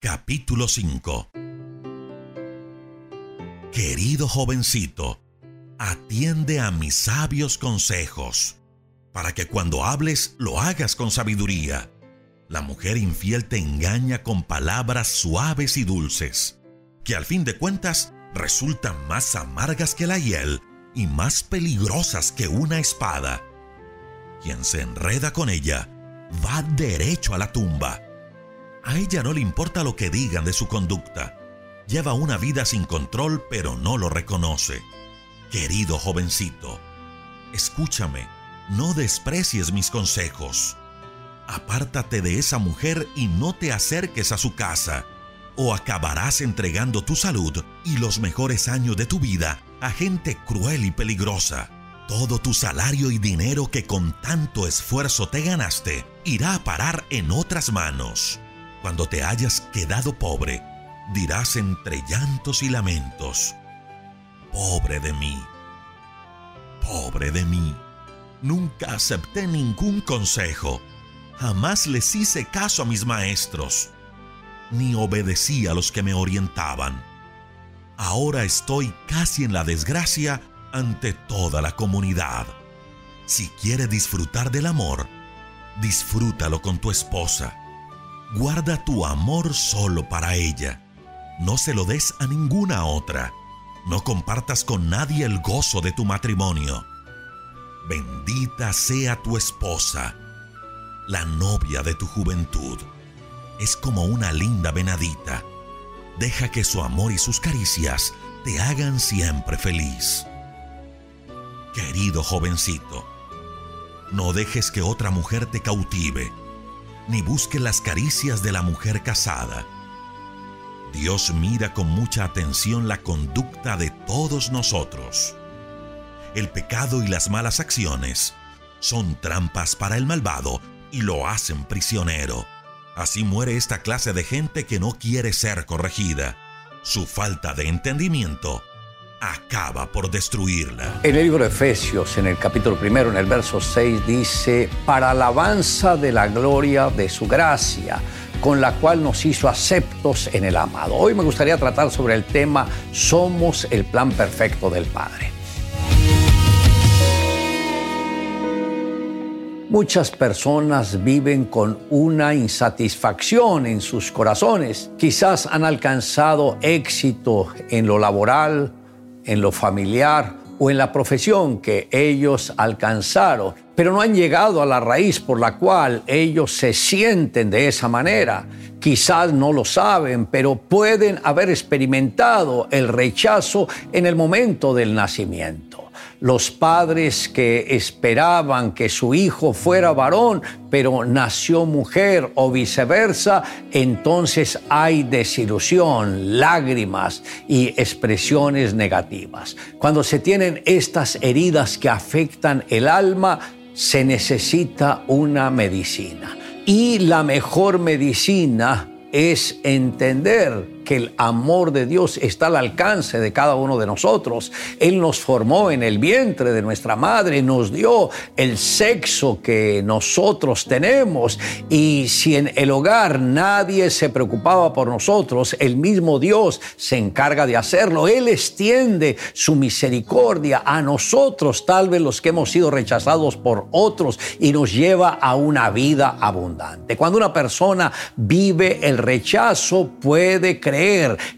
capítulo 5. Querido jovencito, atiende a mis sabios consejos, para que cuando hables lo hagas con sabiduría. La mujer infiel te engaña con palabras suaves y dulces, que al fin de cuentas resultan más amargas que la hiel y más peligrosas que una espada. Quien se enreda con ella va derecho a la tumba. A ella no le importa lo que digan de su conducta. Lleva una vida sin control pero no lo reconoce. Querido jovencito, escúchame, no desprecies mis consejos. Apártate de esa mujer y no te acerques a su casa, o acabarás entregando tu salud y los mejores años de tu vida a gente cruel y peligrosa. Todo tu salario y dinero que con tanto esfuerzo te ganaste irá a parar en otras manos. Cuando te hayas quedado pobre, dirás entre llantos y lamentos, pobre de mí, pobre de mí. Nunca acepté ningún consejo, jamás les hice caso a mis maestros, ni obedecí a los que me orientaban. Ahora estoy casi en la desgracia ante toda la comunidad. Si quieres disfrutar del amor, disfrútalo con tu esposa. Guarda tu amor solo para ella. No se lo des a ninguna otra. No compartas con nadie el gozo de tu matrimonio. Bendita sea tu esposa, la novia de tu juventud. Es como una linda venadita. Deja que su amor y sus caricias te hagan siempre feliz. Querido jovencito, no dejes que otra mujer te cautive, ni busque las caricias de la mujer casada. Dios mira con mucha atención la conducta de todos nosotros. El pecado y las malas acciones son trampas para el malvado y lo hacen prisionero. Así muere esta clase de gente que no quiere ser corregida. Su falta de entendimiento acaba por destruirla. En el libro de Efesios, en el capítulo primero, en el verso 6, dice, para alabanza de la gloria de su gracia, con la cual nos hizo aceptos en el amado. Hoy me gustaría tratar sobre el tema, somos el plan perfecto del Padre. Muchas personas viven con una insatisfacción en sus corazones. Quizás han alcanzado éxito en lo laboral, en lo familiar o en la profesión que ellos alcanzaron, pero no han llegado a la raíz por la cual ellos se sienten de esa manera. Quizás no lo saben, pero pueden haber experimentado el rechazo en el momento del nacimiento. Los padres que esperaban que su hijo fuera varón, pero nació mujer o viceversa, entonces hay desilusión, lágrimas y expresiones negativas. Cuando se tienen estas heridas que afectan el alma, se necesita una medicina. Y la mejor medicina es entender que el amor de Dios está al alcance de cada uno de nosotros. Él nos formó en el vientre de nuestra madre, nos dio el sexo que nosotros tenemos y si en el hogar nadie se preocupaba por nosotros, el mismo Dios se encarga de hacerlo. Él extiende su misericordia a nosotros, tal vez los que hemos sido rechazados por otros y nos lleva a una vida abundante. Cuando una persona vive el rechazo, puede creer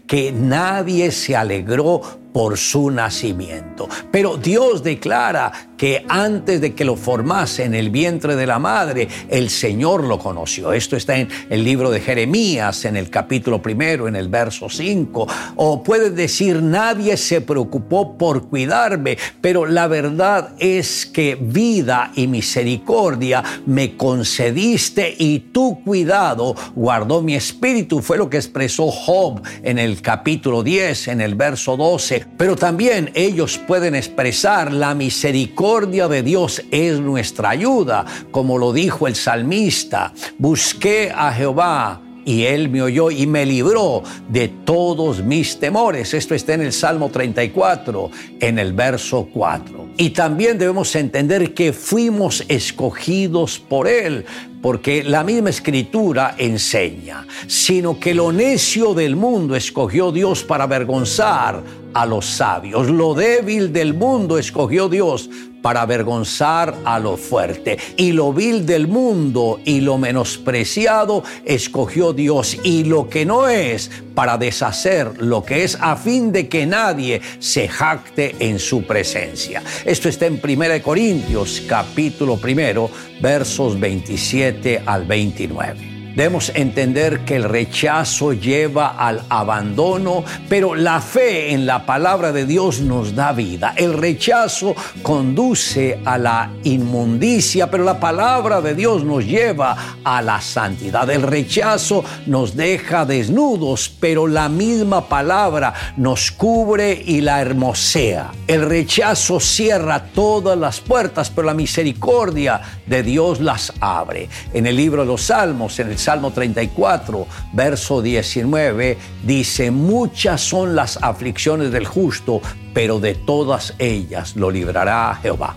que nadie se alegró por su nacimiento. Pero Dios declara que antes de que lo formase en el vientre de la madre, el Señor lo conoció. Esto está en el libro de Jeremías, en el capítulo primero, en el verso 5. O puede decir, nadie se preocupó por cuidarme, pero la verdad es que vida y misericordia me concediste y tu cuidado guardó mi espíritu. Fue lo que expresó Job en el capítulo 10, en el verso 12. Pero también ellos pueden expresar la misericordia de Dios es nuestra ayuda, como lo dijo el salmista. Busqué a Jehová y él me oyó y me libró de todos mis temores. Esto está en el Salmo 34, en el verso 4. Y también debemos entender que fuimos escogidos por él, porque la misma escritura enseña, sino que lo necio del mundo escogió Dios para avergonzar a los sabios, lo débil del mundo escogió Dios para avergonzar a lo fuerte. Y lo vil del mundo y lo menospreciado escogió Dios. Y lo que no es para deshacer lo que es a fin de que nadie se jacte en su presencia. Esto está en 1 Corintios capítulo primero versos 27 al 29. Debemos entender que el rechazo lleva al abandono, pero la fe en la palabra de Dios nos da vida. El rechazo conduce a la inmundicia, pero la palabra de Dios nos lleva a la santidad. El rechazo nos deja desnudos, pero la misma palabra nos cubre y la hermosea. El rechazo cierra todas las puertas, pero la misericordia de Dios las abre. En el libro de los Salmos, en el Salmo 34, verso 19, dice, muchas son las aflicciones del justo, pero de todas ellas lo librará Jehová.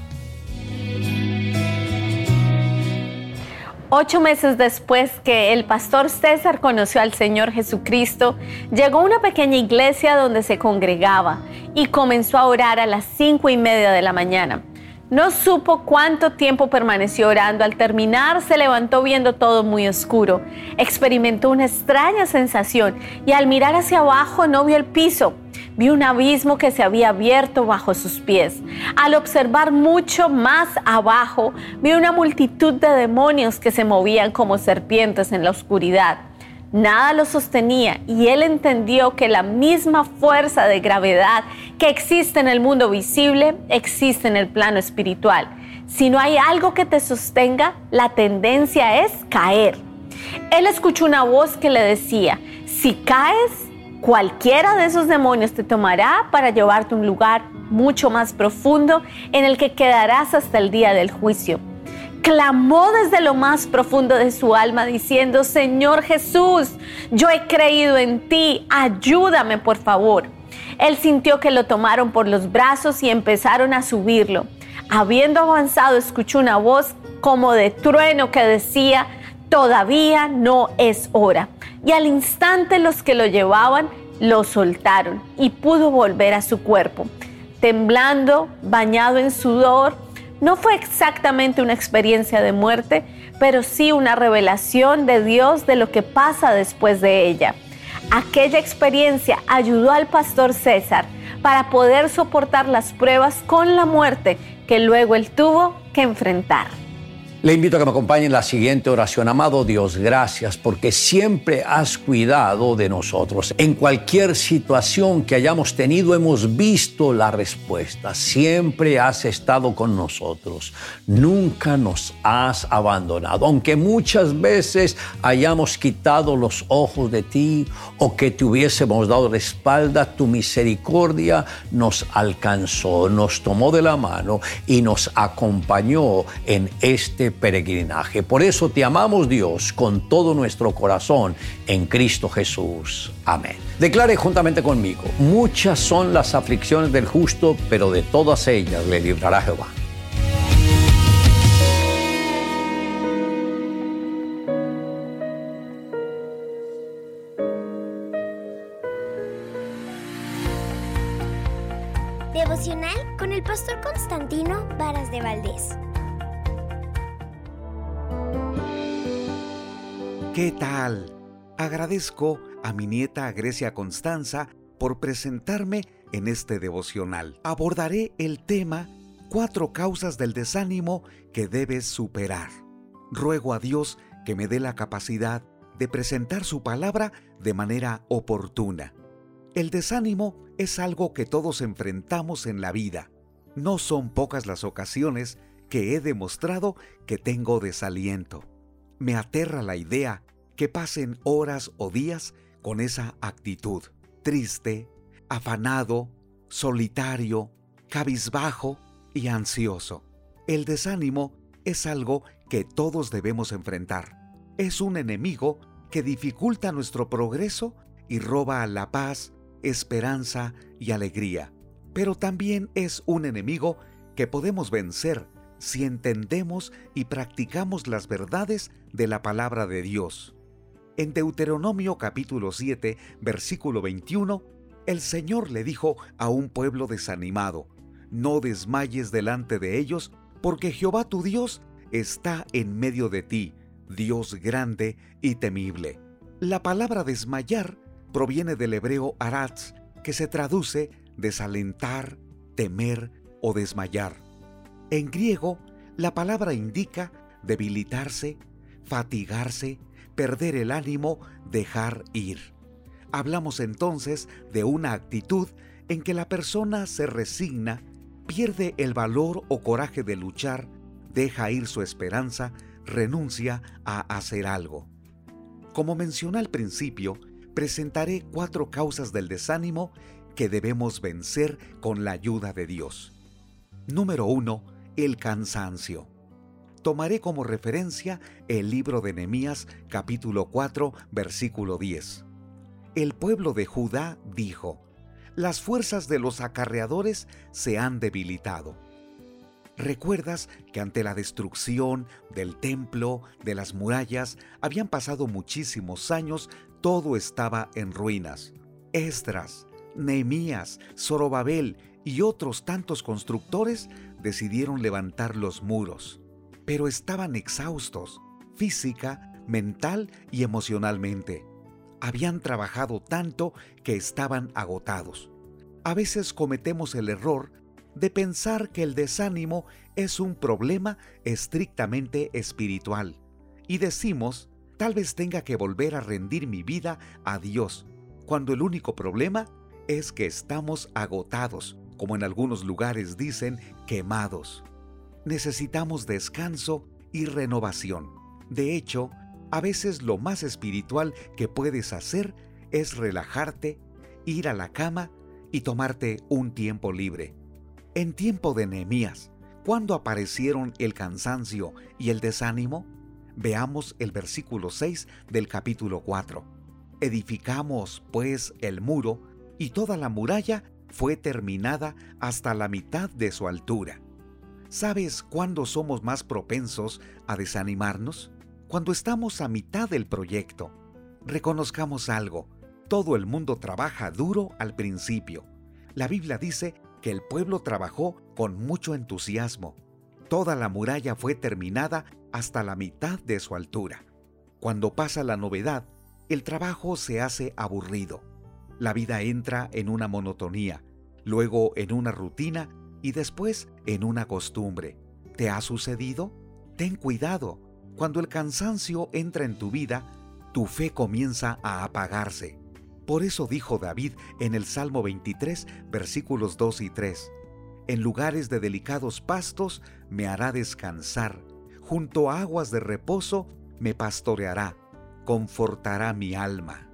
Ocho meses después que el pastor César conoció al Señor Jesucristo, llegó a una pequeña iglesia donde se congregaba y comenzó a orar a las cinco y media de la mañana. No supo cuánto tiempo permaneció orando. Al terminar se levantó viendo todo muy oscuro. Experimentó una extraña sensación y al mirar hacia abajo no vio el piso. Vio un abismo que se había abierto bajo sus pies. Al observar mucho más abajo, vio una multitud de demonios que se movían como serpientes en la oscuridad. Nada lo sostenía y él entendió que la misma fuerza de gravedad que existe en el mundo visible existe en el plano espiritual. Si no hay algo que te sostenga, la tendencia es caer. Él escuchó una voz que le decía, si caes, cualquiera de esos demonios te tomará para llevarte a un lugar mucho más profundo en el que quedarás hasta el día del juicio clamó desde lo más profundo de su alma diciendo, Señor Jesús, yo he creído en ti, ayúdame por favor. Él sintió que lo tomaron por los brazos y empezaron a subirlo. Habiendo avanzado, escuchó una voz como de trueno que decía, todavía no es hora. Y al instante los que lo llevaban lo soltaron y pudo volver a su cuerpo. Temblando, bañado en sudor, no fue exactamente una experiencia de muerte, pero sí una revelación de Dios de lo que pasa después de ella. Aquella experiencia ayudó al pastor César para poder soportar las pruebas con la muerte que luego él tuvo que enfrentar. Le invito a que me acompañe en la siguiente oración. Amado Dios, gracias porque siempre has cuidado de nosotros. En cualquier situación que hayamos tenido hemos visto la respuesta. Siempre has estado con nosotros. Nunca nos has abandonado. Aunque muchas veces hayamos quitado los ojos de ti o que te hubiésemos dado la espalda, tu misericordia nos alcanzó, nos tomó de la mano y nos acompañó en este peregrinaje. Por eso te amamos Dios con todo nuestro corazón en Cristo Jesús. Amén. Declare juntamente conmigo, muchas son las aflicciones del justo, pero de todas ellas le librará Jehová. Devocional con el pastor Constantino Varas de Valdés. ¿Qué tal? Agradezco a mi nieta Grecia Constanza por presentarme en este devocional. Abordaré el tema Cuatro causas del desánimo que debes superar. Ruego a Dios que me dé la capacidad de presentar su palabra de manera oportuna. El desánimo es algo que todos enfrentamos en la vida. No son pocas las ocasiones que he demostrado que tengo desaliento. Me aterra la idea que pasen horas o días con esa actitud, triste, afanado, solitario, cabizbajo y ansioso. El desánimo es algo que todos debemos enfrentar. Es un enemigo que dificulta nuestro progreso y roba la paz, esperanza y alegría. Pero también es un enemigo que podemos vencer si entendemos y practicamos las verdades de la palabra de Dios. En Deuteronomio capítulo 7, versículo 21, el Señor le dijo a un pueblo desanimado, No desmayes delante de ellos, porque Jehová tu Dios está en medio de ti, Dios grande y temible. La palabra desmayar proviene del hebreo aratz, que se traduce desalentar, temer o desmayar. En griego, la palabra indica debilitarse, fatigarse, perder el ánimo, dejar ir. Hablamos entonces de una actitud en que la persona se resigna, pierde el valor o coraje de luchar, deja ir su esperanza, renuncia a hacer algo. Como mencioné al principio, presentaré cuatro causas del desánimo que debemos vencer con la ayuda de Dios. Número 1. El cansancio. Tomaré como referencia el libro de Nehemías capítulo 4 versículo 10. El pueblo de Judá dijo, las fuerzas de los acarreadores se han debilitado. ¿Recuerdas que ante la destrucción del templo, de las murallas, habían pasado muchísimos años, todo estaba en ruinas? Esdras, Nehemías, Zorobabel y otros tantos constructores decidieron levantar los muros, pero estaban exhaustos, física, mental y emocionalmente. Habían trabajado tanto que estaban agotados. A veces cometemos el error de pensar que el desánimo es un problema estrictamente espiritual y decimos, tal vez tenga que volver a rendir mi vida a Dios, cuando el único problema es que estamos agotados, como en algunos lugares dicen, quemados. Necesitamos descanso y renovación. De hecho, a veces lo más espiritual que puedes hacer es relajarte, ir a la cama y tomarte un tiempo libre. En tiempo de Nehemías, ¿cuándo aparecieron el cansancio y el desánimo? Veamos el versículo 6 del capítulo 4. Edificamos, pues, el muro y toda la muralla fue terminada hasta la mitad de su altura. ¿Sabes cuándo somos más propensos a desanimarnos? Cuando estamos a mitad del proyecto. Reconozcamos algo, todo el mundo trabaja duro al principio. La Biblia dice que el pueblo trabajó con mucho entusiasmo. Toda la muralla fue terminada hasta la mitad de su altura. Cuando pasa la novedad, el trabajo se hace aburrido la vida entra en una monotonía, luego en una rutina y después en una costumbre. ¿Te ha sucedido? Ten cuidado. Cuando el cansancio entra en tu vida, tu fe comienza a apagarse. Por eso dijo David en el Salmo 23, versículos 2 y 3, En lugares de delicados pastos me hará descansar, junto a aguas de reposo me pastoreará, confortará mi alma.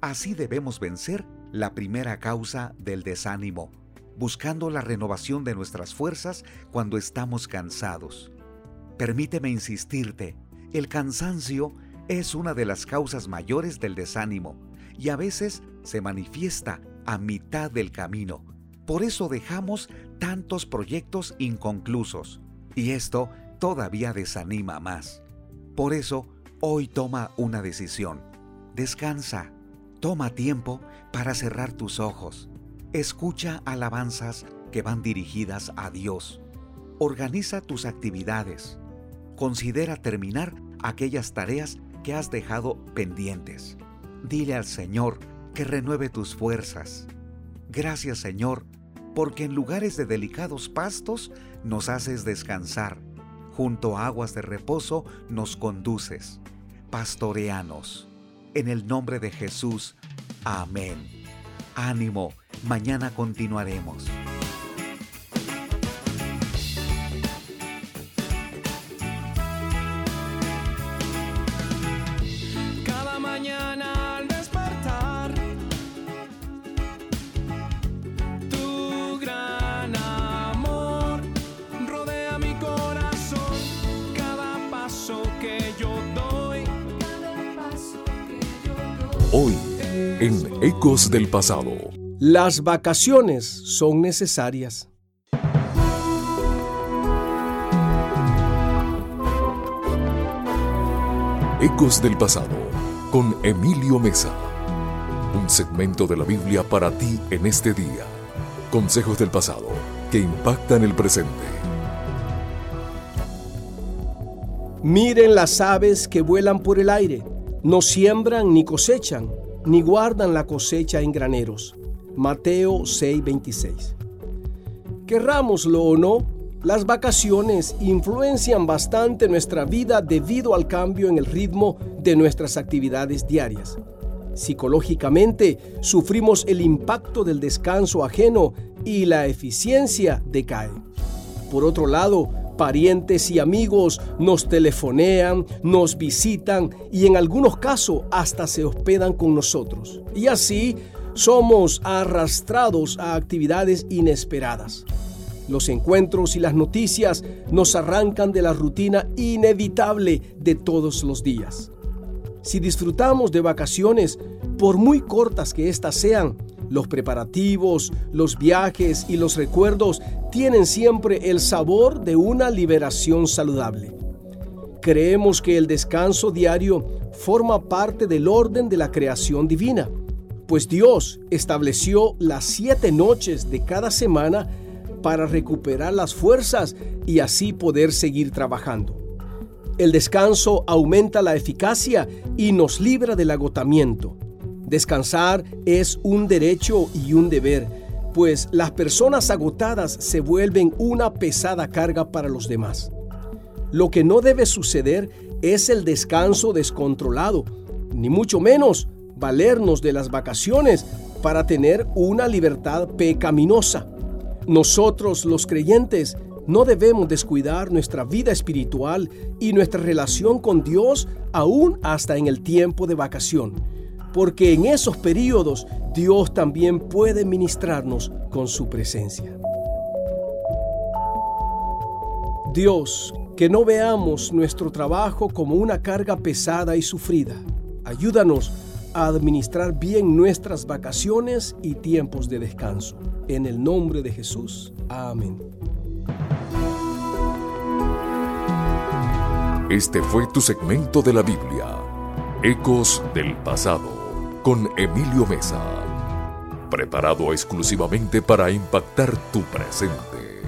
Así debemos vencer la primera causa del desánimo, buscando la renovación de nuestras fuerzas cuando estamos cansados. Permíteme insistirte, el cansancio es una de las causas mayores del desánimo y a veces se manifiesta a mitad del camino. Por eso dejamos tantos proyectos inconclusos y esto todavía desanima más. Por eso, hoy toma una decisión. Descansa. Toma tiempo para cerrar tus ojos. Escucha alabanzas que van dirigidas a Dios. Organiza tus actividades. Considera terminar aquellas tareas que has dejado pendientes. Dile al Señor que renueve tus fuerzas. Gracias Señor, porque en lugares de delicados pastos nos haces descansar. Junto a aguas de reposo nos conduces. Pastoreanos. En el nombre de Jesús. Amén. Ánimo, mañana continuaremos. Hoy, en Ecos del Pasado, Las vacaciones son necesarias. Ecos del Pasado, con Emilio Mesa. Un segmento de la Biblia para ti en este día. Consejos del pasado que impactan el presente. Miren las aves que vuelan por el aire. No siembran ni cosechan, ni guardan la cosecha en graneros. Mateo 6:26. Querrámoslo o no, las vacaciones influencian bastante nuestra vida debido al cambio en el ritmo de nuestras actividades diarias. Psicológicamente, sufrimos el impacto del descanso ajeno y la eficiencia decae. Por otro lado, parientes y amigos nos telefonean, nos visitan y en algunos casos hasta se hospedan con nosotros. Y así somos arrastrados a actividades inesperadas. Los encuentros y las noticias nos arrancan de la rutina inevitable de todos los días. Si disfrutamos de vacaciones, por muy cortas que éstas sean, los preparativos, los viajes y los recuerdos tienen siempre el sabor de una liberación saludable. Creemos que el descanso diario forma parte del orden de la creación divina, pues Dios estableció las siete noches de cada semana para recuperar las fuerzas y así poder seguir trabajando. El descanso aumenta la eficacia y nos libra del agotamiento. Descansar es un derecho y un deber, pues las personas agotadas se vuelven una pesada carga para los demás. Lo que no debe suceder es el descanso descontrolado, ni mucho menos valernos de las vacaciones para tener una libertad pecaminosa. Nosotros los creyentes no debemos descuidar nuestra vida espiritual y nuestra relación con Dios aún hasta en el tiempo de vacación, porque en esos periodos Dios también puede ministrarnos con su presencia. Dios, que no veamos nuestro trabajo como una carga pesada y sufrida. Ayúdanos a administrar bien nuestras vacaciones y tiempos de descanso. En el nombre de Jesús. Amén. Este fue tu segmento de la Biblia, Ecos del Pasado, con Emilio Mesa. Preparado exclusivamente para impactar tu presente.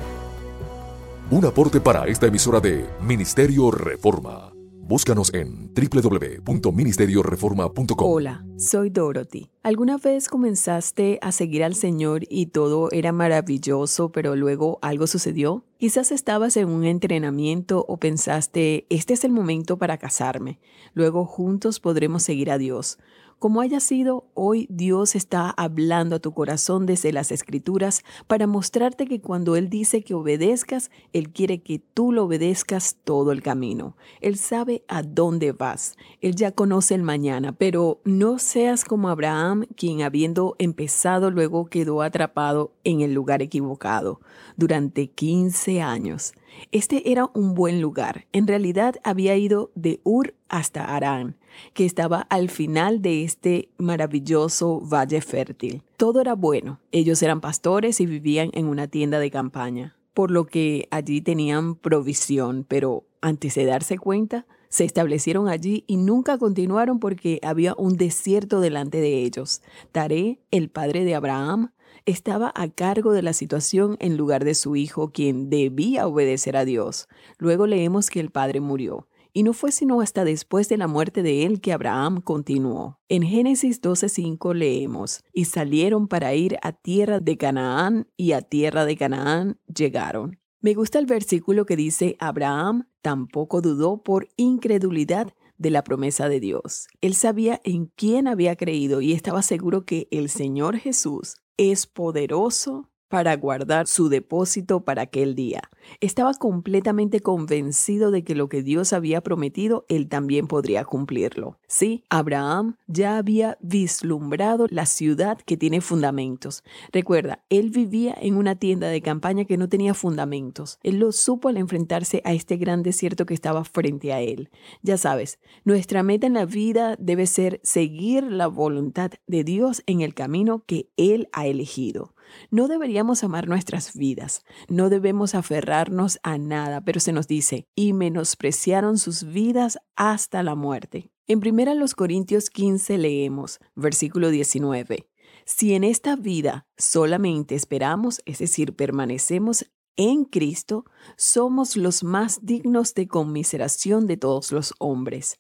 Un aporte para esta emisora de Ministerio Reforma. Búscanos en www.ministerioreforma.com. Hola, soy Dorothy. ¿Alguna vez comenzaste a seguir al Señor y todo era maravilloso, pero luego algo sucedió? Quizás estabas en un entrenamiento o pensaste, este es el momento para casarme. Luego juntos podremos seguir a Dios. Como haya sido, hoy Dios está hablando a tu corazón desde las escrituras para mostrarte que cuando Él dice que obedezcas, Él quiere que tú lo obedezcas todo el camino. Él sabe a dónde vas. Él ya conoce el mañana, pero no seas como Abraham, quien habiendo empezado luego quedó atrapado en el lugar equivocado durante 15 años. Este era un buen lugar. En realidad había ido de Ur hasta Arán, que estaba al final de este maravilloso valle fértil. Todo era bueno. Ellos eran pastores y vivían en una tienda de campaña, por lo que allí tenían provisión, pero antes de darse cuenta, se establecieron allí y nunca continuaron porque había un desierto delante de ellos. Taré, el padre de Abraham, estaba a cargo de la situación en lugar de su hijo, quien debía obedecer a Dios. Luego leemos que el padre murió. Y no fue sino hasta después de la muerte de él que Abraham continuó. En Génesis 12:5 leemos, y salieron para ir a tierra de Canaán, y a tierra de Canaán llegaron. Me gusta el versículo que dice, Abraham tampoco dudó por incredulidad de la promesa de Dios. Él sabía en quién había creído y estaba seguro que el Señor Jesús es poderoso para guardar su depósito para aquel día. Estaba completamente convencido de que lo que Dios había prometido, él también podría cumplirlo. Sí, Abraham ya había vislumbrado la ciudad que tiene fundamentos. Recuerda, él vivía en una tienda de campaña que no tenía fundamentos. Él lo supo al enfrentarse a este gran desierto que estaba frente a él. Ya sabes, nuestra meta en la vida debe ser seguir la voluntad de Dios en el camino que Él ha elegido. No deberíamos amar nuestras vidas, no debemos aferrarnos a nada, pero se nos dice, y menospreciaron sus vidas hasta la muerte. En 1 Corintios 15 leemos, versículo 19, si en esta vida solamente esperamos, es decir, permanecemos en Cristo, somos los más dignos de conmiseración de todos los hombres.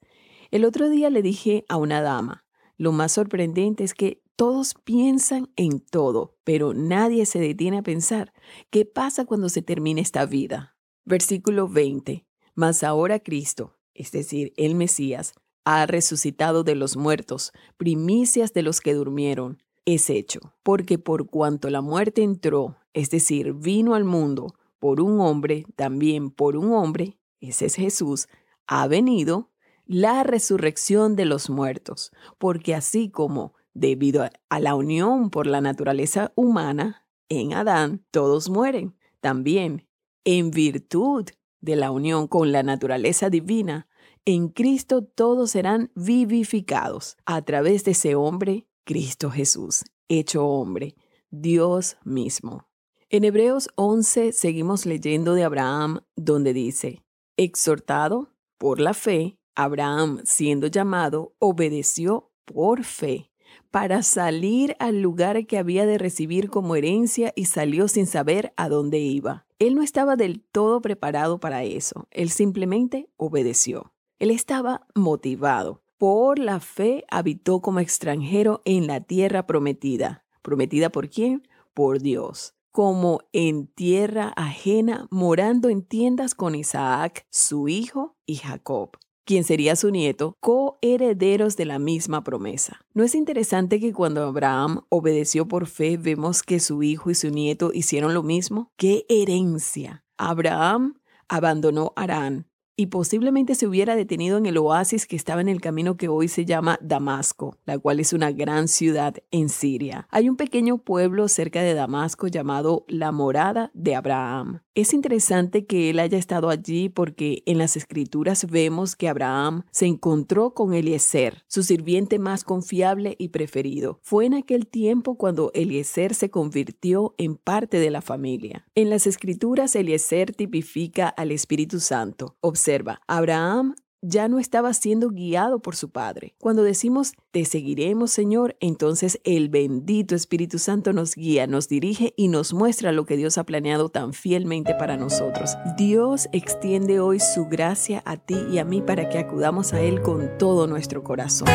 El otro día le dije a una dama, lo más sorprendente es que todos piensan en todo, pero nadie se detiene a pensar qué pasa cuando se termine esta vida. Versículo 20. Mas ahora Cristo, es decir, el Mesías, ha resucitado de los muertos, primicias de los que durmieron. Es hecho, porque por cuanto la muerte entró, es decir, vino al mundo por un hombre, también por un hombre, ese es Jesús, ha venido la resurrección de los muertos, porque así como Debido a la unión por la naturaleza humana, en Adán todos mueren. También, en virtud de la unión con la naturaleza divina, en Cristo todos serán vivificados a través de ese hombre, Cristo Jesús, hecho hombre, Dios mismo. En Hebreos 11 seguimos leyendo de Abraham, donde dice, exhortado por la fe, Abraham, siendo llamado, obedeció por fe para salir al lugar que había de recibir como herencia y salió sin saber a dónde iba. Él no estaba del todo preparado para eso, él simplemente obedeció. Él estaba motivado. Por la fe habitó como extranjero en la tierra prometida. ¿Prometida por quién? Por Dios. Como en tierra ajena, morando en tiendas con Isaac, su hijo, y Jacob quien sería su nieto, coherederos de la misma promesa. ¿No es interesante que cuando Abraham obedeció por fe vemos que su hijo y su nieto hicieron lo mismo? ¡Qué herencia! Abraham abandonó Arán, y posiblemente se hubiera detenido en el oasis que estaba en el camino que hoy se llama Damasco, la cual es una gran ciudad en Siria. Hay un pequeño pueblo cerca de Damasco llamado la morada de Abraham. Es interesante que él haya estado allí porque en las escrituras vemos que Abraham se encontró con Eliezer, su sirviente más confiable y preferido. Fue en aquel tiempo cuando Eliezer se convirtió en parte de la familia. En las escrituras Eliezer tipifica al Espíritu Santo. Observa, Abraham ya no estaba siendo guiado por su Padre. Cuando decimos, te seguiremos, Señor, entonces el bendito Espíritu Santo nos guía, nos dirige y nos muestra lo que Dios ha planeado tan fielmente para nosotros. Dios extiende hoy su gracia a ti y a mí para que acudamos a Él con todo nuestro corazón.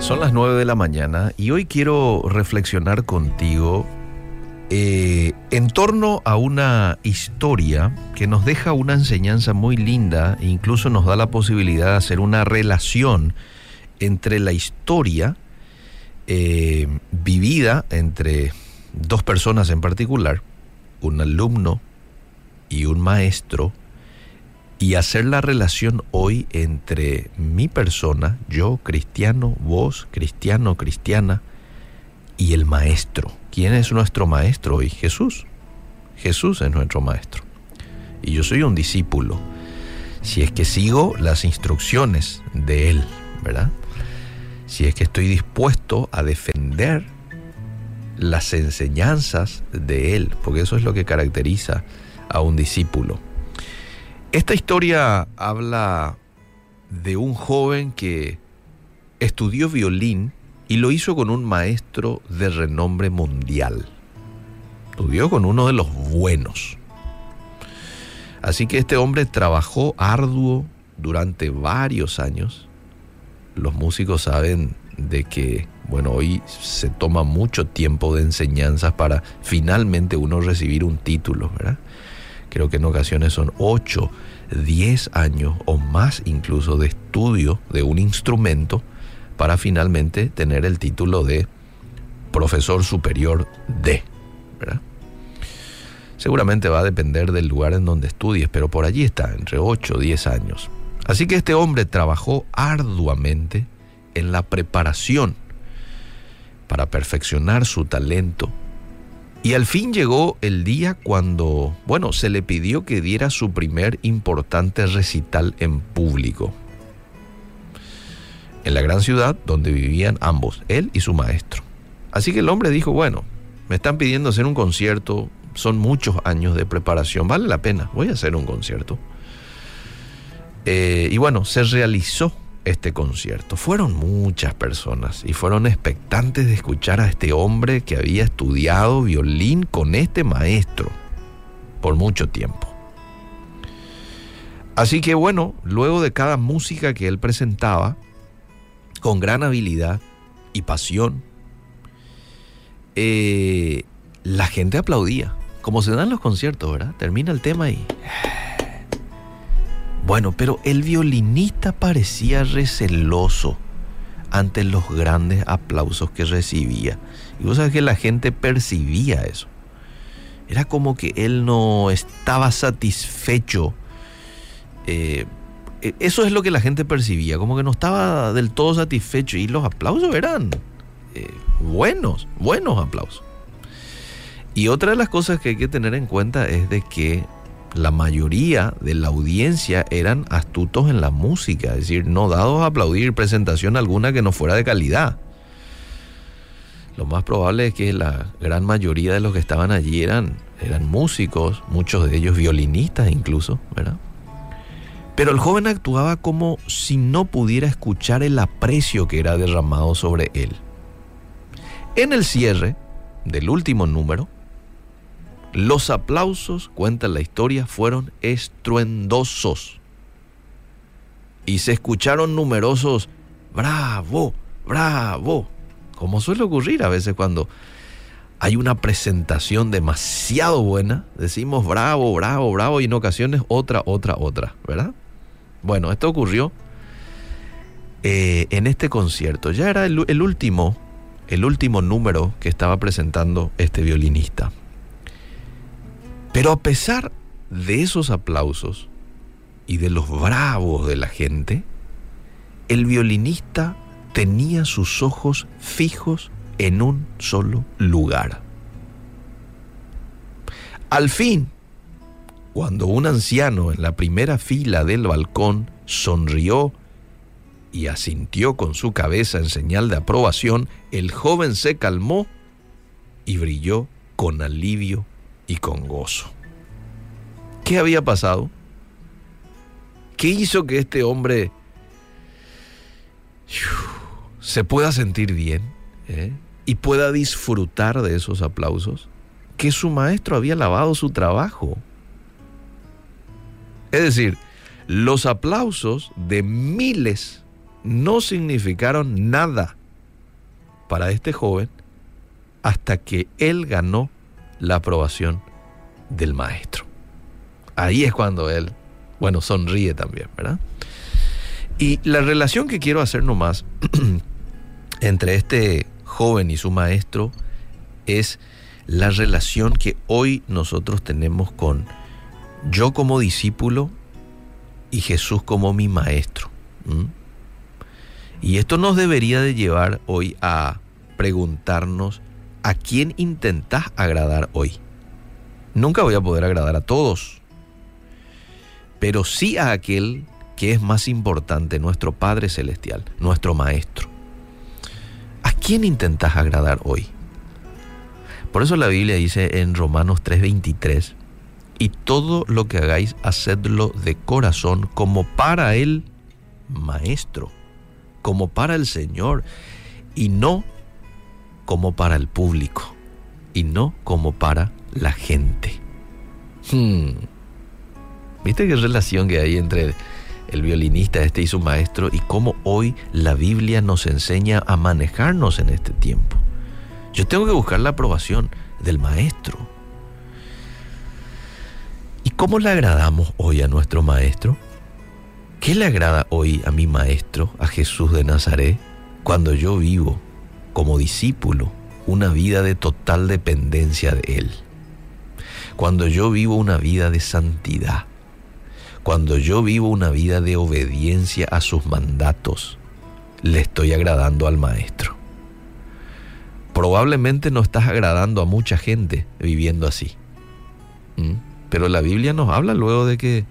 Son las 9 de la mañana y hoy quiero reflexionar contigo eh, en torno a una historia que nos deja una enseñanza muy linda e incluso nos da la posibilidad de hacer una relación entre la historia eh, vivida entre dos personas en particular, un alumno y un maestro, y hacer la relación hoy entre mi persona, yo cristiano, vos cristiano, cristiana, y el maestro. ¿Quién es nuestro maestro hoy? Jesús. Jesús es nuestro maestro. Y yo soy un discípulo. Si es que sigo las instrucciones de Él, ¿verdad? Si es que estoy dispuesto a defender las enseñanzas de Él, porque eso es lo que caracteriza a un discípulo. Esta historia habla de un joven que estudió violín y lo hizo con un maestro de renombre mundial. Estudió con uno de los buenos. Así que este hombre trabajó arduo durante varios años. Los músicos saben de que, bueno, hoy se toma mucho tiempo de enseñanzas para finalmente uno recibir un título, ¿verdad? Creo que en ocasiones son 8, 10 años o más incluso de estudio de un instrumento para finalmente tener el título de profesor superior de. Seguramente va a depender del lugar en donde estudies, pero por allí está, entre 8 o 10 años. Así que este hombre trabajó arduamente en la preparación para perfeccionar su talento. Y al fin llegó el día cuando, bueno, se le pidió que diera su primer importante recital en público en la gran ciudad donde vivían ambos, él y su maestro. Así que el hombre dijo, bueno, me están pidiendo hacer un concierto, son muchos años de preparación, vale la pena, voy a hacer un concierto. Eh, y bueno, se realizó este concierto. Fueron muchas personas y fueron expectantes de escuchar a este hombre que había estudiado violín con este maestro por mucho tiempo. Así que bueno, luego de cada música que él presentaba, con gran habilidad y pasión, eh, la gente aplaudía, como se dan los conciertos, ¿verdad? Termina el tema y... Bueno, pero el violinista parecía receloso ante los grandes aplausos que recibía. Y vos sabés que la gente percibía eso. Era como que él no estaba satisfecho eh, eso es lo que la gente percibía, como que no estaba del todo satisfecho y los aplausos eran eh, buenos, buenos aplausos. Y otra de las cosas que hay que tener en cuenta es de que la mayoría de la audiencia eran astutos en la música, es decir, no dados a aplaudir presentación alguna que no fuera de calidad. Lo más probable es que la gran mayoría de los que estaban allí eran, eran músicos, muchos de ellos violinistas incluso, ¿verdad? Pero el joven actuaba como si no pudiera escuchar el aprecio que era derramado sobre él. En el cierre del último número, los aplausos, cuenta la historia, fueron estruendosos. Y se escucharon numerosos, bravo, bravo, como suele ocurrir a veces cuando hay una presentación demasiado buena, decimos bravo, bravo, bravo, y en ocasiones otra, otra, otra, ¿verdad? Bueno, esto ocurrió eh, en este concierto. Ya era el, el último, el último número que estaba presentando este violinista. Pero a pesar de esos aplausos y de los bravos de la gente, el violinista tenía sus ojos fijos en un solo lugar. Al fin, cuando un anciano en la primera fila del balcón sonrió y asintió con su cabeza en señal de aprobación, el joven se calmó y brilló con alivio y con gozo. ¿Qué había pasado? ¿Qué hizo que este hombre se pueda sentir bien eh, y pueda disfrutar de esos aplausos? Que su maestro había lavado su trabajo es decir, los aplausos de miles no significaron nada para este joven hasta que él ganó la aprobación del maestro. Ahí es cuando él, bueno, sonríe también, ¿verdad? Y la relación que quiero hacer nomás entre este joven y su maestro es la relación que hoy nosotros tenemos con yo como discípulo y Jesús como mi maestro. Y esto nos debería de llevar hoy a preguntarnos a quién intentás agradar hoy. Nunca voy a poder agradar a todos, pero sí a aquel que es más importante, nuestro Padre Celestial, nuestro Maestro. ¿A quién intentás agradar hoy? Por eso la Biblia dice en Romanos 3:23, y todo lo que hagáis, hacedlo de corazón como para el Maestro, como para el Señor, y no como para el público, y no como para la gente. Hmm. ¿Viste qué relación que hay entre el violinista este y su maestro y cómo hoy la Biblia nos enseña a manejarnos en este tiempo? Yo tengo que buscar la aprobación del maestro. ¿Y cómo le agradamos hoy a nuestro maestro? ¿Qué le agrada hoy a mi maestro, a Jesús de Nazaret, cuando yo vivo como discípulo una vida de total dependencia de Él? Cuando yo vivo una vida de santidad, cuando yo vivo una vida de obediencia a sus mandatos, le estoy agradando al Maestro. Probablemente no estás agradando a mucha gente viviendo así. Pero la Biblia nos habla luego de que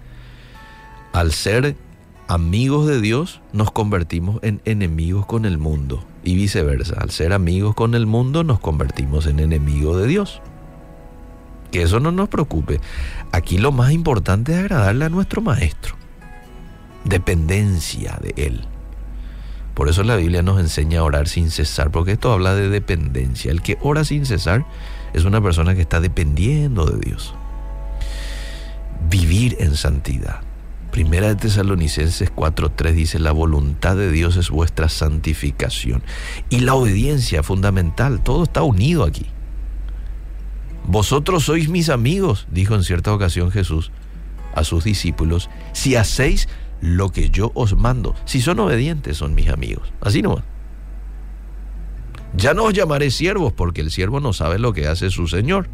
al ser amigos de Dios nos convertimos en enemigos con el mundo y viceversa. Al ser amigos con el mundo nos convertimos en enemigos de Dios. Que eso no nos preocupe. Aquí lo más importante es agradarle a nuestro Maestro. Dependencia de Él. Por eso la Biblia nos enseña a orar sin cesar, porque esto habla de dependencia. El que ora sin cesar es una persona que está dependiendo de Dios. Vivir en santidad. Primera de Tesalonicenses 4:3 dice, la voluntad de Dios es vuestra santificación. Y la obediencia fundamental, todo está unido aquí. Vosotros sois mis amigos, dijo en cierta ocasión Jesús a sus discípulos, si hacéis lo que yo os mando. Si son obedientes, son mis amigos. Así nomás. Ya no os llamaré siervos, porque el siervo no sabe lo que hace su Señor.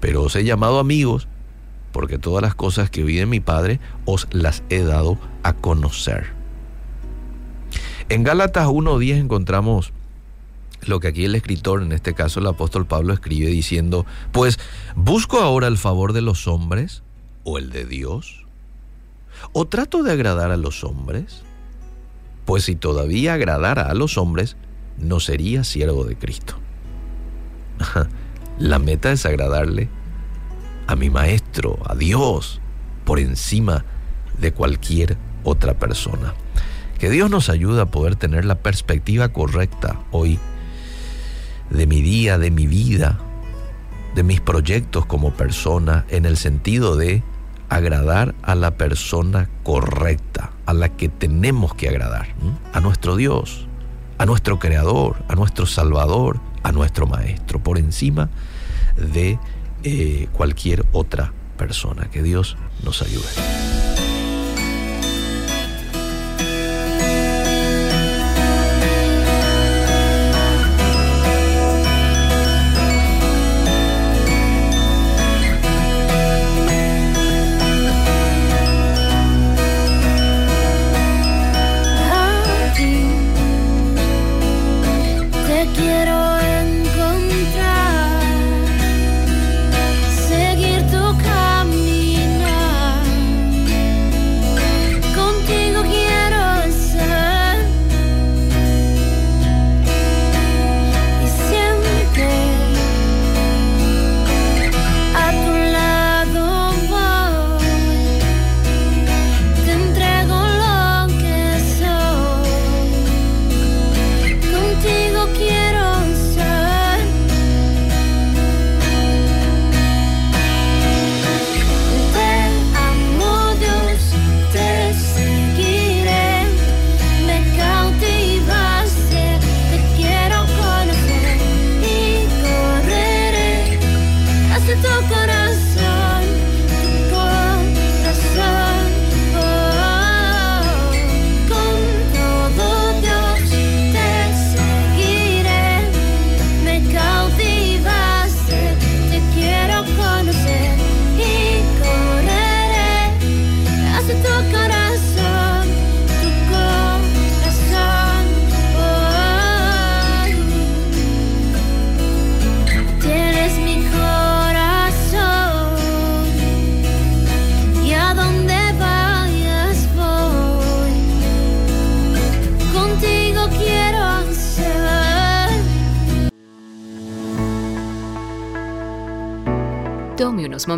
Pero os he llamado amigos, porque todas las cosas que oí de mi Padre os las he dado a conocer. En Gálatas 1.10 encontramos lo que aquí el escritor, en este caso el apóstol Pablo, escribe diciendo, pues, ¿busco ahora el favor de los hombres o el de Dios? ¿O trato de agradar a los hombres? Pues si todavía agradara a los hombres, no sería siervo de Cristo. La meta es agradarle a mi Maestro, a Dios, por encima de cualquier otra persona. Que Dios nos ayude a poder tener la perspectiva correcta hoy de mi día, de mi vida, de mis proyectos como persona, en el sentido de agradar a la persona correcta, a la que tenemos que agradar, a nuestro Dios, a nuestro Creador, a nuestro Salvador, a nuestro Maestro, por encima de eh, cualquier otra persona. Que Dios nos ayude.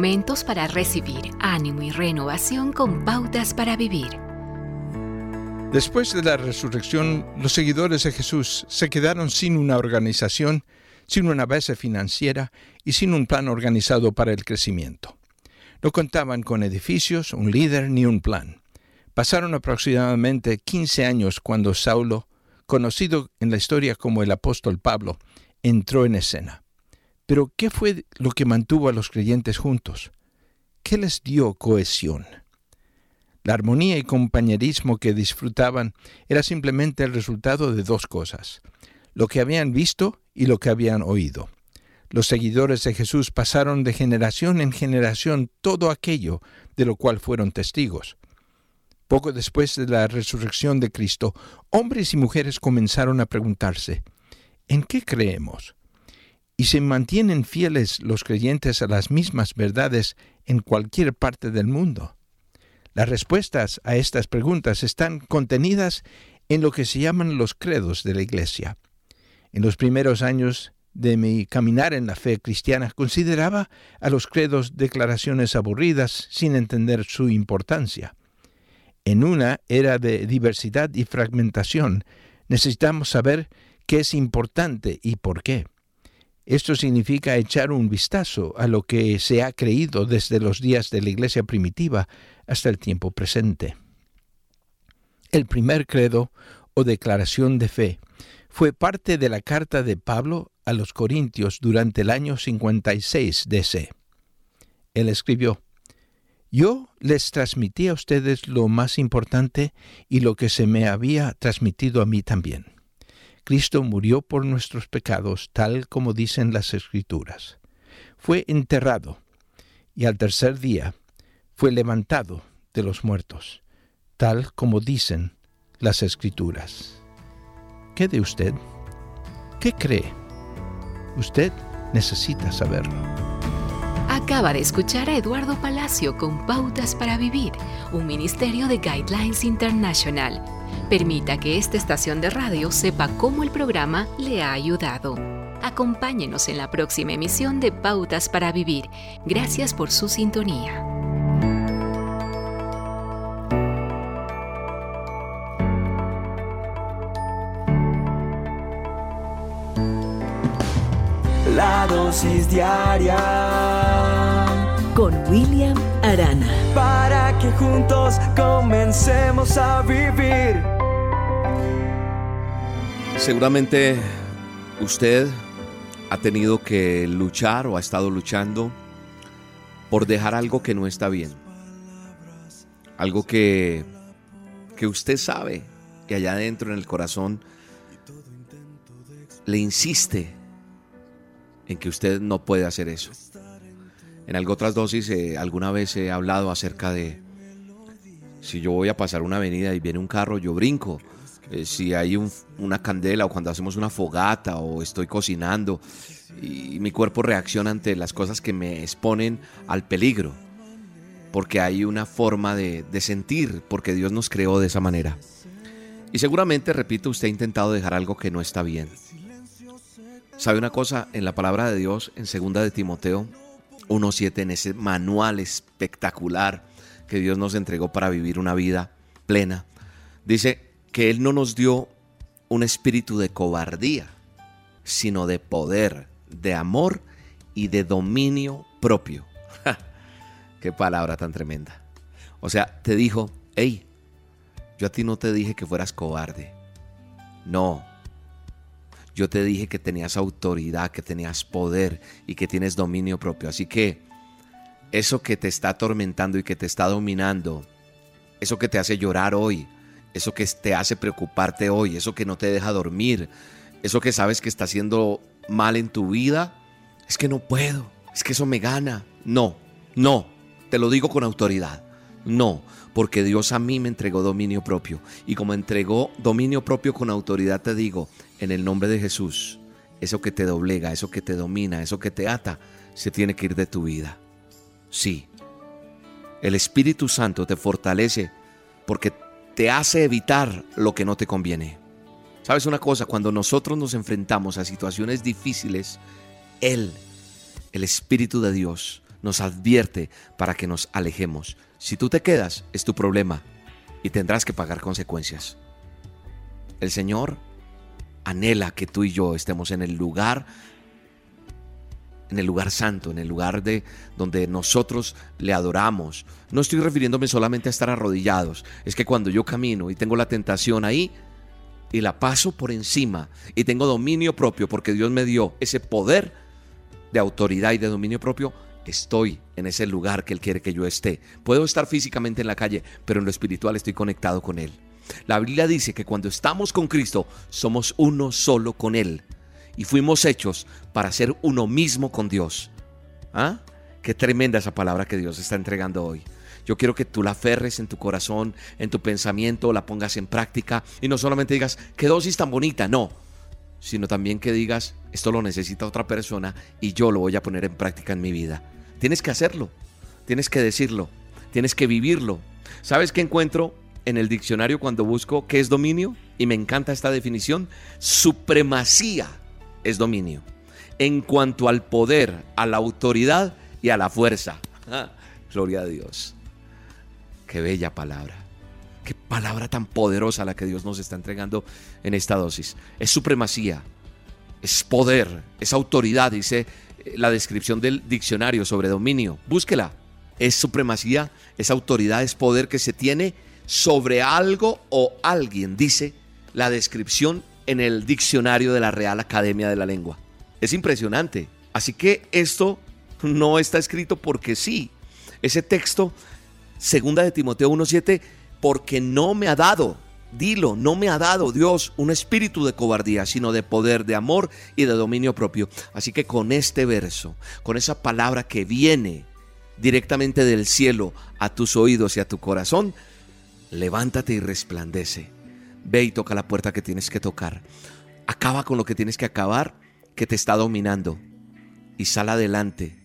Momentos para recibir ánimo y renovación con pautas para vivir. Después de la resurrección, los seguidores de Jesús se quedaron sin una organización, sin una base financiera y sin un plan organizado para el crecimiento. No contaban con edificios, un líder ni un plan. Pasaron aproximadamente 15 años cuando Saulo, conocido en la historia como el apóstol Pablo, entró en escena. Pero ¿qué fue lo que mantuvo a los creyentes juntos? ¿Qué les dio cohesión? La armonía y compañerismo que disfrutaban era simplemente el resultado de dos cosas, lo que habían visto y lo que habían oído. Los seguidores de Jesús pasaron de generación en generación todo aquello de lo cual fueron testigos. Poco después de la resurrección de Cristo, hombres y mujeres comenzaron a preguntarse, ¿en qué creemos? Y se mantienen fieles los creyentes a las mismas verdades en cualquier parte del mundo. Las respuestas a estas preguntas están contenidas en lo que se llaman los credos de la Iglesia. En los primeros años de mi caminar en la fe cristiana consideraba a los credos declaraciones aburridas sin entender su importancia. En una era de diversidad y fragmentación, necesitamos saber qué es importante y por qué. Esto significa echar un vistazo a lo que se ha creído desde los días de la Iglesia primitiva hasta el tiempo presente. El primer credo o declaración de fe fue parte de la carta de Pablo a los Corintios durante el año 56 DC. Él escribió, yo les transmití a ustedes lo más importante y lo que se me había transmitido a mí también. Cristo murió por nuestros pecados, tal como dicen las Escrituras. Fue enterrado y al tercer día fue levantado de los muertos, tal como dicen las Escrituras. ¿Qué de usted? ¿Qué cree? Usted necesita saberlo. Acaba de escuchar a Eduardo Palacio con Pautas para Vivir, un ministerio de Guidelines International. Permita que esta estación de radio sepa cómo el programa le ha ayudado. Acompáñenos en la próxima emisión de Pautas para Vivir. Gracias por su sintonía. La dosis diaria con William Arana. Para que juntos comencemos a vivir. Seguramente usted ha tenido que luchar o ha estado luchando por dejar algo que no está bien. Algo que, que usted sabe que allá adentro en el corazón le insiste en que usted no puede hacer eso. En algo otras dosis eh, alguna vez he hablado acerca de si yo voy a pasar una avenida y viene un carro, yo brinco. Eh, si hay una candela o cuando hacemos una fogata o estoy cocinando y mi cuerpo reacciona ante las cosas que me exponen al peligro. Porque hay una forma de, de sentir, porque Dios nos creó de esa manera. Y seguramente, repito, usted ha intentado dejar algo que no está bien. ¿Sabe una cosa? En la palabra de Dios, en segunda de Timoteo 1.7, en ese manual espectacular que Dios nos entregó para vivir una vida plena, dice que Él no nos dio un espíritu de cobardía, sino de poder, de amor y de dominio propio. Qué palabra tan tremenda. O sea, te dijo, hey, yo a ti no te dije que fueras cobarde. No, yo te dije que tenías autoridad, que tenías poder y que tienes dominio propio. Así que eso que te está atormentando y que te está dominando, eso que te hace llorar hoy, eso que te hace preocuparte hoy, eso que no te deja dormir, eso que sabes que está haciendo mal en tu vida, es que no puedo, es que eso me gana. No, no, te lo digo con autoridad. No, porque Dios a mí me entregó dominio propio. Y como entregó dominio propio con autoridad, te digo, en el nombre de Jesús, eso que te doblega, eso que te domina, eso que te ata, se tiene que ir de tu vida. Sí, el Espíritu Santo te fortalece porque te hace evitar lo que no te conviene. ¿Sabes una cosa? Cuando nosotros nos enfrentamos a situaciones difíciles, Él, el Espíritu de Dios, nos advierte para que nos alejemos. Si tú te quedas, es tu problema y tendrás que pagar consecuencias. El Señor anhela que tú y yo estemos en el lugar en el lugar santo, en el lugar de donde nosotros le adoramos. No estoy refiriéndome solamente a estar arrodillados, es que cuando yo camino y tengo la tentación ahí y la paso por encima y tengo dominio propio porque Dios me dio ese poder de autoridad y de dominio propio, estoy en ese lugar que Él quiere que yo esté. Puedo estar físicamente en la calle, pero en lo espiritual estoy conectado con Él. La Biblia dice que cuando estamos con Cristo, somos uno solo con Él. Y fuimos hechos para ser uno mismo con Dios. ¿Ah? Qué tremenda esa palabra que Dios está entregando hoy. Yo quiero que tú la aferres en tu corazón, en tu pensamiento, la pongas en práctica y no solamente digas, qué dosis tan bonita, no, sino también que digas, esto lo necesita otra persona y yo lo voy a poner en práctica en mi vida. Tienes que hacerlo, tienes que decirlo, tienes que vivirlo. ¿Sabes qué encuentro en el diccionario cuando busco qué es dominio? Y me encanta esta definición, supremacía es dominio. En cuanto al poder, a la autoridad y a la fuerza. Ah, gloria a Dios. Qué bella palabra. Qué palabra tan poderosa la que Dios nos está entregando en esta dosis. Es supremacía, es poder, es autoridad, dice eh, la descripción del diccionario sobre dominio. Búsquela. Es supremacía, es autoridad, es poder que se tiene sobre algo o alguien, dice la descripción en el diccionario de la Real Academia de la Lengua. Es impresionante. Así que esto no está escrito porque sí. Ese texto, segunda de Timoteo 1.7, porque no me ha dado, dilo, no me ha dado Dios un espíritu de cobardía, sino de poder, de amor y de dominio propio. Así que con este verso, con esa palabra que viene directamente del cielo a tus oídos y a tu corazón, levántate y resplandece. Ve y toca la puerta que tienes que tocar. Acaba con lo que tienes que acabar que te está dominando. Y sal adelante.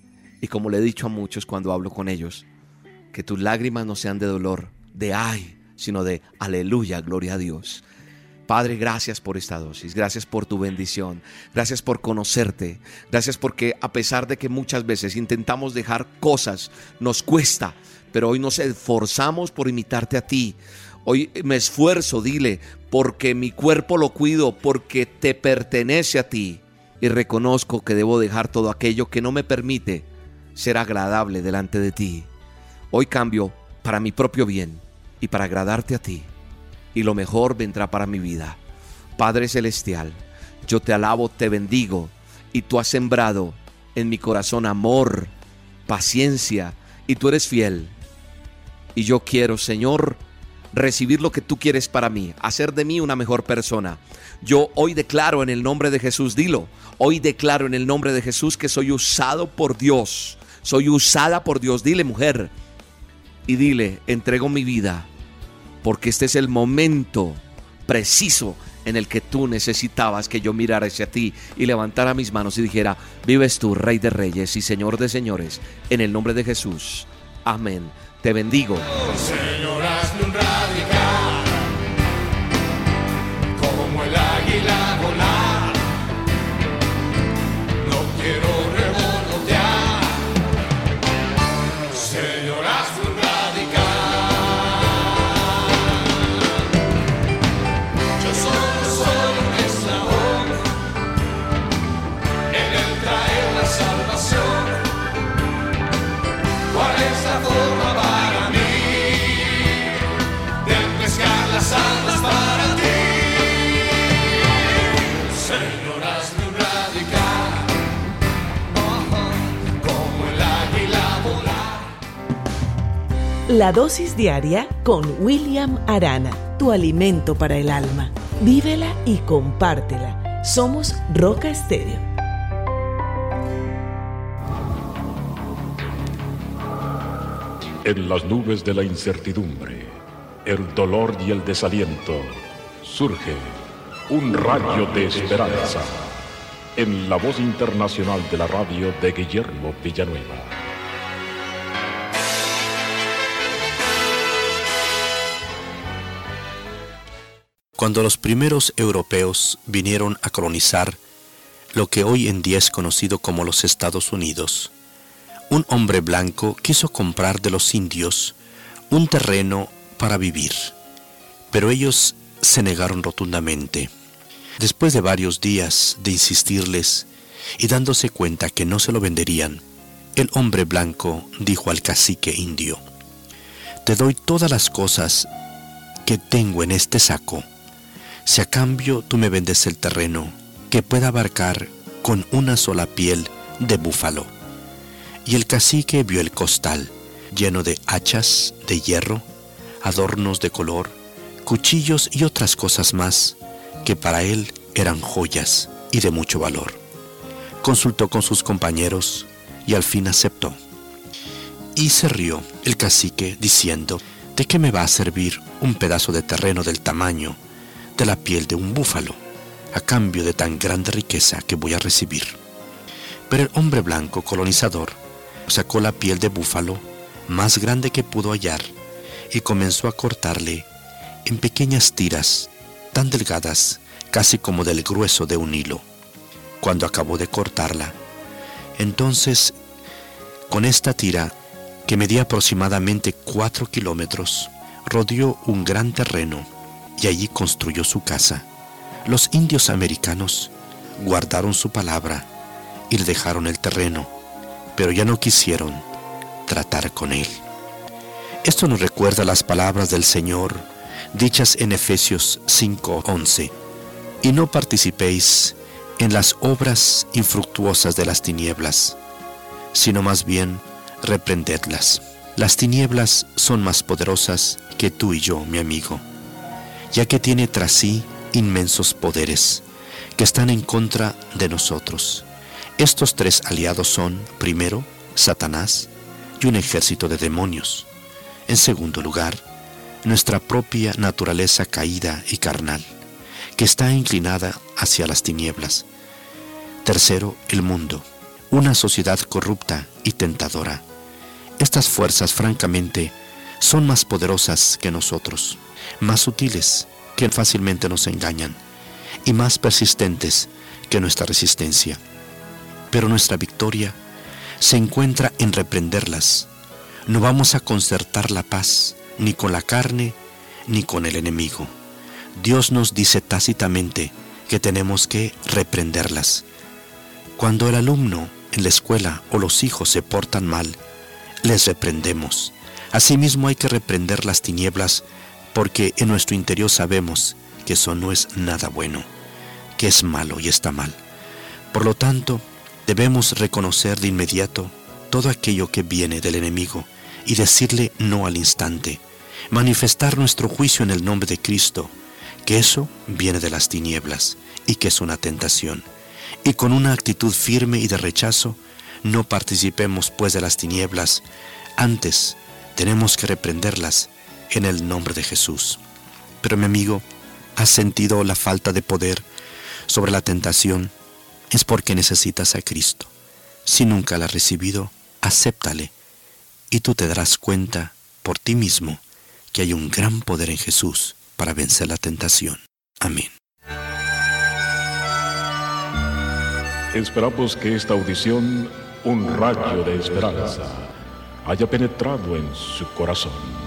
Y como le he dicho a muchos cuando hablo con ellos, que tus lágrimas no sean de dolor, de ay, sino de aleluya, gloria a Dios. Padre, gracias por esta dosis, gracias por tu bendición, gracias por conocerte, gracias porque a pesar de que muchas veces intentamos dejar cosas, nos cuesta, pero hoy nos esforzamos por imitarte a ti. Hoy me esfuerzo, dile, porque mi cuerpo lo cuido, porque te pertenece a ti. Y reconozco que debo dejar todo aquello que no me permite ser agradable delante de ti. Hoy cambio para mi propio bien y para agradarte a ti. Y lo mejor vendrá para mi vida. Padre Celestial, yo te alabo, te bendigo, y tú has sembrado en mi corazón amor, paciencia, y tú eres fiel. Y yo quiero, Señor, recibir lo que tú quieres para mí, hacer de mí una mejor persona. Yo hoy declaro en el nombre de Jesús, dilo, hoy declaro en el nombre de Jesús que soy usado por Dios, soy usada por Dios. Dile, mujer, y dile, entrego mi vida, porque este es el momento preciso en el que tú necesitabas que yo mirara hacia ti y levantara mis manos y dijera, vives tú, Rey de Reyes y Señor de Señores, en el nombre de Jesús. Amén. Te bendigo. La dosis diaria con William Arana, tu alimento para el alma. Vívela y compártela. Somos Roca Estéreo. En las nubes de la incertidumbre, el dolor y el desaliento, surge un rayo de esperanza en la voz internacional de la radio de Guillermo Villanueva. Cuando los primeros europeos vinieron a colonizar lo que hoy en día es conocido como los Estados Unidos, un hombre blanco quiso comprar de los indios un terreno para vivir, pero ellos se negaron rotundamente. Después de varios días de insistirles y dándose cuenta que no se lo venderían, el hombre blanco dijo al cacique indio, Te doy todas las cosas que tengo en este saco, si a cambio tú me vendes el terreno que pueda abarcar con una sola piel de búfalo. Y el cacique vio el costal lleno de hachas de hierro, adornos de color, cuchillos y otras cosas más que para él eran joyas y de mucho valor. Consultó con sus compañeros y al fin aceptó. Y se rió el cacique diciendo, ¿de qué me va a servir un pedazo de terreno del tamaño de la piel de un búfalo a cambio de tan grande riqueza que voy a recibir? Pero el hombre blanco colonizador sacó la piel de búfalo más grande que pudo hallar y comenzó a cortarle en pequeñas tiras tan delgadas casi como del grueso de un hilo. Cuando acabó de cortarla, entonces con esta tira, que medía aproximadamente cuatro kilómetros, rodeó un gran terreno y allí construyó su casa. Los indios americanos guardaron su palabra y le dejaron el terreno, pero ya no quisieron tratar con él. Esto nos recuerda las palabras del Señor dichas en Efesios 5:11, y no participéis en las obras infructuosas de las tinieblas, sino más bien reprendedlas. Las tinieblas son más poderosas que tú y yo, mi amigo, ya que tiene tras sí inmensos poderes que están en contra de nosotros. Estos tres aliados son, primero, Satanás y un ejército de demonios. En segundo lugar, nuestra propia naturaleza caída y carnal, que está inclinada hacia las tinieblas. Tercero, el mundo, una sociedad corrupta y tentadora. Estas fuerzas, francamente, son más poderosas que nosotros, más sutiles que fácilmente nos engañan y más persistentes que nuestra resistencia. Pero nuestra victoria se encuentra en reprenderlas. No vamos a concertar la paz ni con la carne ni con el enemigo. Dios nos dice tácitamente que tenemos que reprenderlas. Cuando el alumno en la escuela o los hijos se portan mal, les reprendemos. Asimismo hay que reprender las tinieblas porque en nuestro interior sabemos que eso no es nada bueno, que es malo y está mal. Por lo tanto, debemos reconocer de inmediato todo aquello que viene del enemigo y decirle no al instante, manifestar nuestro juicio en el nombre de Cristo, que eso viene de las tinieblas y que es una tentación. Y con una actitud firme y de rechazo, no participemos pues de las tinieblas, antes tenemos que reprenderlas en el nombre de Jesús. Pero mi amigo, ¿has sentido la falta de poder sobre la tentación? Es porque necesitas a Cristo. Si nunca la has recibido, acéptale y tú te darás cuenta por ti mismo que hay un gran poder en Jesús para vencer la tentación. Amén. Esperamos que esta audición, un rayo de esperanza, haya penetrado en su corazón.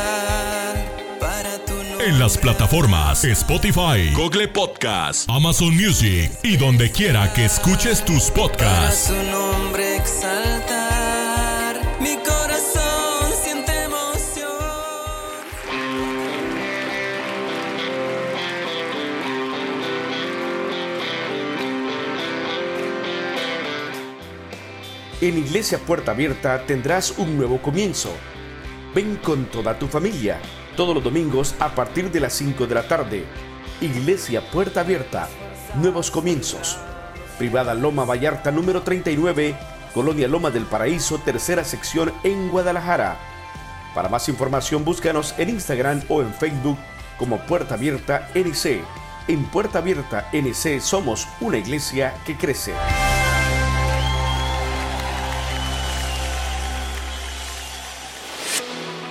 en las plataformas Spotify, Google Podcast, Amazon Music y donde quiera que escuches tus podcasts. Exaltar, mi corazón siente emoción. En Iglesia Puerta Abierta tendrás un nuevo comienzo. Ven con toda tu familia todos los domingos a partir de las 5 de la tarde. Iglesia Puerta Abierta, nuevos comienzos. Privada Loma Vallarta número 39, Colonia Loma del Paraíso, tercera sección en Guadalajara. Para más información búscanos en Instagram o en Facebook como Puerta Abierta NC. En Puerta Abierta NC somos una iglesia que crece.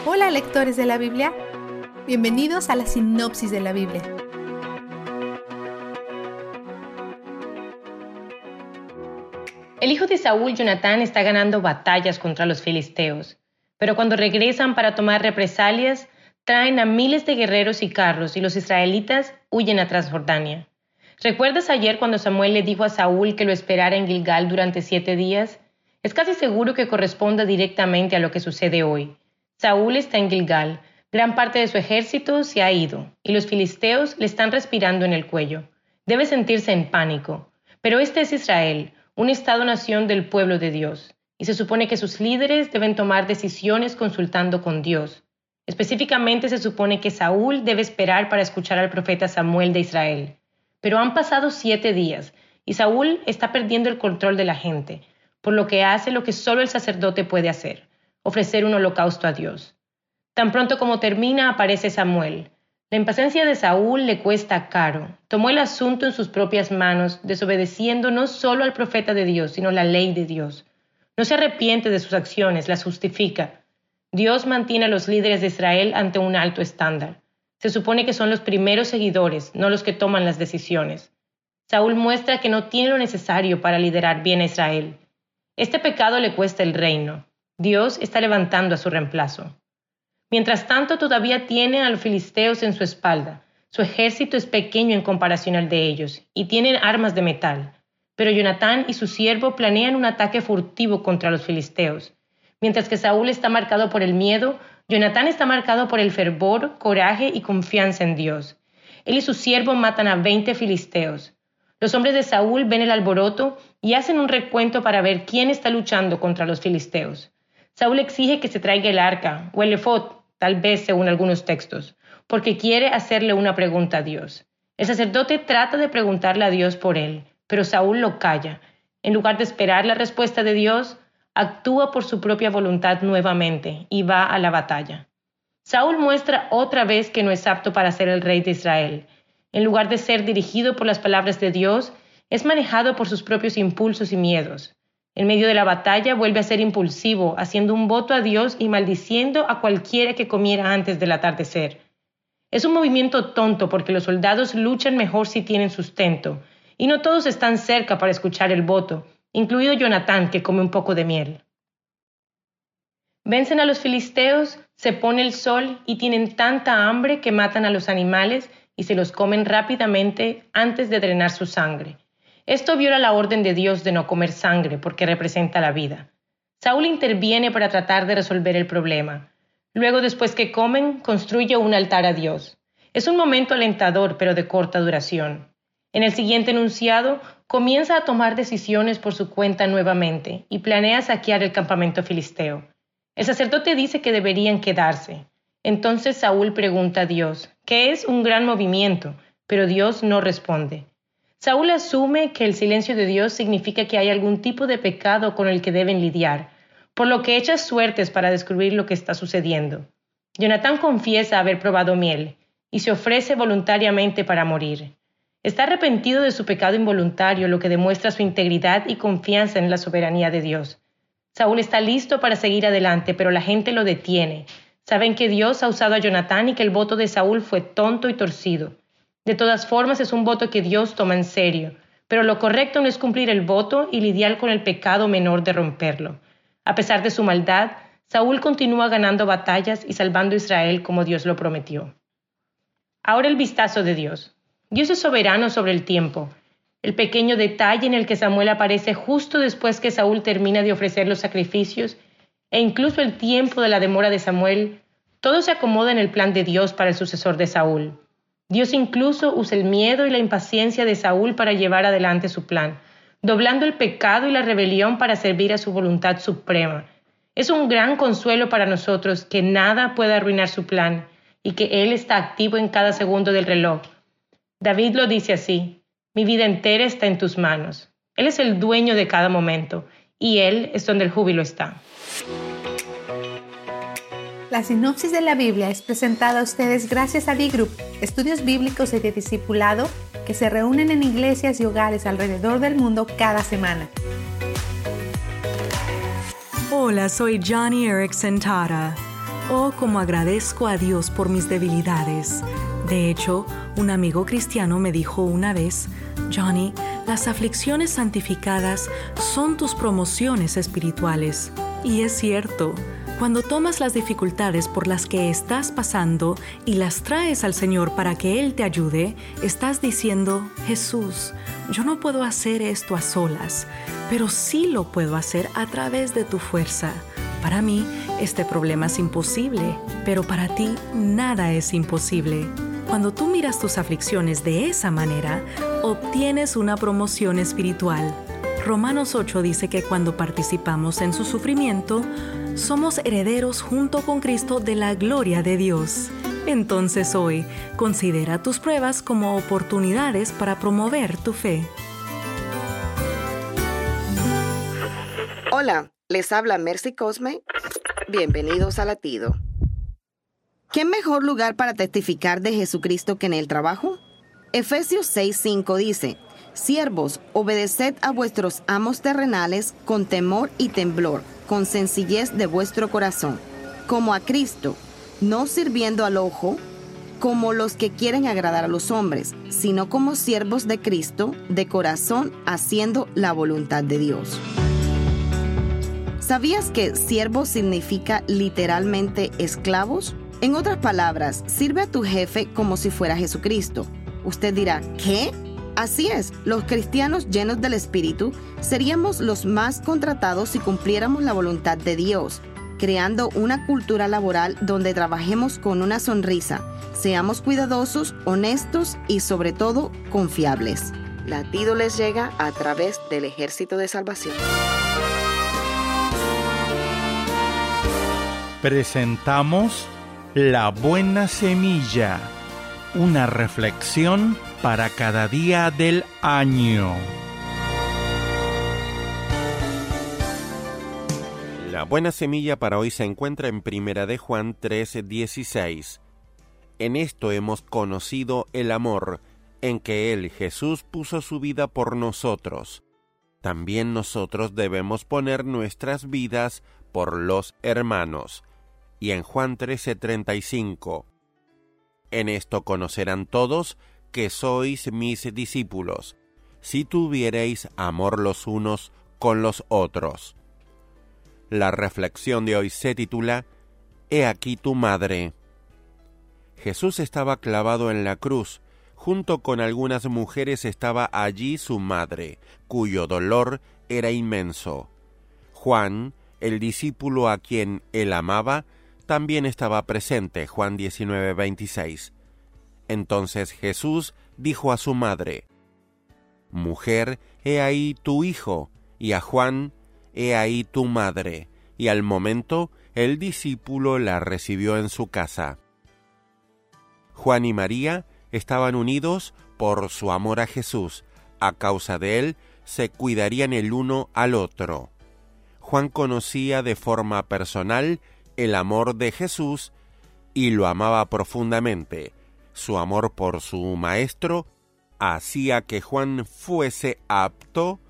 Hola lectores de la Biblia, bienvenidos a la sinopsis de la Biblia. El hijo de Saúl, Jonatán, está ganando batallas contra los filisteos, pero cuando regresan para tomar represalias, traen a miles de guerreros y carros y los israelitas huyen a Transjordania. ¿Recuerdas ayer cuando Samuel le dijo a Saúl que lo esperara en Gilgal durante siete días? Es casi seguro que corresponda directamente a lo que sucede hoy. Saúl está en Gilgal, gran parte de su ejército se ha ido y los filisteos le están respirando en el cuello. Debe sentirse en pánico. Pero este es Israel, un Estado-nación del pueblo de Dios, y se supone que sus líderes deben tomar decisiones consultando con Dios. Específicamente se supone que Saúl debe esperar para escuchar al profeta Samuel de Israel. Pero han pasado siete días y Saúl está perdiendo el control de la gente, por lo que hace lo que solo el sacerdote puede hacer, ofrecer un holocausto a Dios. Tan pronto como termina aparece Samuel, la impaciencia de Saúl le cuesta caro. Tomó el asunto en sus propias manos, desobedeciendo no solo al profeta de Dios, sino la ley de Dios. No se arrepiente de sus acciones, las justifica. Dios mantiene a los líderes de Israel ante un alto estándar. Se supone que son los primeros seguidores, no los que toman las decisiones. Saúl muestra que no tiene lo necesario para liderar bien a Israel. Este pecado le cuesta el reino. Dios está levantando a su reemplazo. Mientras tanto, todavía tiene a los filisteos en su espalda. Su ejército es pequeño en comparación al de ellos, y tienen armas de metal. Pero Jonatán y su siervo planean un ataque furtivo contra los filisteos. Mientras que Saúl está marcado por el miedo, Jonatán está marcado por el fervor, coraje y confianza en Dios. Él y su siervo matan a veinte filisteos. Los hombres de Saúl ven el alboroto y hacen un recuento para ver quién está luchando contra los filisteos. Saúl exige que se traiga el arca o el efod, tal vez según algunos textos, porque quiere hacerle una pregunta a Dios. El sacerdote trata de preguntarle a Dios por él, pero Saúl lo calla. En lugar de esperar la respuesta de Dios, actúa por su propia voluntad nuevamente y va a la batalla. Saúl muestra otra vez que no es apto para ser el rey de Israel. En lugar de ser dirigido por las palabras de Dios, es manejado por sus propios impulsos y miedos. En medio de la batalla vuelve a ser impulsivo, haciendo un voto a Dios y maldiciendo a cualquiera que comiera antes del atardecer. Es un movimiento tonto porque los soldados luchan mejor si tienen sustento, y no todos están cerca para escuchar el voto, incluido Jonatán, que come un poco de miel. Vencen a los filisteos, se pone el sol y tienen tanta hambre que matan a los animales y se los comen rápidamente antes de drenar su sangre. Esto viola la orden de Dios de no comer sangre porque representa la vida. Saúl interviene para tratar de resolver el problema. Luego, después que comen, construye un altar a Dios. Es un momento alentador, pero de corta duración. En el siguiente enunciado, comienza a tomar decisiones por su cuenta nuevamente y planea saquear el campamento filisteo. El sacerdote dice que deberían quedarse. Entonces Saúl pregunta a Dios, ¿qué es un gran movimiento? Pero Dios no responde. Saúl asume que el silencio de Dios significa que hay algún tipo de pecado con el que deben lidiar, por lo que echa suertes para descubrir lo que está sucediendo. Jonatán confiesa haber probado miel y se ofrece voluntariamente para morir. Está arrepentido de su pecado involuntario, lo que demuestra su integridad y confianza en la soberanía de Dios. Saúl está listo para seguir adelante, pero la gente lo detiene. Saben que Dios ha usado a Jonatán y que el voto de Saúl fue tonto y torcido. De todas formas, es un voto que Dios toma en serio, pero lo correcto no es cumplir el voto y lidiar con el pecado menor de romperlo. A pesar de su maldad, Saúl continúa ganando batallas y salvando a Israel como Dios lo prometió. Ahora el vistazo de Dios. Dios es soberano sobre el tiempo. El pequeño detalle en el que Samuel aparece justo después que Saúl termina de ofrecer los sacrificios e incluso el tiempo de la demora de Samuel, todo se acomoda en el plan de Dios para el sucesor de Saúl. Dios incluso usa el miedo y la impaciencia de Saúl para llevar adelante su plan. doblando el pecado y la rebelión para servir a su voluntad suprema. Es un gran consuelo para nosotros que nada pueda arruinar su plan y que Él está activo en cada segundo del reloj. David lo dice así, mi vida entera está en tus manos. Él es el dueño de cada momento y Él es donde el júbilo está. La sinopsis de la Biblia es presentada a ustedes gracias a D-Group, estudios bíblicos y de discipulado que se reúnen en iglesias y hogares alrededor del mundo cada semana. Hola, soy Johnny Erickson Tara. Oh, como agradezco a Dios por mis debilidades. De hecho, un amigo cristiano me dijo una vez, Johnny, las aflicciones santificadas son tus promociones espirituales. Y es cierto, cuando tomas las dificultades por las que estás pasando y las traes al Señor para que Él te ayude, estás diciendo, Jesús, yo no puedo hacer esto a solas, pero sí lo puedo hacer a través de tu fuerza. Para mí, este problema es imposible, pero para ti nada es imposible. Cuando tú miras tus aflicciones de esa manera, obtienes una promoción espiritual. Romanos 8 dice que cuando participamos en su sufrimiento, somos herederos junto con Cristo de la gloria de Dios. Entonces hoy, considera tus pruebas como oportunidades para promover tu fe. Hola, les habla Mercy Cosme. Bienvenidos a Latido. ¿Qué mejor lugar para testificar de Jesucristo que en el trabajo? Efesios 6:5 dice, Siervos, obedeced a vuestros amos terrenales con temor y temblor con sencillez de vuestro corazón, como a Cristo, no sirviendo al ojo, como los que quieren agradar a los hombres, sino como siervos de Cristo, de corazón, haciendo la voluntad de Dios. ¿Sabías que siervo significa literalmente esclavos? En otras palabras, sirve a tu jefe como si fuera Jesucristo. Usted dirá, ¿qué? Así es, los cristianos llenos del Espíritu seríamos los más contratados si cumpliéramos la voluntad de Dios, creando una cultura laboral donde trabajemos con una sonrisa, seamos cuidadosos, honestos y sobre todo confiables. Latido les llega a través del ejército de salvación. Presentamos La Buena Semilla, una reflexión para cada día del año. La buena semilla para hoy se encuentra en Primera de Juan 13:16. En esto hemos conocido el amor, en que Él, Jesús, puso su vida por nosotros. También nosotros debemos poner nuestras vidas por los hermanos. Y en Juan 13:35. En esto conocerán todos que sois mis discípulos, si tuviereis amor los unos con los otros. La reflexión de hoy se titula He aquí tu madre. Jesús estaba clavado en la cruz, junto con algunas mujeres estaba allí su madre, cuyo dolor era inmenso. Juan, el discípulo a quien él amaba, también estaba presente, Juan 19:26. Entonces Jesús dijo a su madre, Mujer, he ahí tu hijo, y a Juan, he ahí tu madre. Y al momento el discípulo la recibió en su casa. Juan y María estaban unidos por su amor a Jesús. A causa de él, se cuidarían el uno al otro. Juan conocía de forma personal el amor de Jesús y lo amaba profundamente su amor por su maestro hacía que Juan fuese apto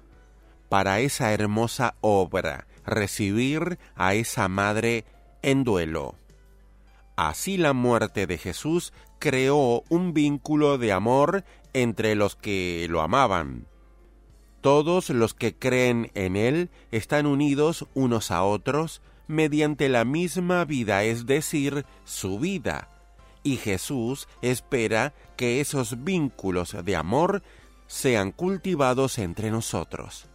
para esa hermosa obra, recibir a esa madre en duelo. Así la muerte de Jesús creó un vínculo de amor entre los que lo amaban. Todos los que creen en Él están unidos unos a otros mediante la misma vida, es decir, su vida, y Jesús espera que esos vínculos de amor sean cultivados entre nosotros.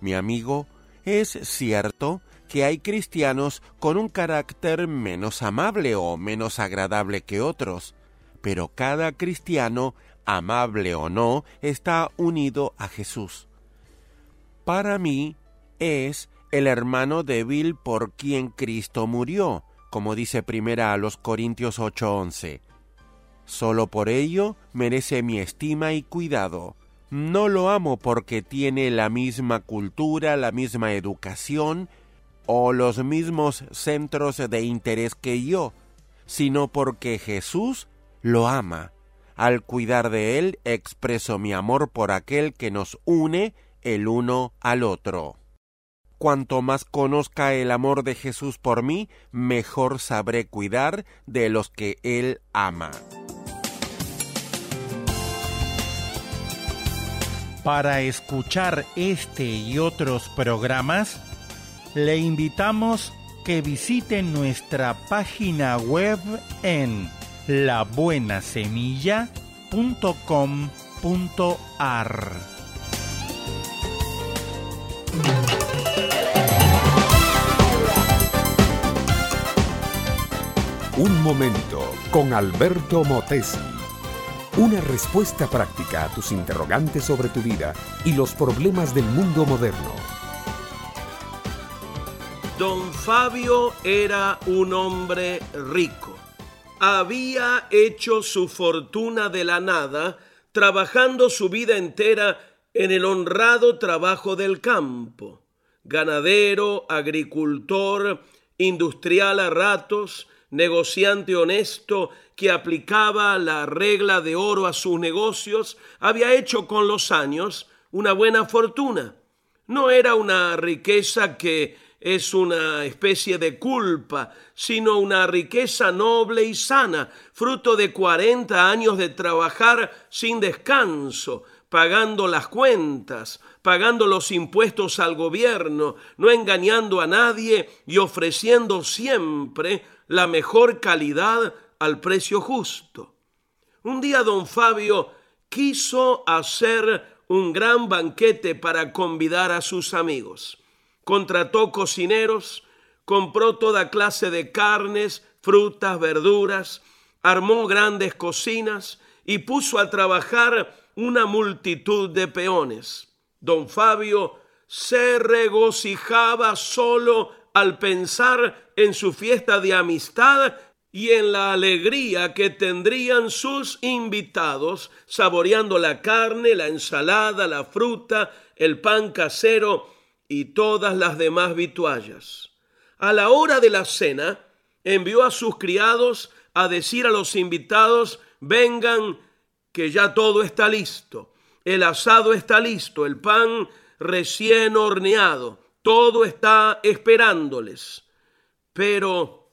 Mi amigo, es cierto que hay cristianos con un carácter menos amable o menos agradable que otros, pero cada cristiano, amable o no, está unido a Jesús. para mí es el hermano débil por quien Cristo murió, como dice primera a los Corintios 8:11. Solo por ello merece mi estima y cuidado. No lo amo porque tiene la misma cultura, la misma educación o los mismos centros de interés que yo, sino porque Jesús lo ama. Al cuidar de él expreso mi amor por aquel que nos une el uno al otro. Cuanto más conozca el amor de Jesús por mí, mejor sabré cuidar de los que Él ama. Para escuchar este y otros programas, le invitamos que visite nuestra página web en labuenasemilla.com.ar. Un momento con Alberto Motesi. Una respuesta práctica a tus interrogantes sobre tu vida y los problemas del mundo moderno. Don Fabio era un hombre rico. Había hecho su fortuna de la nada, trabajando su vida entera en el honrado trabajo del campo. Ganadero, agricultor, industrial a ratos, negociante honesto que aplicaba la regla de oro a sus negocios, había hecho con los años una buena fortuna. No era una riqueza que es una especie de culpa, sino una riqueza noble y sana, fruto de 40 años de trabajar sin descanso, pagando las cuentas, pagando los impuestos al gobierno, no engañando a nadie y ofreciendo siempre la mejor calidad al precio justo. Un día don Fabio quiso hacer un gran banquete para convidar a sus amigos. Contrató cocineros, compró toda clase de carnes, frutas, verduras, armó grandes cocinas y puso a trabajar una multitud de peones. Don Fabio se regocijaba solo al pensar en su fiesta de amistad y en la alegría que tendrían sus invitados saboreando la carne, la ensalada, la fruta, el pan casero y todas las demás vituallas. A la hora de la cena, envió a sus criados a decir a los invitados, vengan, que ya todo está listo. El asado está listo, el pan recién horneado, todo está esperándoles. Pero,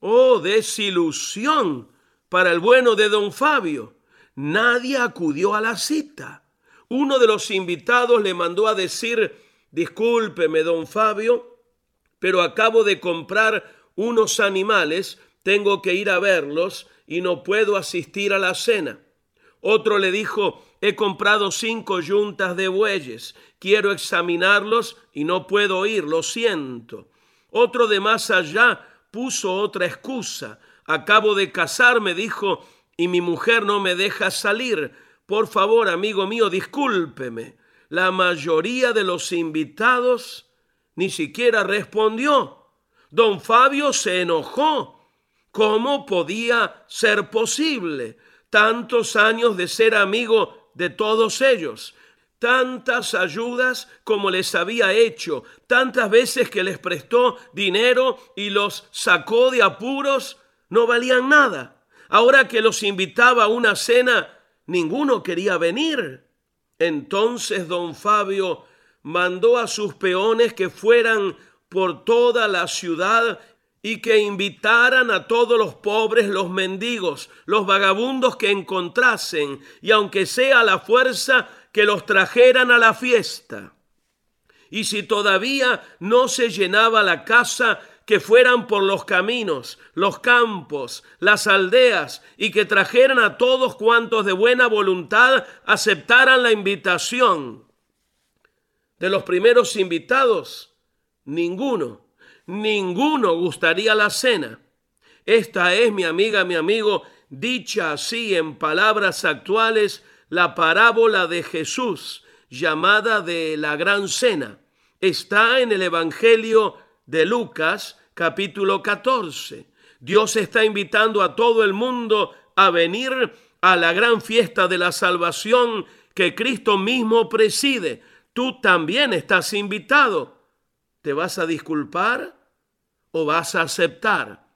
oh, desilusión para el bueno de don Fabio. Nadie acudió a la cita. Uno de los invitados le mandó a decir, discúlpeme, don Fabio, pero acabo de comprar unos animales, tengo que ir a verlos y no puedo asistir a la cena. Otro le dijo, he comprado cinco yuntas de bueyes, quiero examinarlos y no puedo ir, lo siento. Otro de más allá puso otra excusa. Acabo de casarme, dijo, y mi mujer no me deja salir. Por favor, amigo mío, discúlpeme. La mayoría de los invitados ni siquiera respondió. Don Fabio se enojó. ¿Cómo podía ser posible? Tantos años de ser amigo de todos ellos tantas ayudas como les había hecho, tantas veces que les prestó dinero y los sacó de apuros, no valían nada. Ahora que los invitaba a una cena, ninguno quería venir. Entonces don Fabio mandó a sus peones que fueran por toda la ciudad y que invitaran a todos los pobres, los mendigos, los vagabundos que encontrasen, y aunque sea la fuerza, que los trajeran a la fiesta. Y si todavía no se llenaba la casa, que fueran por los caminos, los campos, las aldeas, y que trajeran a todos cuantos de buena voluntad aceptaran la invitación. De los primeros invitados, ninguno, ninguno gustaría la cena. Esta es, mi amiga, mi amigo, dicha así en palabras actuales, la parábola de Jesús, llamada de la Gran Cena. Está en el Evangelio de Lucas capítulo 14. Dios está invitando a todo el mundo a venir a la gran fiesta de la salvación que Cristo mismo preside. Tú también estás invitado. ¿Te vas a disculpar o vas a aceptar?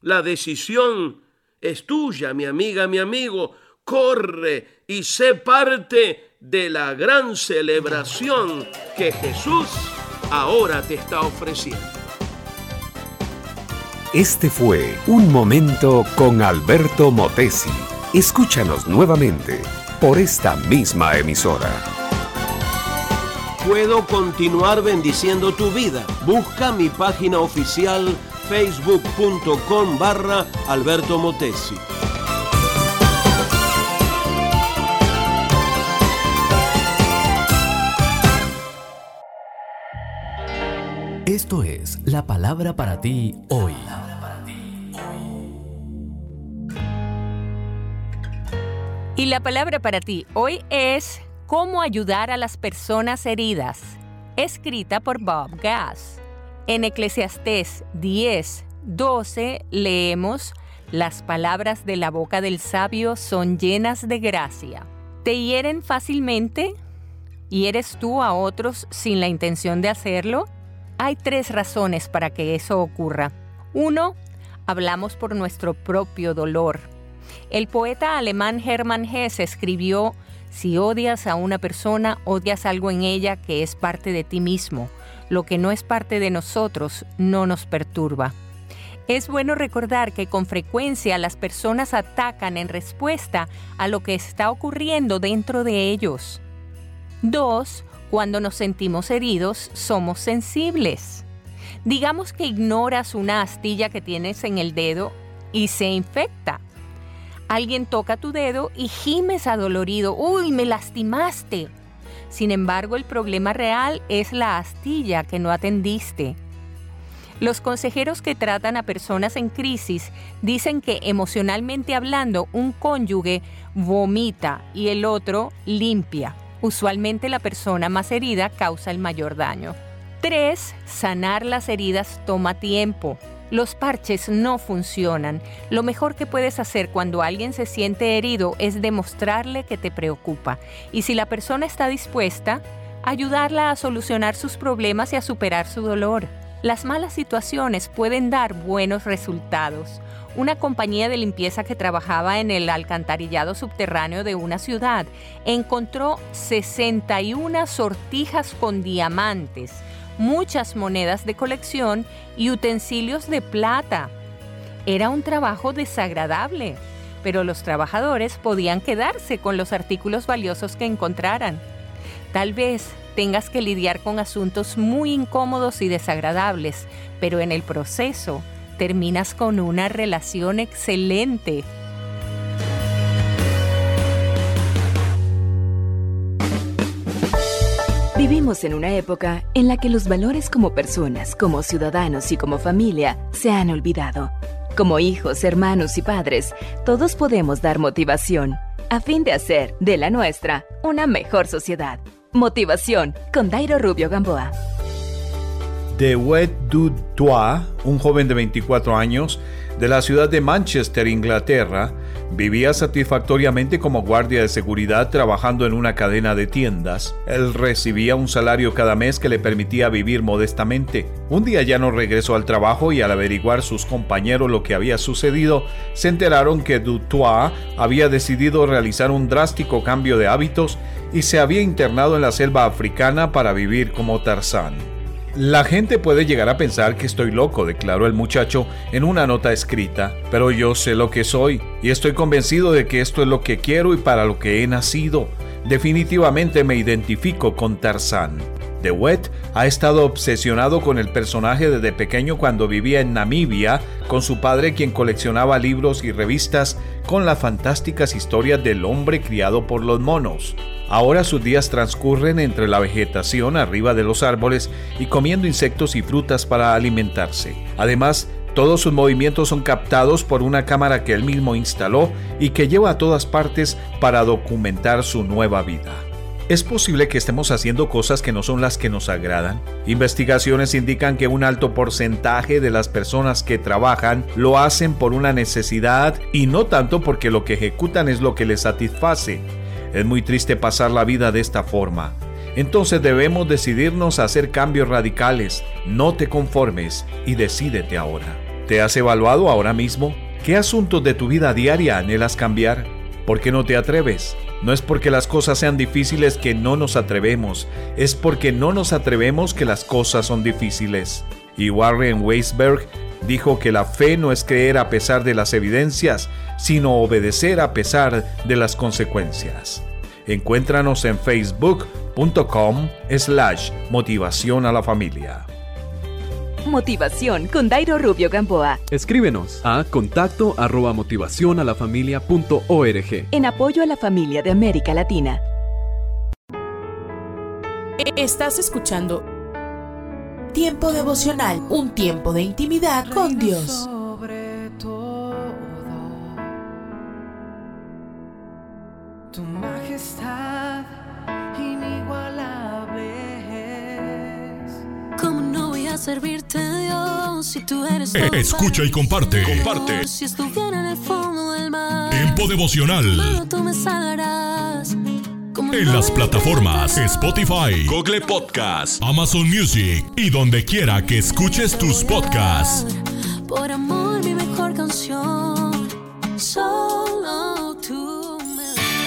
La decisión es tuya, mi amiga, mi amigo. Corre y sé parte de la gran celebración que Jesús ahora te está ofreciendo. Este fue Un Momento con Alberto Motesi. Escúchanos nuevamente por esta misma emisora. Puedo continuar bendiciendo tu vida. Busca mi página oficial facebook.com barra Alberto Motesi. Esto es la palabra para ti hoy. Y la palabra para ti hoy es Cómo ayudar a las personas heridas, escrita por Bob Gass. En Eclesiastés 10, 12 leemos, Las palabras de la boca del sabio son llenas de gracia. ¿Te hieren fácilmente? ¿Hieres tú a otros sin la intención de hacerlo? Hay tres razones para que eso ocurra. Uno, hablamos por nuestro propio dolor. El poeta alemán Hermann Hesse escribió, si odias a una persona, odias algo en ella que es parte de ti mismo. Lo que no es parte de nosotros no nos perturba. Es bueno recordar que con frecuencia las personas atacan en respuesta a lo que está ocurriendo dentro de ellos. Dos, cuando nos sentimos heridos, somos sensibles. Digamos que ignoras una astilla que tienes en el dedo y se infecta. Alguien toca tu dedo y gimes adolorido. ¡Uy, me lastimaste! Sin embargo, el problema real es la astilla que no atendiste. Los consejeros que tratan a personas en crisis dicen que emocionalmente hablando un cónyuge vomita y el otro limpia. Usualmente la persona más herida causa el mayor daño. 3. Sanar las heridas toma tiempo. Los parches no funcionan. Lo mejor que puedes hacer cuando alguien se siente herido es demostrarle que te preocupa. Y si la persona está dispuesta, ayudarla a solucionar sus problemas y a superar su dolor. Las malas situaciones pueden dar buenos resultados. Una compañía de limpieza que trabajaba en el alcantarillado subterráneo de una ciudad encontró 61 sortijas con diamantes muchas monedas de colección y utensilios de plata. Era un trabajo desagradable, pero los trabajadores podían quedarse con los artículos valiosos que encontraran. Tal vez tengas que lidiar con asuntos muy incómodos y desagradables, pero en el proceso terminas con una relación excelente Vivimos en una época en la que los valores como personas, como ciudadanos y como familia se han olvidado. Como hijos, hermanos y padres, todos podemos dar motivación a fin de hacer de la nuestra una mejor sociedad. Motivación con Dairo Rubio Gamboa. De Wet un joven de 24 años de la ciudad de Manchester, Inglaterra, Vivía satisfactoriamente como guardia de seguridad trabajando en una cadena de tiendas. Él recibía un salario cada mes que le permitía vivir modestamente. Un día ya no regresó al trabajo y al averiguar sus compañeros lo que había sucedido, se enteraron que Dutois había decidido realizar un drástico cambio de hábitos y se había internado en la selva africana para vivir como Tarzán. La gente puede llegar a pensar que estoy loco, declaró el muchacho en una nota escrita, pero yo sé lo que soy y estoy convencido de que esto es lo que quiero y para lo que he nacido. Definitivamente me identifico con Tarzán. DeWitt ha estado obsesionado con el personaje desde pequeño cuando vivía en Namibia con su padre quien coleccionaba libros y revistas con las fantásticas historias del hombre criado por los monos. Ahora sus días transcurren entre la vegetación arriba de los árboles y comiendo insectos y frutas para alimentarse. Además, todos sus movimientos son captados por una cámara que él mismo instaló y que lleva a todas partes para documentar su nueva vida. Es posible que estemos haciendo cosas que no son las que nos agradan. Investigaciones indican que un alto porcentaje de las personas que trabajan lo hacen por una necesidad y no tanto porque lo que ejecutan es lo que les satisface. Es muy triste pasar la vida de esta forma. Entonces debemos decidirnos a hacer cambios radicales. No te conformes y decídete ahora. ¿Te has evaluado ahora mismo? ¿Qué asuntos de tu vida diaria anhelas cambiar? ¿Por qué no te atreves? No es porque las cosas sean difíciles que no nos atrevemos, es porque no nos atrevemos que las cosas son difíciles. Y Warren Weisberg dijo que la fe no es creer a pesar de las evidencias, sino obedecer a pesar de las consecuencias. Encuéntranos en facebook.com slash motivación a la familia. Motivación con Dairo Rubio Gamboa. Escríbenos a contacto arroba motivación a la familia En apoyo a la familia de América Latina. Estás escuchando Tiempo devocional, un tiempo de intimidad con Dios. Si tú eres Eh, escucha y comparte. Comparte. Si estuviera en el fondo del mar, Tiempo devocional. tú me salvarás. ¿Cómo En no las plataformas Spotify, Google Podcast, Amazon Music y donde quiera que escuches tus podcasts. Por amor, mi mejor canción. Solo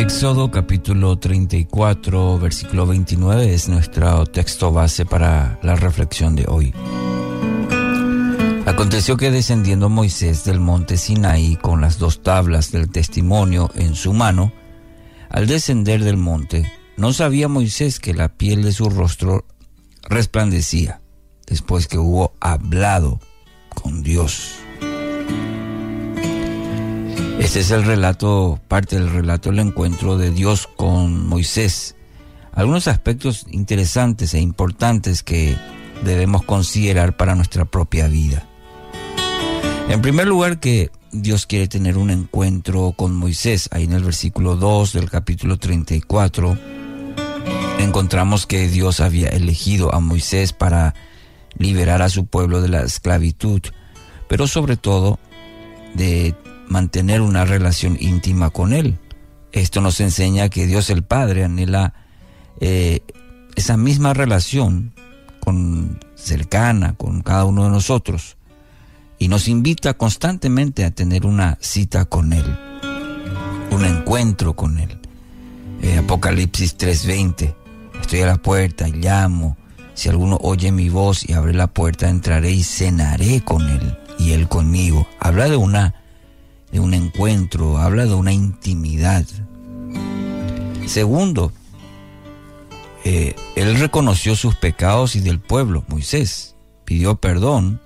Éxodo capítulo 34, versículo 29 es nuestro texto base para la reflexión de hoy. Aconteció que descendiendo Moisés del monte Sinaí con las dos tablas del testimonio en su mano, al descender del monte, no sabía Moisés que la piel de su rostro resplandecía después que hubo hablado con Dios. Este es el relato, parte del relato del encuentro de Dios con Moisés. Algunos aspectos interesantes e importantes que debemos considerar para nuestra propia vida. En primer lugar, que Dios quiere tener un encuentro con Moisés. Ahí en el versículo 2 del capítulo 34 encontramos que Dios había elegido a Moisés para liberar a su pueblo de la esclavitud, pero sobre todo de mantener una relación íntima con Él. Esto nos enseña que Dios el Padre anhela eh, esa misma relación con, cercana con cada uno de nosotros y nos invita constantemente a tener una cita con Él, un encuentro con Él. Eh, Apocalipsis 3:20, estoy a la puerta y llamo, si alguno oye mi voz y abre la puerta, entraré y cenaré con Él y Él conmigo. Habla de una de un encuentro, habla de una intimidad. Segundo, eh, él reconoció sus pecados y del pueblo, Moisés, pidió perdón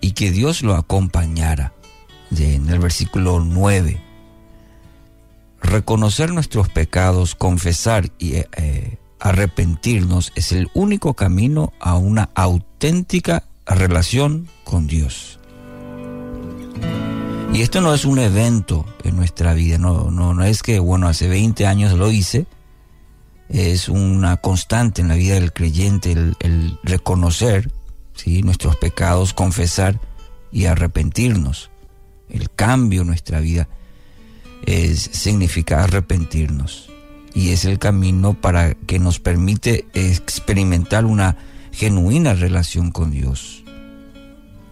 y que Dios lo acompañara. En el versículo 9, reconocer nuestros pecados, confesar y eh, eh, arrepentirnos es el único camino a una auténtica relación con Dios. Y esto no es un evento en nuestra vida, no, no, no es que, bueno, hace 20 años lo hice, es una constante en la vida del creyente el, reconocer ¿sí? nuestros pecados, confesar y arrepentirnos. El cambio en nuestra vida es, significa arrepentirnos y es el camino para que nos permite experimentar una genuina relación con Dios.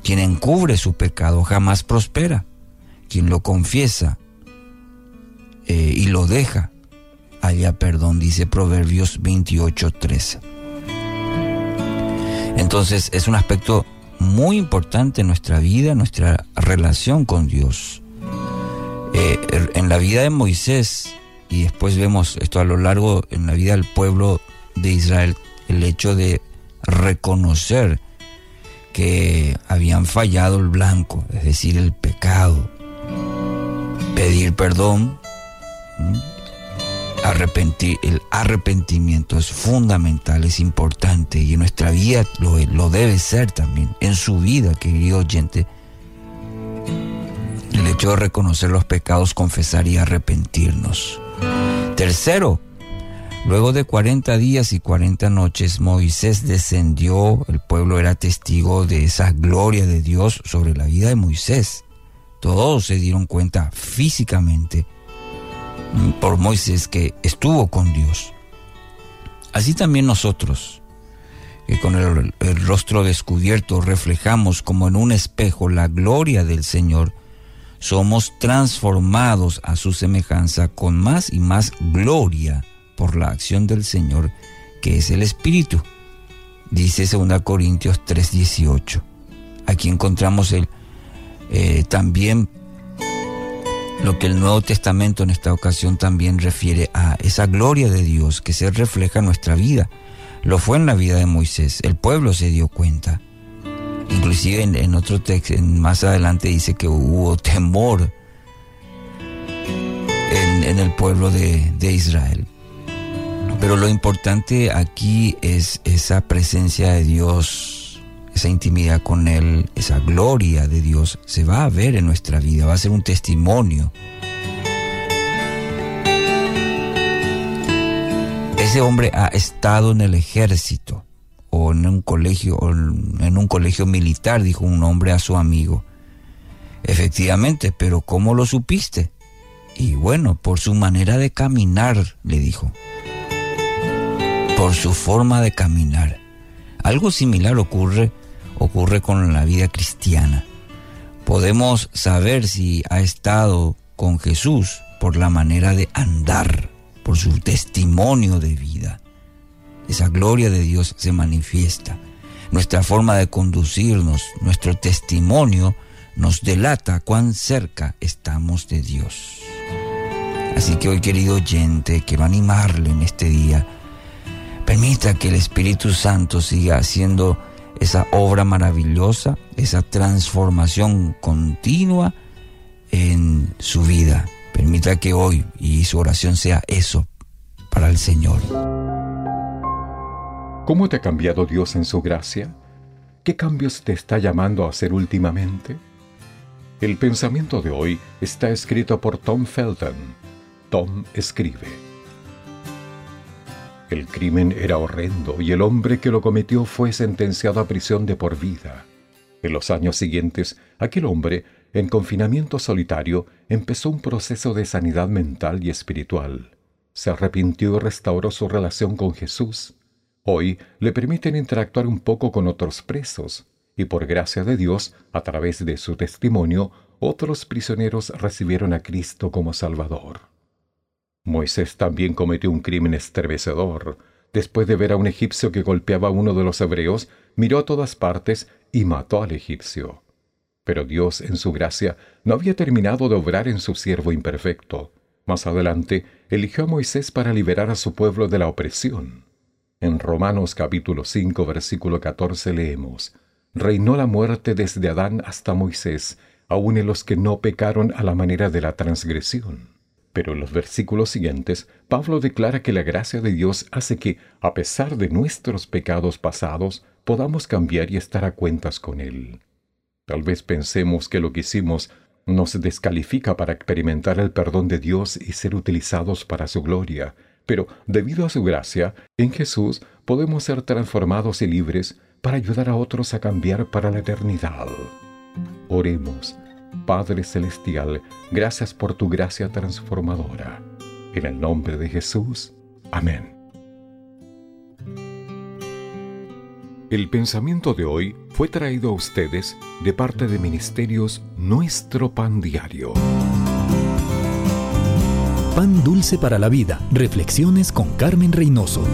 Quien encubre su pecado jamás prospera. Quien lo confiesa eh, y lo deja, haya perdón, dice Proverbios 28:13. Entonces es un aspecto muy importante en nuestra vida, nuestra relación con Dios. Eh, en la vida de Moisés, y después vemos esto a lo largo en la vida del pueblo de Israel, el hecho de reconocer que habían fallado el blanco, es decir, el pecado, pedir perdón, arrepentir, el arrepentimiento es fundamental, es importante y en nuestra vida lo, lo debe ser también, en su vida, querido oyente. El hecho de reconocer los pecados, confesar y arrepentirnos. Tercero, luego de 40 días y 40 noches, Moisés descendió, el pueblo era testigo de esa gloria de Dios sobre la vida de Moisés. Todos se dieron cuenta físicamente por Moisés que estuvo con Dios. Así también nosotros, que con el, rostro descubierto reflejamos como en un espejo la gloria del Señor, somos transformados a su semejanza con más y más gloria por la acción del Señor, que es el Espíritu. Dice 2 Corintios 3:18. Aquí encontramos el, eh, también lo que el Nuevo Testamento en esta ocasión también refiere a esa gloria de Dios que se refleja en nuestra vida. Lo fue en la vida de Moisés, el pueblo se dio cuenta. Inclusive en, otro texto, más adelante dice que hubo temor en, el pueblo de, de Israel. Pero lo importante aquí es esa presencia de Dios esa intimidad con Él, esa gloria de Dios, se va a ver en nuestra vida, va a ser un testimonio. Ese hombre ha estado en el ejército o en un colegio, o en un colegio militar, dijo un hombre a su amigo. Efectivamente, pero ¿cómo lo supiste? Y bueno, por su manera de caminar, le dijo. Por su forma de caminar. Algo similar ocurre ocurre con la vida cristiana. Podemos saber si ha estado con Jesús por la manera de andar, por su testimonio de vida. Esa gloria de Dios se manifiesta. Nuestra forma de conducirnos, nuestro testimonio nos delata cuán cerca estamos de Dios. Así que hoy, querido oyente, quiero animarle en este día. Permita que el Espíritu Santo siga haciendo esa obra maravillosa, esa transformación continua en su vida. Permita que hoy y su oración sea eso para el Señor. ¿Cómo te ha cambiado Dios en su gracia? ¿Qué cambios te está llamando a hacer últimamente? El pensamiento de hoy está escrito por Tom Felton. Tom escribe. El crimen era horrendo y el hombre que lo cometió fue sentenciado a prisión de por vida. En los años siguientes, aquel hombre, en confinamiento solitario, empezó un proceso de sanidad mental y espiritual. Se arrepintió y restauró su relación con Jesús. Hoy le permiten interactuar un poco con otros presos, y por gracia de Dios, a través de su testimonio, otros prisioneros recibieron a Cristo como Salvador. Moisés también cometió un crimen estremecedor. Después de ver a un egipcio que golpeaba a uno de los hebreos, miró a todas partes y mató al egipcio. Pero Dios, en su gracia, no había terminado de obrar en su siervo imperfecto. Más adelante, eligió a Moisés para liberar a su pueblo de la opresión. En Romanos capítulo 5, versículo 14 leemos, Reinó la muerte desde Adán hasta Moisés, aun en los que no pecaron a la manera de la transgresión. Pero en los versículos siguientes, Pablo declara que la gracia de Dios hace que, a pesar de nuestros pecados pasados, podamos cambiar y estar a cuentas con Él. Tal vez pensemos que lo que hicimos nos descalifica para experimentar el perdón de Dios y ser utilizados para su gloria, pero debido a su gracia, en Jesús podemos ser transformados y libres para ayudar a otros a cambiar para la eternidad. Oremos. Padre Celestial, gracias por tu gracia transformadora. En el nombre de Jesús. Amén. El pensamiento de hoy fue traído a ustedes de parte de Ministerios Nuestro Pan Diario. Pan dulce para la vida. Reflexiones con Carmen Reynoso.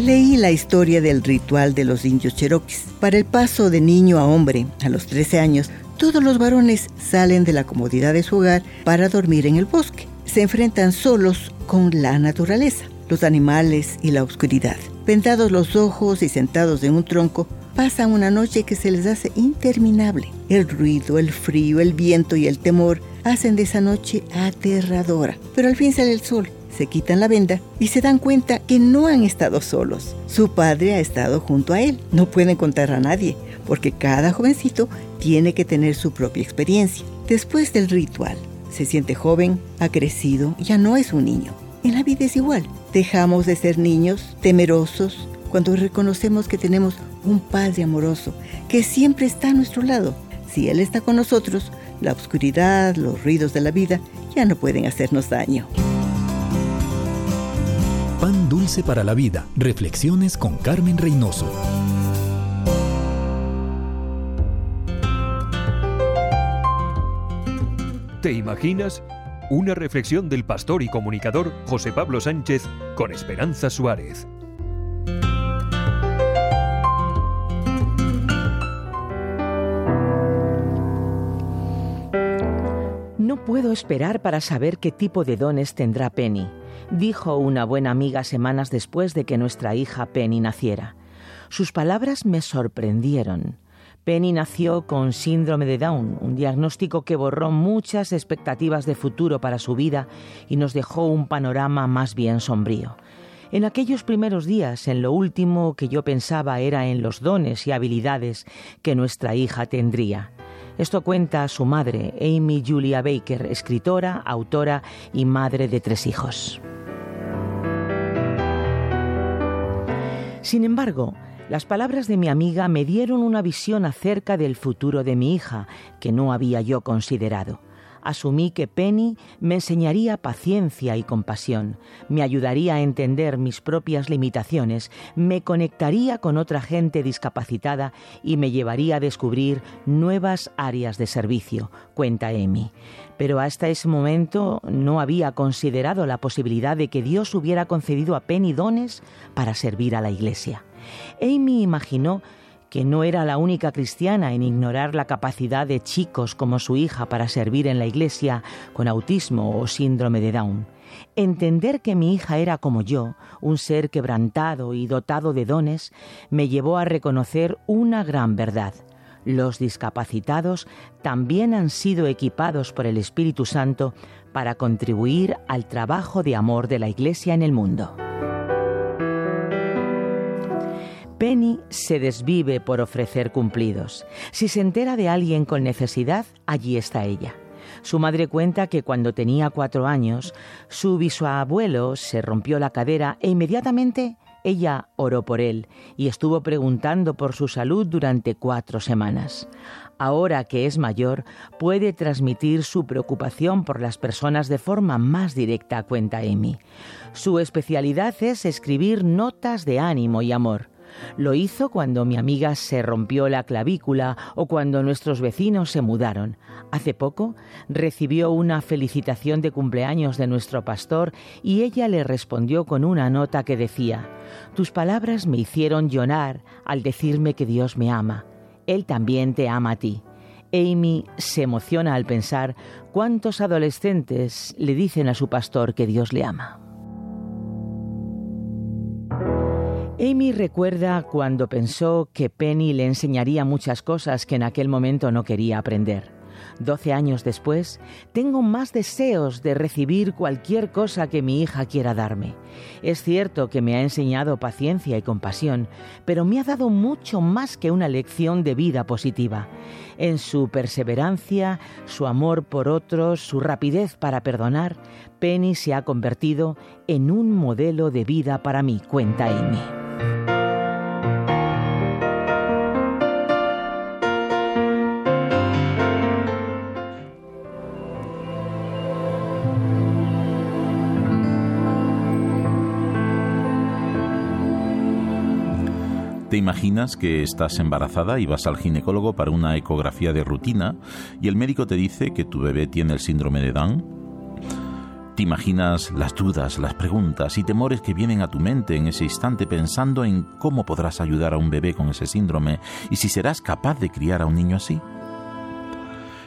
Leí la historia del ritual de los indios cheroquis. Para el paso de niño a hombre, a los 13 años, todos los varones salen de la comodidad de su hogar para dormir en el bosque. Se enfrentan solos con la naturaleza. los animales y la oscuridad. Vendados los ojos y sentados en un tronco, pasan una noche que se les hace interminable. El ruido, el frío, el viento y el temor hacen de esa noche aterradora. Pero al fin sale el sol, se quitan la venda y se dan cuenta que no han estado solos. Su padre ha estado junto a él. No pueden contar a nadie, porque cada jovencito tiene que tener su propia experiencia. Después del ritual, se siente joven, ha crecido, ya no es un niño. En la vida es igual. Dejamos de ser niños, temerosos, cuando reconocemos que tenemos un Padre amoroso que siempre está a nuestro lado. Si Él está con nosotros, la oscuridad, los ruidos de la vida ya no pueden hacernos daño. Pan dulce para la vida. Reflexiones con Carmen Reynoso. ¿Te imaginas? Una reflexión del pastor y comunicador José Pablo Sánchez con Esperanza Suárez. No puedo esperar para saber qué tipo de dones tendrá Penny, dijo una buena amiga semanas después de que nuestra hija Penny naciera. Sus palabras me sorprendieron. Penny nació con síndrome de Down, un diagnóstico que borró muchas expectativas de futuro para su vida y nos dejó un panorama más bien sombrío. En aquellos primeros días, en lo último que yo pensaba era en los dones y habilidades que nuestra hija tendría. Esto cuenta su madre, Amy Julia Baker, escritora, autora y madre de tres hijos. Sin embargo, las palabras de mi amiga me dieron una visión acerca del futuro de mi hija que no había yo considerado asumí que Penny me enseñaría paciencia y compasión, me ayudaría a entender mis propias limitaciones, me conectaría con otra gente discapacitada y me llevaría a descubrir nuevas áreas de servicio, cuenta Amy. Pero hasta ese momento no había considerado la posibilidad de que Dios hubiera concedido a Penny dones para servir a la Iglesia. Amy imaginó que no era la única cristiana en ignorar la capacidad de chicos como su hija para servir en la iglesia con autismo o síndrome de Down. Entender que mi hija era como yo, un ser quebrantado y dotado de dones, me llevó a reconocer una gran verdad. Los discapacitados también han sido equipados por el Espíritu Santo para contribuir al trabajo de amor de la Iglesia en el mundo. Penny se desvive por ofrecer cumplidos. Si se entera de alguien con necesidad, allí está ella. Su madre cuenta que cuando tenía cuatro años, su bisabuelo se rompió la cadera e inmediatamente ella oró por él y estuvo preguntando por su salud durante cuatro semanas. Ahora que es mayor, puede transmitir su preocupación por las personas de forma más directa, cuenta Amy. Su especialidad es escribir notas de ánimo y amor. Lo hizo cuando mi amiga se rompió la clavícula o cuando nuestros vecinos se mudaron. Hace poco recibió una felicitación de cumpleaños de nuestro pastor y ella le respondió con una nota que decía, Tus palabras me hicieron llorar al decirme que Dios me ama. Él también te ama a ti. Amy se emociona al pensar cuántos adolescentes le dicen a su pastor que Dios le ama. Amy recuerda cuando pensó que Penny le enseñaría muchas cosas que en aquel momento no quería aprender. Doce años después, tengo más deseos de recibir cualquier cosa que mi hija quiera darme. Es cierto que me ha enseñado paciencia y compasión, pero me ha dado mucho más que una lección de vida positiva. En su perseverancia, su amor por otros, su rapidez para perdonar, Penny se ha convertido en un modelo de vida para mí, cuenta Amy. ¿Te imaginas que estás embarazada y vas al ginecólogo para una ecografía de rutina y el médico te dice que tu bebé tiene el síndrome de Down? ¿Te imaginas las dudas, las preguntas y temores que vienen a tu mente en ese instante pensando en cómo podrás ayudar a un bebé con ese síndrome y si serás capaz de criar a un niño así?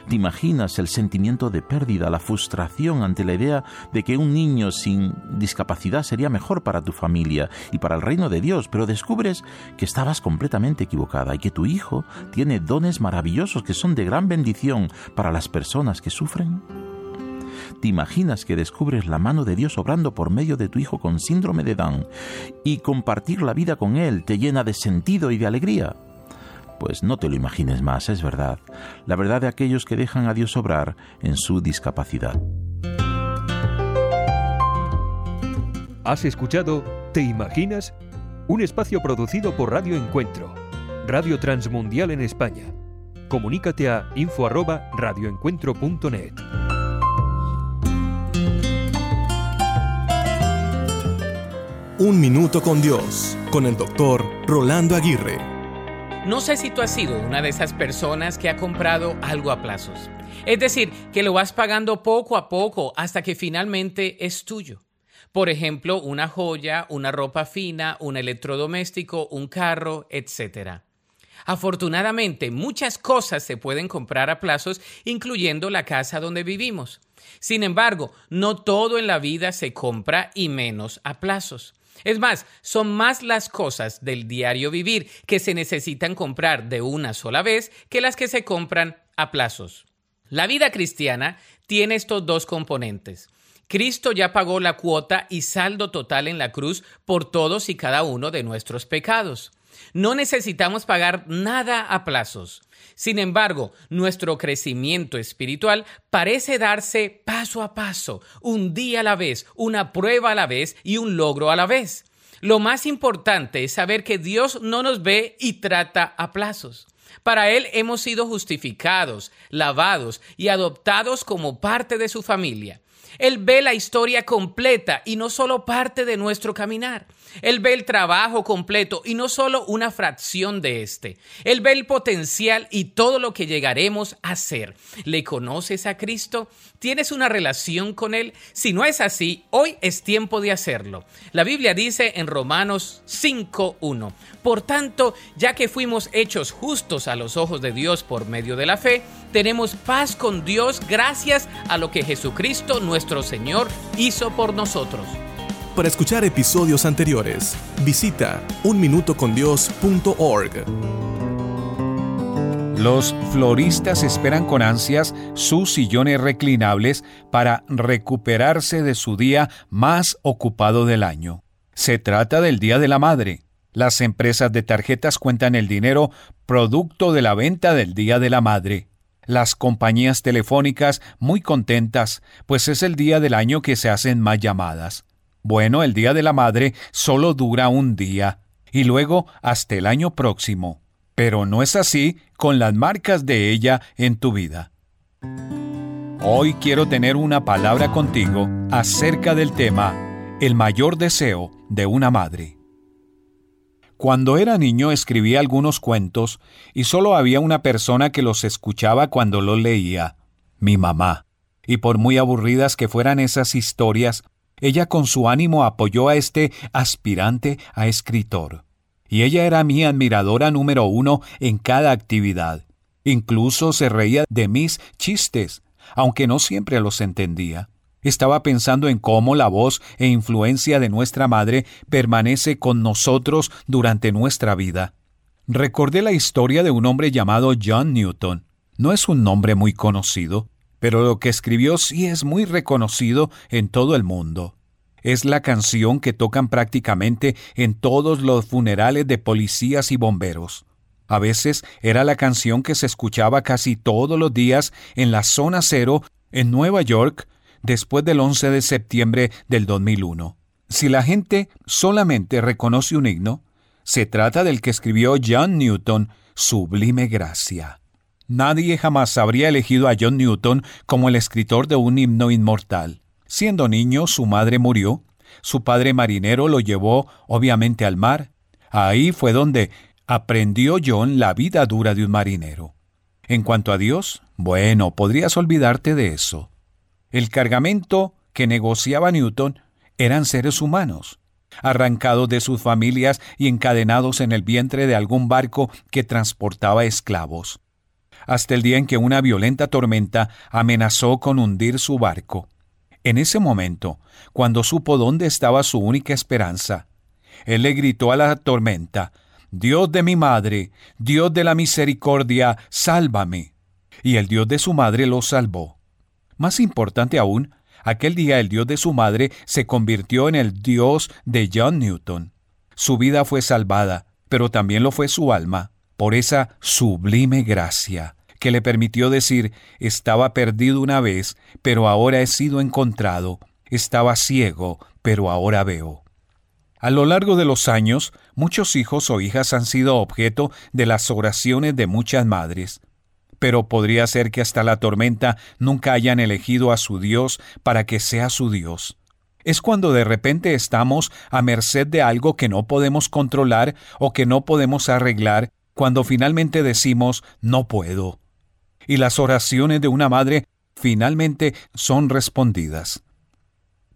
¿Te imaginas el sentimiento de pérdida, la frustración ante la idea de que un niño sin discapacidad sería mejor para tu familia y para el reino de Dios, pero descubres que estabas completamente equivocada y que tu hijo tiene dones maravillosos que son de gran bendición para las personas que sufren? ¿Te imaginas que descubres la mano de Dios obrando por medio de tu hijo con síndrome de Down y compartir la vida con él te llena de sentido y de alegría? Pues no te lo imagines más, es verdad. La verdad de aquellos que dejan a Dios obrar en su discapacidad. ¿Has escuchado Te Imaginas? Un espacio producido por Radio Encuentro, Radio Transmundial en España. Comunícate a info@radioencuentro.net. Un minuto con Dios, con el doctor Rolando Aguirre. No sé si tú has sido una de esas personas que ha comprado algo a plazos. Es decir, que lo vas pagando poco a poco hasta que finalmente es tuyo. Por ejemplo, una joya, una ropa fina, un electrodoméstico, un carro, etc. Afortunadamente, muchas cosas se pueden comprar a plazos, incluyendo la casa donde vivimos. Sin embargo, no todo en la vida se compra y menos a plazos. Es más, son más las cosas del diario vivir que se necesitan comprar de una sola vez que las que se compran a plazos. La vida cristiana tiene estos dos componentes. Cristo ya pagó la cuota y saldo total en la cruz por todos y cada uno de nuestros pecados. No necesitamos pagar nada a plazos. Sin embargo, nuestro crecimiento espiritual parece darse paso a paso, un día a la vez, una prueba a la vez y un logro a la vez. Lo más importante es saber que Dios no nos ve y trata a plazos. Para Él hemos sido justificados, lavados y adoptados como parte de su familia. Él ve la historia completa y no solo parte de nuestro caminar. Él ve el trabajo completo y no solo una fracción de este. Él ve el potencial y todo lo que llegaremos a ser. ¿Le conoces a Cristo? ¿Tienes una relación con Él? Si no es así, hoy es tiempo de hacerlo. La Biblia dice en Romanos 5.1, por tanto, ya que fuimos hechos justos a los ojos de Dios por medio de la fe, tenemos paz con Dios gracias a lo que Jesucristo nuestro Señor hizo por nosotros. Para escuchar episodios anteriores, visita unminutocondios.org. Los floristas esperan con ansias sus sillones reclinables para recuperarse de su día más ocupado del año. Se trata del Día de la Madre. Las empresas de tarjetas cuentan el dinero producto de la venta del Día de la Madre. Las compañías telefónicas muy contentas, pues es el día del año que se hacen más llamadas. Bueno, el Día de la Madre solo dura un día y luego hasta el año próximo. Pero no es así con las marcas de ella en tu vida. Hoy quiero tener una palabra contigo acerca del tema El mayor deseo de una madre. Cuando era niño escribía algunos cuentos y solo había una persona que los escuchaba cuando los leía, mi mamá. Y por muy aburridas que fueran esas historias, ella con su ánimo apoyó a este aspirante a escritor. Y ella era mi admiradora número uno en cada actividad. Incluso se reía de mis chistes, aunque no siempre los entendía. Estaba pensando en cómo la voz e influencia de nuestra madre permanece con nosotros durante nuestra vida. Recordé la historia de un hombre llamado John Newton. No es un nombre muy conocido, pero lo que escribió sí es muy reconocido en todo el mundo. Es la canción que tocan prácticamente en todos los funerales de policías y bomberos. A veces era la canción que se escuchaba casi todos los días en la zona cero en Nueva York después del 11 de septiembre del 2001. Si la gente solamente reconoce un himno, se trata del que escribió John Newton, Sublime Gracia. Nadie jamás habría elegido a John Newton como el escritor de un himno inmortal. Siendo niño, su madre murió, su padre marinero lo llevó obviamente al mar. Ahí fue donde aprendió John la vida dura de un marinero. En cuanto a Dios, bueno, podrías olvidarte de eso. El cargamento que negociaba Newton eran seres humanos, arrancados de sus familias y encadenados en el vientre de algún barco que transportaba esclavos. Hasta el día en que una violenta tormenta amenazó con hundir su barco. En ese momento, cuando supo dónde estaba su única esperanza, él le gritó a la tormenta, Dios de mi madre, Dios de la misericordia, sálvame. Y el Dios de su madre lo salvó. Más importante aún, aquel día el Dios de su madre se convirtió en el Dios de John Newton. Su vida fue salvada, pero también lo fue su alma, por esa sublime gracia que le permitió decir, estaba perdido una vez, pero ahora he sido encontrado, estaba ciego, pero ahora veo. A lo largo de los años, muchos hijos o hijas han sido objeto de las oraciones de muchas madres, pero podría ser que hasta la tormenta nunca hayan elegido a su Dios para que sea su Dios. Es cuando de repente estamos a merced de algo que no podemos controlar o que no podemos arreglar, cuando finalmente decimos no puedo, y las oraciones de una madre finalmente son respondidas.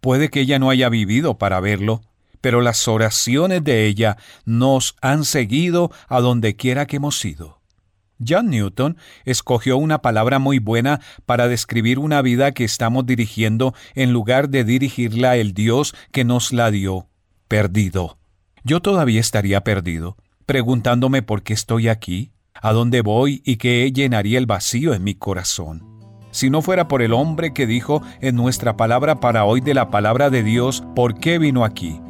Puede que ella no haya vivido para verlo, pero las oraciones de ella nos han seguido a donde quiera que hemos ido. John Newton escogió una palabra muy buena para describir una vida que estamos dirigiendo en lugar de dirigirla el Dios que nos la dio, perdido. Yo todavía estaría perdido, preguntándome por qué estoy aquí, a dónde voy y qué llenaría el vacío en mi corazón. Si no fuera por el hombre que dijo en nuestra palabra para hoy de la palabra de Dios, ¿por qué vino aquí?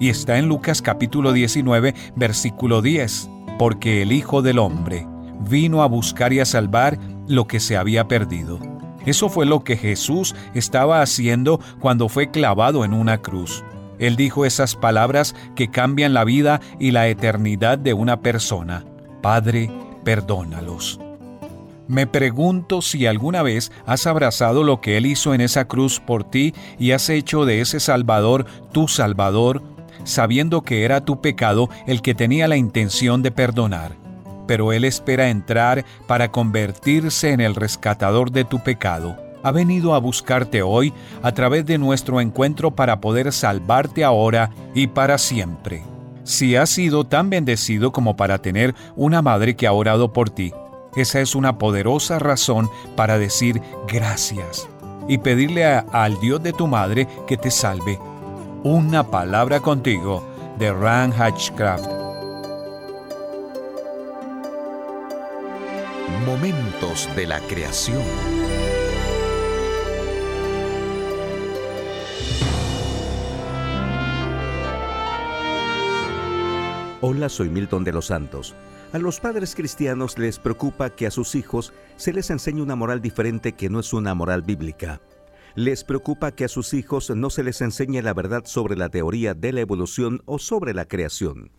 Y está en Lucas capítulo 19, versículo 10, porque el Hijo del Hombre vino a buscar y a salvar lo que se había perdido. Eso fue lo que Jesús estaba haciendo cuando fue clavado en una cruz. Él dijo esas palabras que cambian la vida y la eternidad de una persona. Padre, perdónalos. Me pregunto si alguna vez has abrazado lo que Él hizo en esa cruz por ti y has hecho de ese Salvador tu Salvador, sabiendo que era tu pecado el que tenía la intención de perdonar. Pero Él espera entrar para convertirse en el rescatador de tu pecado. Ha venido a buscarte hoy a través de nuestro encuentro para poder salvarte ahora y para siempre. Si has sido tan bendecido como para tener una madre que ha orado por ti, esa es una poderosa razón para decir gracias y pedirle al Dios de tu madre que te salve. Una palabra contigo de Ran Hatchcraft. Momentos de la creación. Hola, soy Milton de los Santos. A los padres cristianos les preocupa que a sus hijos se les enseñe una moral diferente que no es una moral bíblica. Les preocupa que a sus hijos no se les enseñe la verdad sobre la teoría de la evolución o sobre la creación.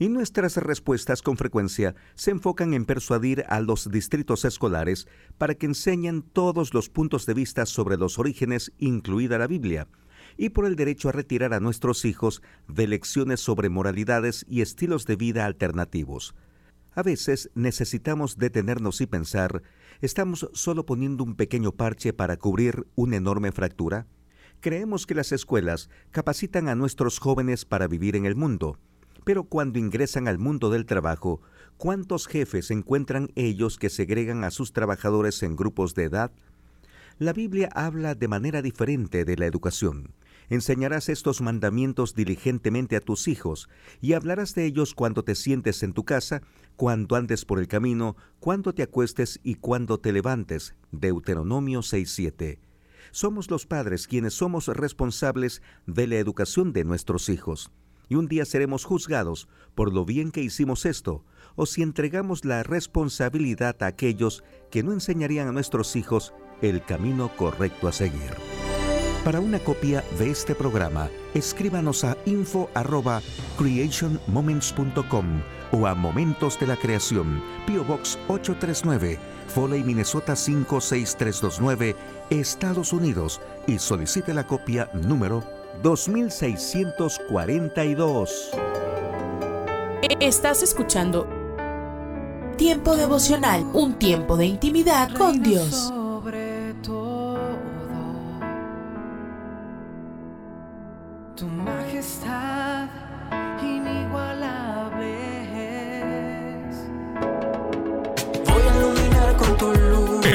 Y nuestras respuestas con frecuencia se enfocan en persuadir a los distritos escolares para que enseñen todos los puntos de vista sobre los orígenes, incluida la Biblia, y por el derecho a retirar a nuestros hijos de lecciones sobre moralidades y estilos de vida alternativos. A veces necesitamos detenernos y pensar, ¿estamos solo poniendo un pequeño parche para cubrir una enorme fractura? Creemos que las escuelas capacitan a nuestros jóvenes para vivir en el mundo, pero cuando ingresan al mundo del trabajo, ¿cuántos jefes encuentran ellos que segregan a sus trabajadores en grupos de edad? La Biblia habla de manera diferente de la educación. Enseñarás estos mandamientos diligentemente a tus hijos, y hablarás de ellos cuando te sientes en tu casa, cuando andes por el camino, cuando te acuestes y cuando te levantes. Deuteronomio 6.7. Somos los padres quienes somos responsables de la educación de nuestros hijos. Y un día seremos juzgados por lo bien que hicimos esto, o si entregamos la responsabilidad a aquellos que no enseñarían a nuestros hijos el camino correcto a seguir. Para una copia de este programa, escríbanos a info@creationmoments.com o a Momentos de la Creación, PO Box 839, Foley, Minnesota 56329, Estados Unidos y solicite la copia número 2642. Estás escuchando Tiempo devocional, un tiempo de intimidad con Dios.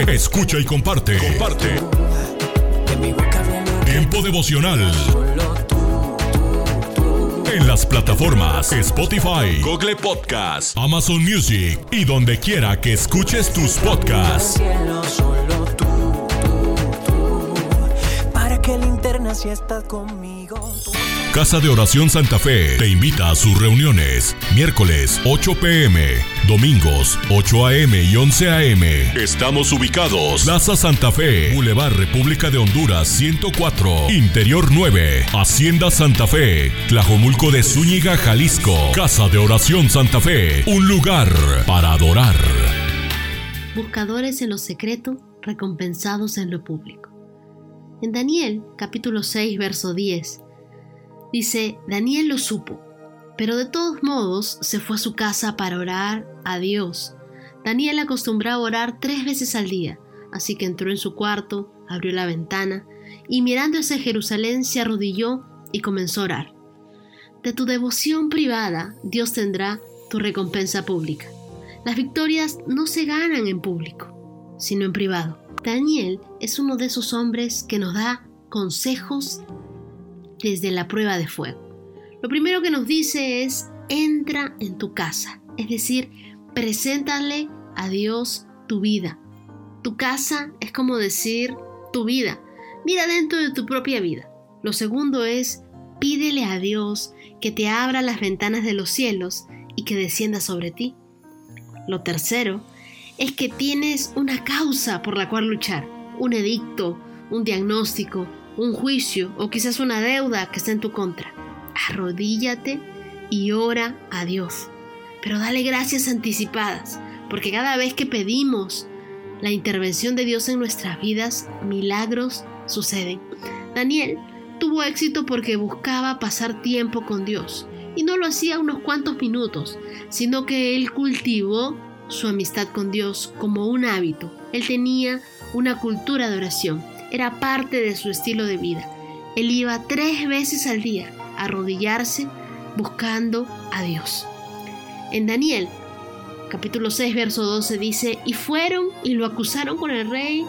Escucha y comparte. Comparte. Tiempo devocional. En las plataformas Spotify, Google Podcast, Amazon Music y donde quiera que escuches tus podcasts. Para que linterna si estás conmigo. Casa de Oración Santa Fe te invita a sus reuniones. Miércoles 8 pm, domingos 8 am y 11 am. Estamos ubicados. Plaza Santa Fe, Boulevard República de Honduras 104, Interior 9, Hacienda Santa Fe, Tlajomulco de Zúñiga, Jalisco. Casa de Oración Santa Fe, un lugar para adorar. Buscadores en lo secreto, recompensados en lo público. En Daniel, capítulo 6, verso 10, Dice, Daniel lo supo, pero de todos modos se fue a su casa para orar a Dios. Daniel acostumbraba orar tres veces al día, así que entró en su cuarto, abrió la ventana y mirando hacia Jerusalén se arrodilló y comenzó a orar. De tu devoción privada Dios tendrá tu recompensa pública. Las victorias no se ganan en público, sino en privado. Daniel es uno de esos hombres que nos da consejos desde la prueba de fuego. Lo primero que nos dice es, entra en tu casa, es decir, preséntale a Dios tu vida. Tu casa es como decir tu vida. Mira dentro de tu propia vida. Lo segundo es, pídele a Dios que te abra las ventanas de los cielos y que descienda sobre ti. Lo tercero es que tienes una causa por la cual luchar, un edicto, un diagnóstico, un juicio o quizás una deuda que está en tu contra. Arrodíllate y ora a Dios. Pero dale gracias anticipadas, porque cada vez que pedimos la intervención de Dios en nuestras vidas, milagros suceden. Daniel tuvo éxito porque buscaba pasar tiempo con Dios y no lo hacía unos cuantos minutos, sino que él cultivó su amistad con Dios como un hábito. Él tenía una cultura de oración era parte de su estilo de vida. Él iba tres veces al día a arrodillarse buscando a Dios. En Daniel, capítulo 6, verso 12 dice, y fueron y lo acusaron con el rey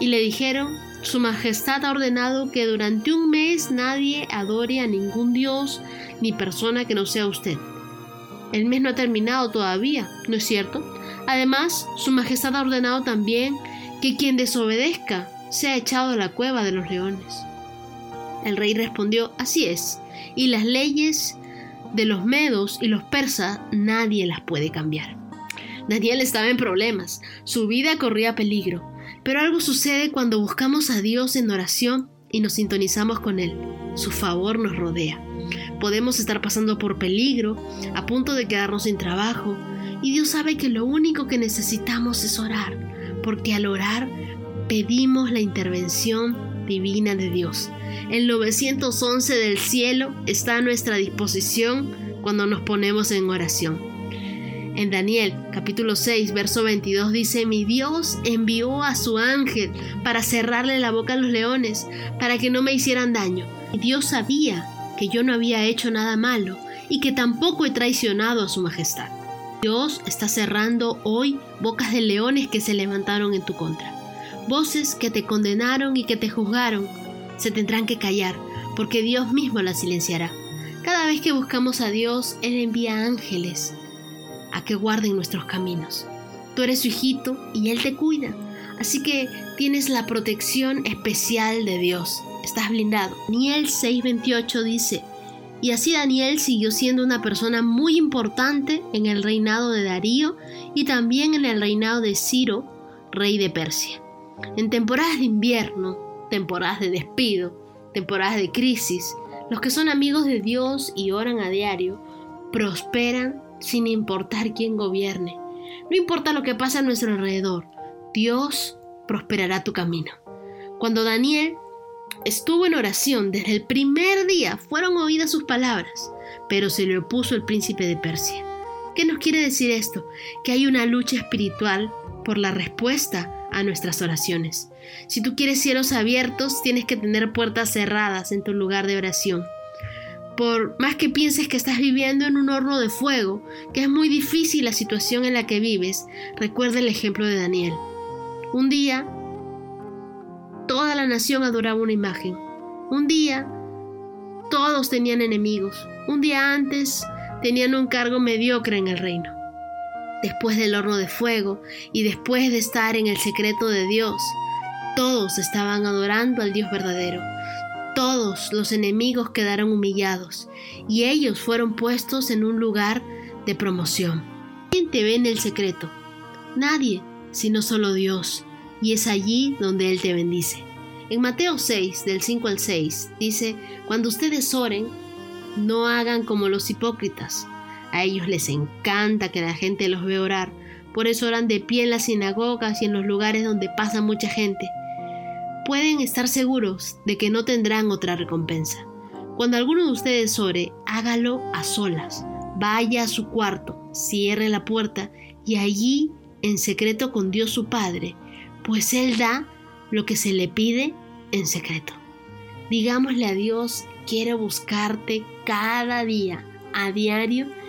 y le dijeron, su Majestad ha ordenado que durante un mes nadie adore a ningún dios ni persona que no sea usted. El mes no ha terminado todavía, ¿no es cierto? Además, Su Majestad ha ordenado también que quien desobedezca se ha echado a la cueva de los leones. El rey respondió, así es, y las leyes de los medos y los persas nadie las puede cambiar. Daniel estaba en problemas, su vida corría peligro, pero algo sucede cuando buscamos a Dios en oración y nos sintonizamos con Él. Su favor nos rodea. Podemos estar pasando por peligro, a punto de quedarnos sin trabajo, y Dios sabe que lo único que necesitamos es orar, porque al orar pedimos la intervención divina de Dios. El 911 del cielo está a nuestra disposición cuando nos ponemos en oración. En Daniel capítulo 6, verso 22 dice, mi Dios envió a su ángel para cerrarle la boca a los leones, para que no me hicieran daño. Dios sabía que yo no había hecho nada malo y que tampoco he traicionado a su majestad. Dios está cerrando hoy bocas de leones que se levantaron en tu contra. Voces que te condenaron y que te juzgaron se tendrán que callar, porque Dios mismo las silenciará. Cada vez que buscamos a Dios, Él envía ángeles a que guarden nuestros caminos. Tú eres su hijito y Él te cuida, así que tienes la protección especial de Dios. Estás blindado. Daniel 6:28 dice, y así Daniel siguió siendo una persona muy importante en el reinado de Darío y también en el reinado de Ciro, rey de Persia. En temporadas de invierno, temporadas de despido, temporadas de crisis, los que son amigos de Dios y oran a diario, prosperan sin importar quién gobierne. No importa lo que pasa a nuestro alrededor, Dios prosperará tu camino. Cuando Daniel estuvo en oración desde el primer día, fueron oídas sus palabras, pero se le opuso el príncipe de Persia. ¿Qué nos quiere decir esto? Que hay una lucha espiritual por la respuesta a nuestras oraciones. Si tú quieres cielos abiertos, tienes que tener puertas cerradas en tu lugar de oración. Por más que pienses que estás viviendo en un horno de fuego, que es muy difícil la situación en la que vives, recuerda el ejemplo de Daniel. Un día, toda la nación adoraba una imagen. Un día, todos tenían enemigos. Un día antes, tenían un cargo mediocre en el reino. Después del horno de fuego y después de estar en el secreto de Dios, todos estaban adorando al Dios verdadero. Todos los enemigos quedaron humillados y ellos fueron puestos en un lugar de promoción. ¿Quién te ve en el secreto? Nadie, sino solo Dios, y es allí donde Él te bendice. En Mateo 6, del 5 al 6, dice, cuando ustedes oren, no hagan como los hipócritas. A ellos les encanta que la gente los vea orar, por eso oran de pie en las sinagogas y en los lugares donde pasa mucha gente pueden estar seguros de que no tendrán otra recompensa. Cuando alguno de ustedes ore, hágalo a solas. Vaya a su cuarto, cierre la puerta y allí, en secreto con Dios su Padre, pues Él da lo que se le pide en secreto. Digámosle a Dios, quiero buscarte cada día, a diario,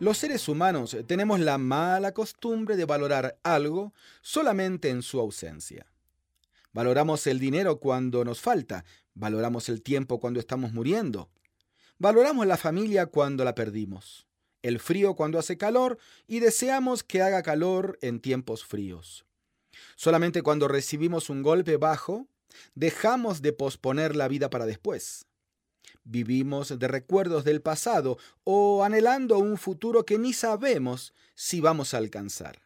Los seres humanos tenemos la mala costumbre de valorar algo solamente en su ausencia. Valoramos el dinero cuando nos falta, valoramos el tiempo cuando estamos muriendo, valoramos la familia cuando la perdimos, el frío cuando hace calor y deseamos que haga calor en tiempos fríos. Solamente cuando recibimos un golpe bajo, dejamos de posponer la vida para después. Vivimos de recuerdos del pasado o anhelando un futuro que ni sabemos si vamos a alcanzar.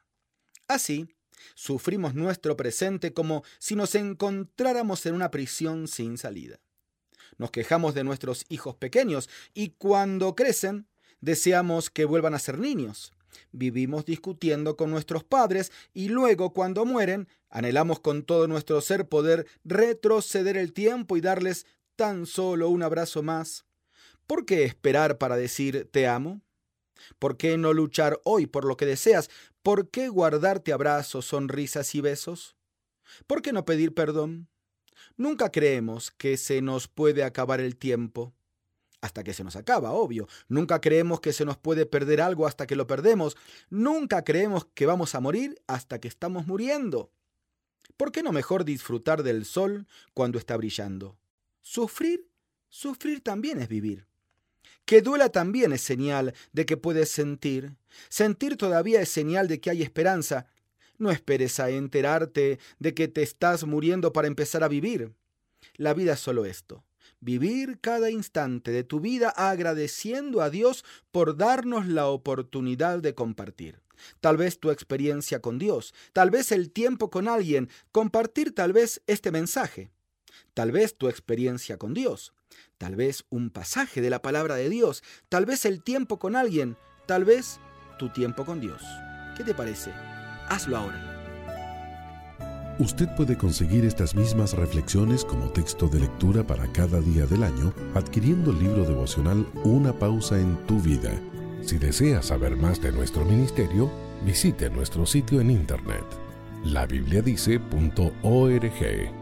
Así, sufrimos nuestro presente como si nos encontráramos en una prisión sin salida. Nos quejamos de nuestros hijos pequeños y cuando crecen deseamos que vuelvan a ser niños. Vivimos discutiendo con nuestros padres y luego cuando mueren anhelamos con todo nuestro ser poder retroceder el tiempo y darles tan solo un abrazo más? ¿Por qué esperar para decir te amo? ¿Por qué no luchar hoy por lo que deseas? ¿Por qué guardarte abrazos, sonrisas y besos? ¿Por qué no pedir perdón? Nunca creemos que se nos puede acabar el tiempo. Hasta que se nos acaba, obvio. Nunca creemos que se nos puede perder algo hasta que lo perdemos. Nunca creemos que vamos a morir hasta que estamos muriendo. ¿Por qué no mejor disfrutar del sol cuando está brillando? Sufrir, sufrir también es vivir. Que duela también es señal de que puedes sentir. Sentir todavía es señal de que hay esperanza. No esperes a enterarte de que te estás muriendo para empezar a vivir. La vida es solo esto. Vivir cada instante de tu vida agradeciendo a Dios por darnos la oportunidad de compartir. Tal vez tu experiencia con Dios, tal vez el tiempo con alguien, compartir tal vez este mensaje tal vez tu experiencia con Dios, tal vez un pasaje de la palabra de Dios, tal vez el tiempo con alguien, tal vez tu tiempo con Dios. ¿Qué te parece? Hazlo ahora. Usted puede conseguir estas mismas reflexiones como texto de lectura para cada día del año adquiriendo el libro devocional Una pausa en tu vida. Si desea saber más de nuestro ministerio, visite nuestro sitio en internet labibliadice.org.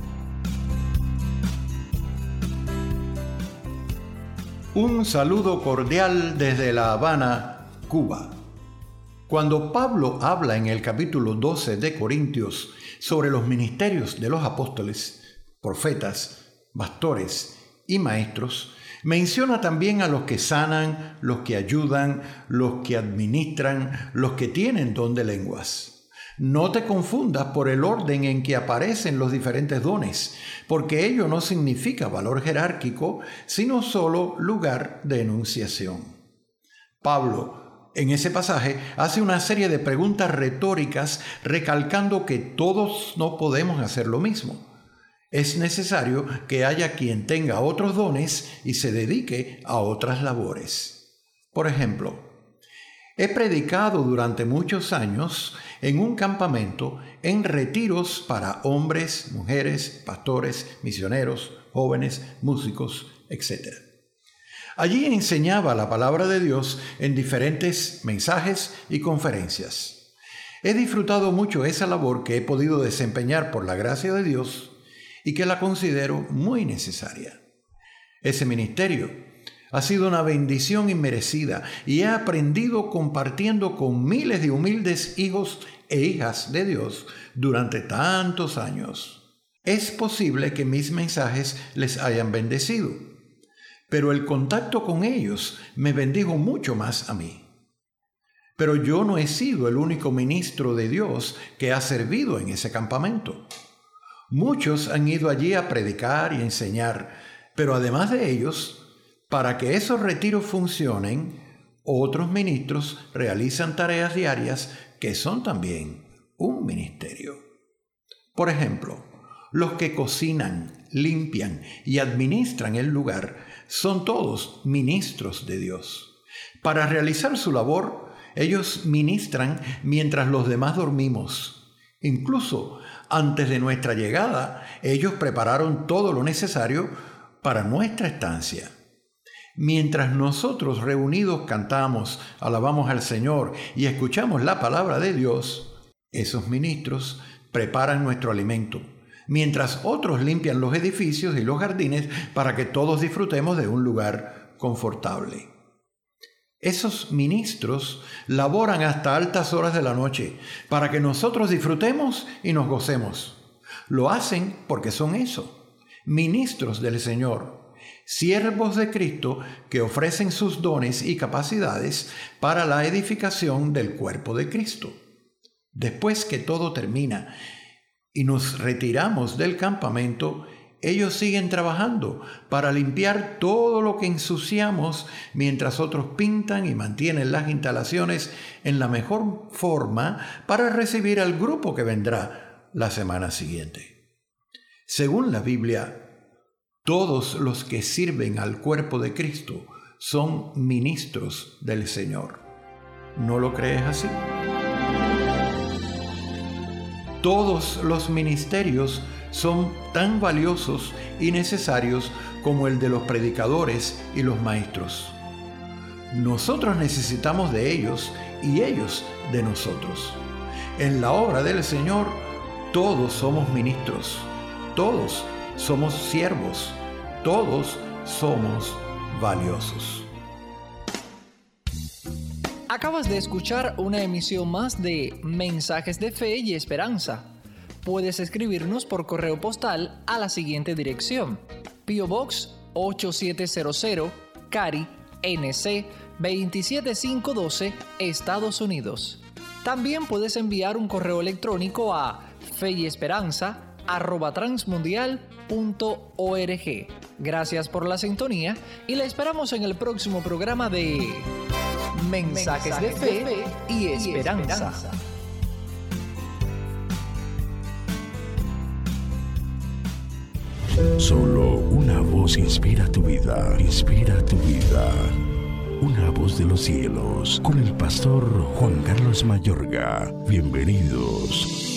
Un saludo cordial desde La Habana, Cuba. Cuando Pablo habla en el capítulo 12 de Corintios sobre los ministerios de los apóstoles, profetas, pastores y maestros, menciona también a los que sanan, los que ayudan, los que administran, los que tienen don de lenguas. No te confundas por el orden en que aparecen los diferentes dones, porque ello no significa valor jerárquico, sino solo lugar de enunciación. Pablo, en ese pasaje, hace una serie de preguntas retóricas recalcando que todos no podemos hacer lo mismo. Es necesario que haya quien tenga otros dones y se dedique a otras labores. Por ejemplo, He predicado durante muchos años en un campamento en retiros para hombres, mujeres, pastores, misioneros, jóvenes, músicos, etc. Allí enseñaba la palabra de Dios en diferentes mensajes y conferencias. He disfrutado mucho esa labor que he podido desempeñar por la gracia de Dios y que la considero muy necesaria. Ese ministerio ha sido una bendición inmerecida y he aprendido compartiendo con miles de humildes hijos e hijas de Dios durante tantos años. Es posible que mis mensajes les hayan bendecido, pero el contacto con ellos me bendijo mucho más a mí. Pero yo no he sido el único ministro de Dios que ha servido en ese campamento. Muchos han ido allí a predicar y enseñar, pero además de ellos, para que esos retiros funcionen, otros ministros realizan tareas diarias que son también un ministerio. Por ejemplo, los que cocinan, limpian y administran el lugar son todos ministros de Dios. Para realizar su labor, ellos ministran mientras los demás dormimos. Incluso antes de nuestra llegada, ellos prepararon todo lo necesario para nuestra estancia. Mientras nosotros reunidos cantamos, alabamos al Señor y escuchamos la palabra de Dios, esos ministros preparan nuestro alimento, mientras otros limpian los edificios y los jardines para que todos disfrutemos de un lugar confortable. Esos ministros laboran hasta altas horas de la noche para que nosotros disfrutemos y nos gocemos. Lo hacen porque son eso, ministros del Señor siervos de Cristo que ofrecen sus dones y capacidades para la edificación del cuerpo de Cristo. Después que todo termina y nos retiramos del campamento, ellos siguen trabajando para limpiar todo lo que ensuciamos mientras otros pintan y mantienen las instalaciones en la mejor forma para recibir al grupo que vendrá la semana siguiente. Según la Biblia, todos los que sirven al cuerpo de Cristo son ministros del Señor. ¿No lo crees así? Todos los ministerios son tan valiosos y necesarios como el de los predicadores y los maestros. Nosotros necesitamos de ellos y ellos de nosotros. En la obra del Señor todos somos ministros, todos somos siervos, todos somos valiosos. Acabas de escuchar una emisión más de Mensajes de Fe y Esperanza. Puedes escribirnos por correo postal a la siguiente dirección: Pio Box 8700, Cari, NC 27512, Estados Unidos. También puedes enviar un correo electrónico a fe y esperanza. Gracias por la sintonía y la esperamos en el próximo programa de Mensajes, de, fe y esperanza. Solo una voz inspira tu vida, inspira tu vida. Una voz de los cielos, con el pastor Juan Carlos Mayorga. Bienvenidos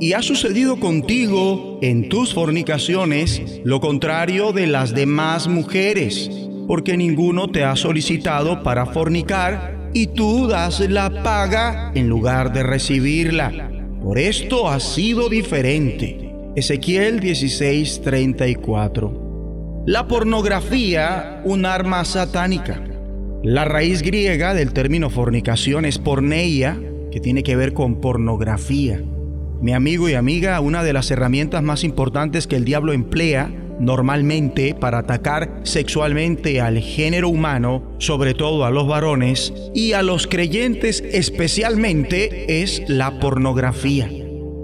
y ha sucedido contigo en tus fornicaciones lo contrario de las demás mujeres, porque ninguno te ha solicitado para fornicar y tú das la paga en lugar de recibirla. Por esto ha sido diferente. Ezequiel 16:34. La pornografía, un arma satánica. La raíz griega del término fornicación es porneia, que tiene que ver con pornografía. Mi amigo y amiga, una de las herramientas más importantes que el diablo emplea normalmente para atacar sexualmente al género humano, sobre todo a los varones, y a los creyentes especialmente, es la pornografía,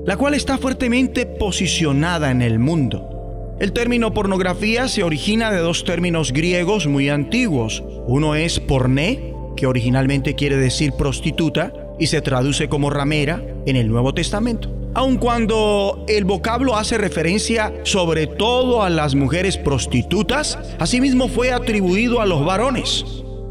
la cual está fuertemente posicionada en el mundo. El término pornografía se origina de dos términos griegos muy antiguos. Uno es porné, que originalmente quiere decir prostituta, y se traduce como ramera en el Nuevo Testamento aun cuando el vocablo hace referencia sobre todo a las mujeres prostitutas, asimismo fue atribuido a los varones.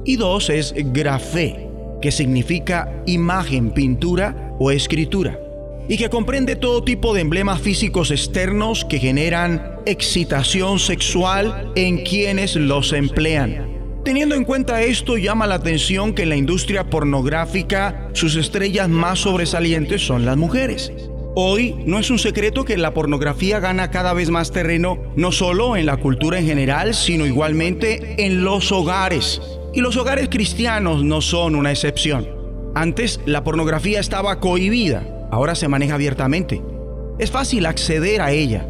Y dos es grafé, que significa imagen, pintura o escritura, y que comprende todo tipo de emblemas físicos externos que generan excitación sexual en quienes los emplean. Teniendo en cuenta esto, llama la atención que en la industria pornográfica sus estrellas más sobresalientes son las mujeres. Hoy no es un secreto que la pornografía gana cada vez más terreno, no solo en la cultura en general, sino igualmente en los hogares. Y los hogares cristianos no son una excepción. Antes la pornografía estaba cohibida, ahora se maneja abiertamente. Es fácil acceder a ella.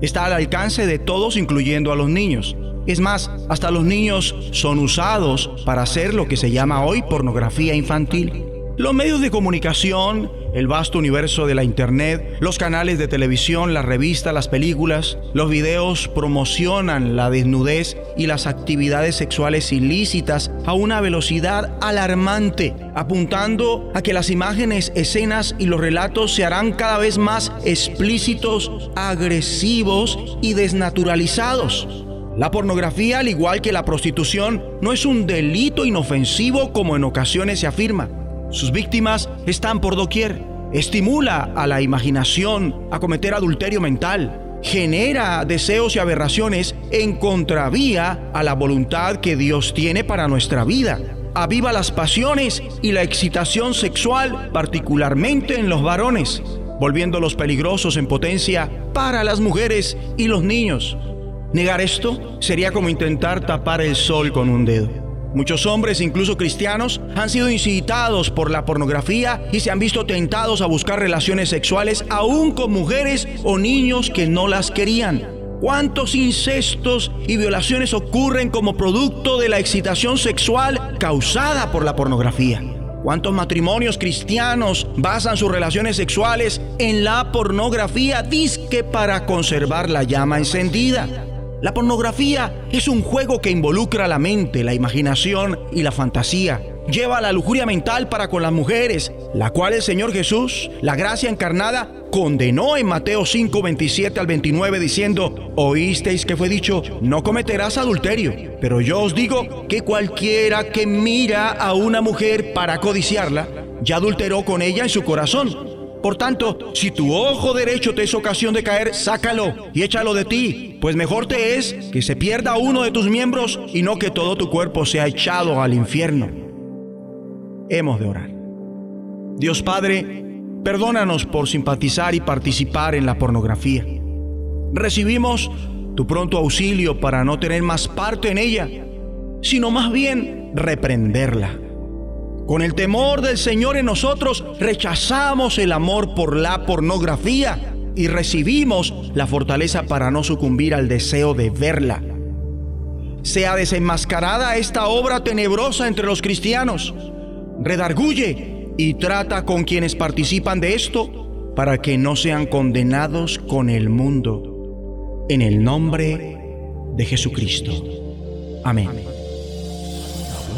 Está al alcance de todos, incluyendo a los niños. Es más, hasta los niños son usados para hacer lo que se llama hoy pornografía infantil. Los medios de comunicación, el vasto universo de la Internet, los canales de televisión, las revistas, las películas, los videos promocionan la desnudez y las actividades sexuales ilícitas a una velocidad alarmante, apuntando a que las imágenes, escenas y los relatos se harán cada vez más explícitos, agresivos y desnaturalizados. La pornografía, al igual que la prostitución, no es un delito inofensivo como en ocasiones se afirma. Sus víctimas están por doquier. Estimula a la imaginación a cometer adulterio mental. Genera deseos y aberraciones en contravía a la voluntad que Dios tiene para nuestra vida. Aviva las pasiones y la excitación sexual, particularmente en los varones, volviéndolos peligrosos en potencia para las mujeres y los niños. Negar esto sería como intentar tapar el sol con un dedo. Muchos hombres, incluso cristianos, han sido incitados por la pornografía y se han visto tentados a buscar relaciones sexuales aún con mujeres o niños que no las querían. ¿Cuántos incestos y violaciones ocurren como producto de la excitación sexual causada por la pornografía? ¿Cuántos matrimonios cristianos basan sus relaciones sexuales en la pornografía disque para conservar la llama encendida? La pornografía es un juego que involucra la mente, la imaginación y la fantasía. Lleva la lujuria mental para con las mujeres, la cual el Señor Jesús, la gracia encarnada, condenó en Mateo 5, 27 al 29 diciendo, oísteis que fue dicho, no cometerás adulterio, pero yo os digo que cualquiera que mira a una mujer para codiciarla, ya adulteró con ella en su corazón. Por tanto, si tu ojo derecho te es ocasión de caer, sácalo y échalo de ti, pues mejor te es que se pierda uno de tus miembros y no que todo tu cuerpo sea echado al infierno. Hemos de orar. Dios Padre, perdónanos por simpatizar y participar en la pornografía. Recibimos tu pronto auxilio para no tener más parte en ella, sino más bien reprenderla con el temor del Señor en nosotros, rechazamos el amor por la pornografía y recibimos la fortaleza para no sucumbir al deseo de verla. Sea desenmascarada esta obra tenebrosa entre los cristianos. Redarguye y trata con quienes participan de esto para que no sean condenados con el mundo. En el nombre de Jesucristo. Amén.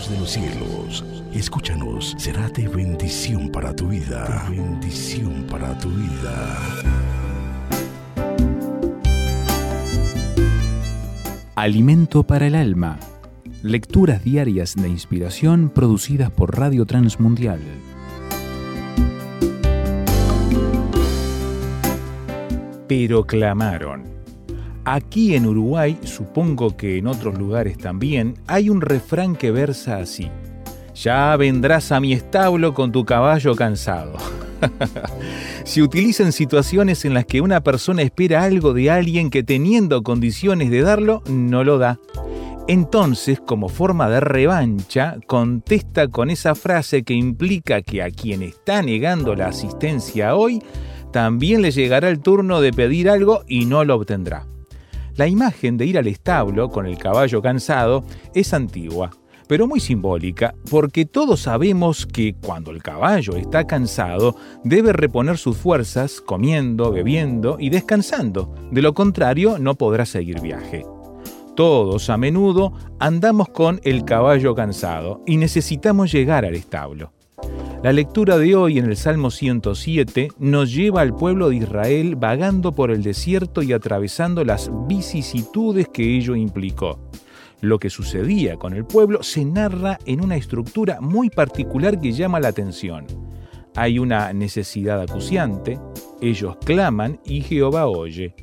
De los cielos Escúchanos, será de bendición para tu vida. bendición para tu vida. Alimento para el alma. Lecturas diarias de inspiración producidas por Radio Transmundial. Pero clamaron. Aquí en Uruguay, supongo que en otros lugares también, hay un refrán que versa así. Ya vendrás a mi establo con tu caballo cansado. Se utiliza en situaciones en las que una persona espera algo de alguien que teniendo condiciones de darlo, no lo da. Entonces, como forma de revancha, contesta con esa frase que implica que a quien está negando la asistencia hoy, también le llegará el turno de pedir algo y no lo obtendrá. La imagen de ir al establo con el caballo cansado es antigua, pero muy simbólica, porque todos sabemos que cuando el caballo está cansado debe reponer sus fuerzas comiendo, bebiendo y descansando, de lo contrario no podrá seguir viaje. Todos a menudo andamos con el caballo cansado y necesitamos llegar al establo. La lectura de hoy en el Salmo 107 nos lleva al pueblo de Israel vagando por el desierto y atravesando las vicisitudes que ello implicó. Lo que sucedía con el pueblo se narra en una estructura muy particular que llama la atención. Hay una necesidad acuciante, ellos claman y Jehová oye.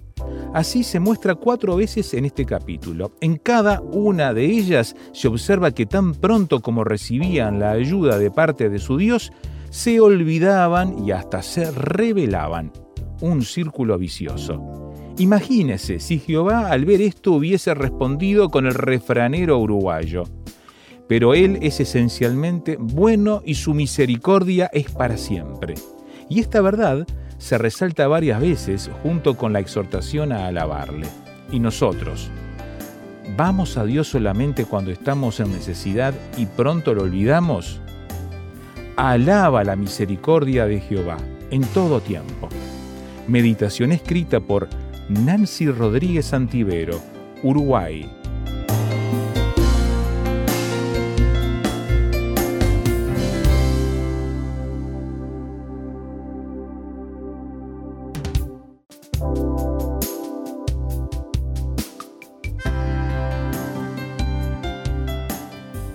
Así se muestra cuatro veces en este capítulo. En cada una de ellas se observa que tan pronto como recibían la ayuda de parte de su Dios, se olvidaban y hasta se rebelaban. Un círculo vicioso. Imagínese si Jehová al ver esto hubiese respondido con el refranero uruguayo. Pero Él es esencialmente bueno y su misericordia es para siempre. Y esta verdad se resalta varias veces junto con la exhortación a alabarle. Y nosotros, ¿vamos a Dios solamente cuando estamos en necesidad y pronto lo olvidamos? Alaba la misericordia de Jehová en todo tiempo. Meditación escrita por Nancy Rodríguez Antivero, Uruguay,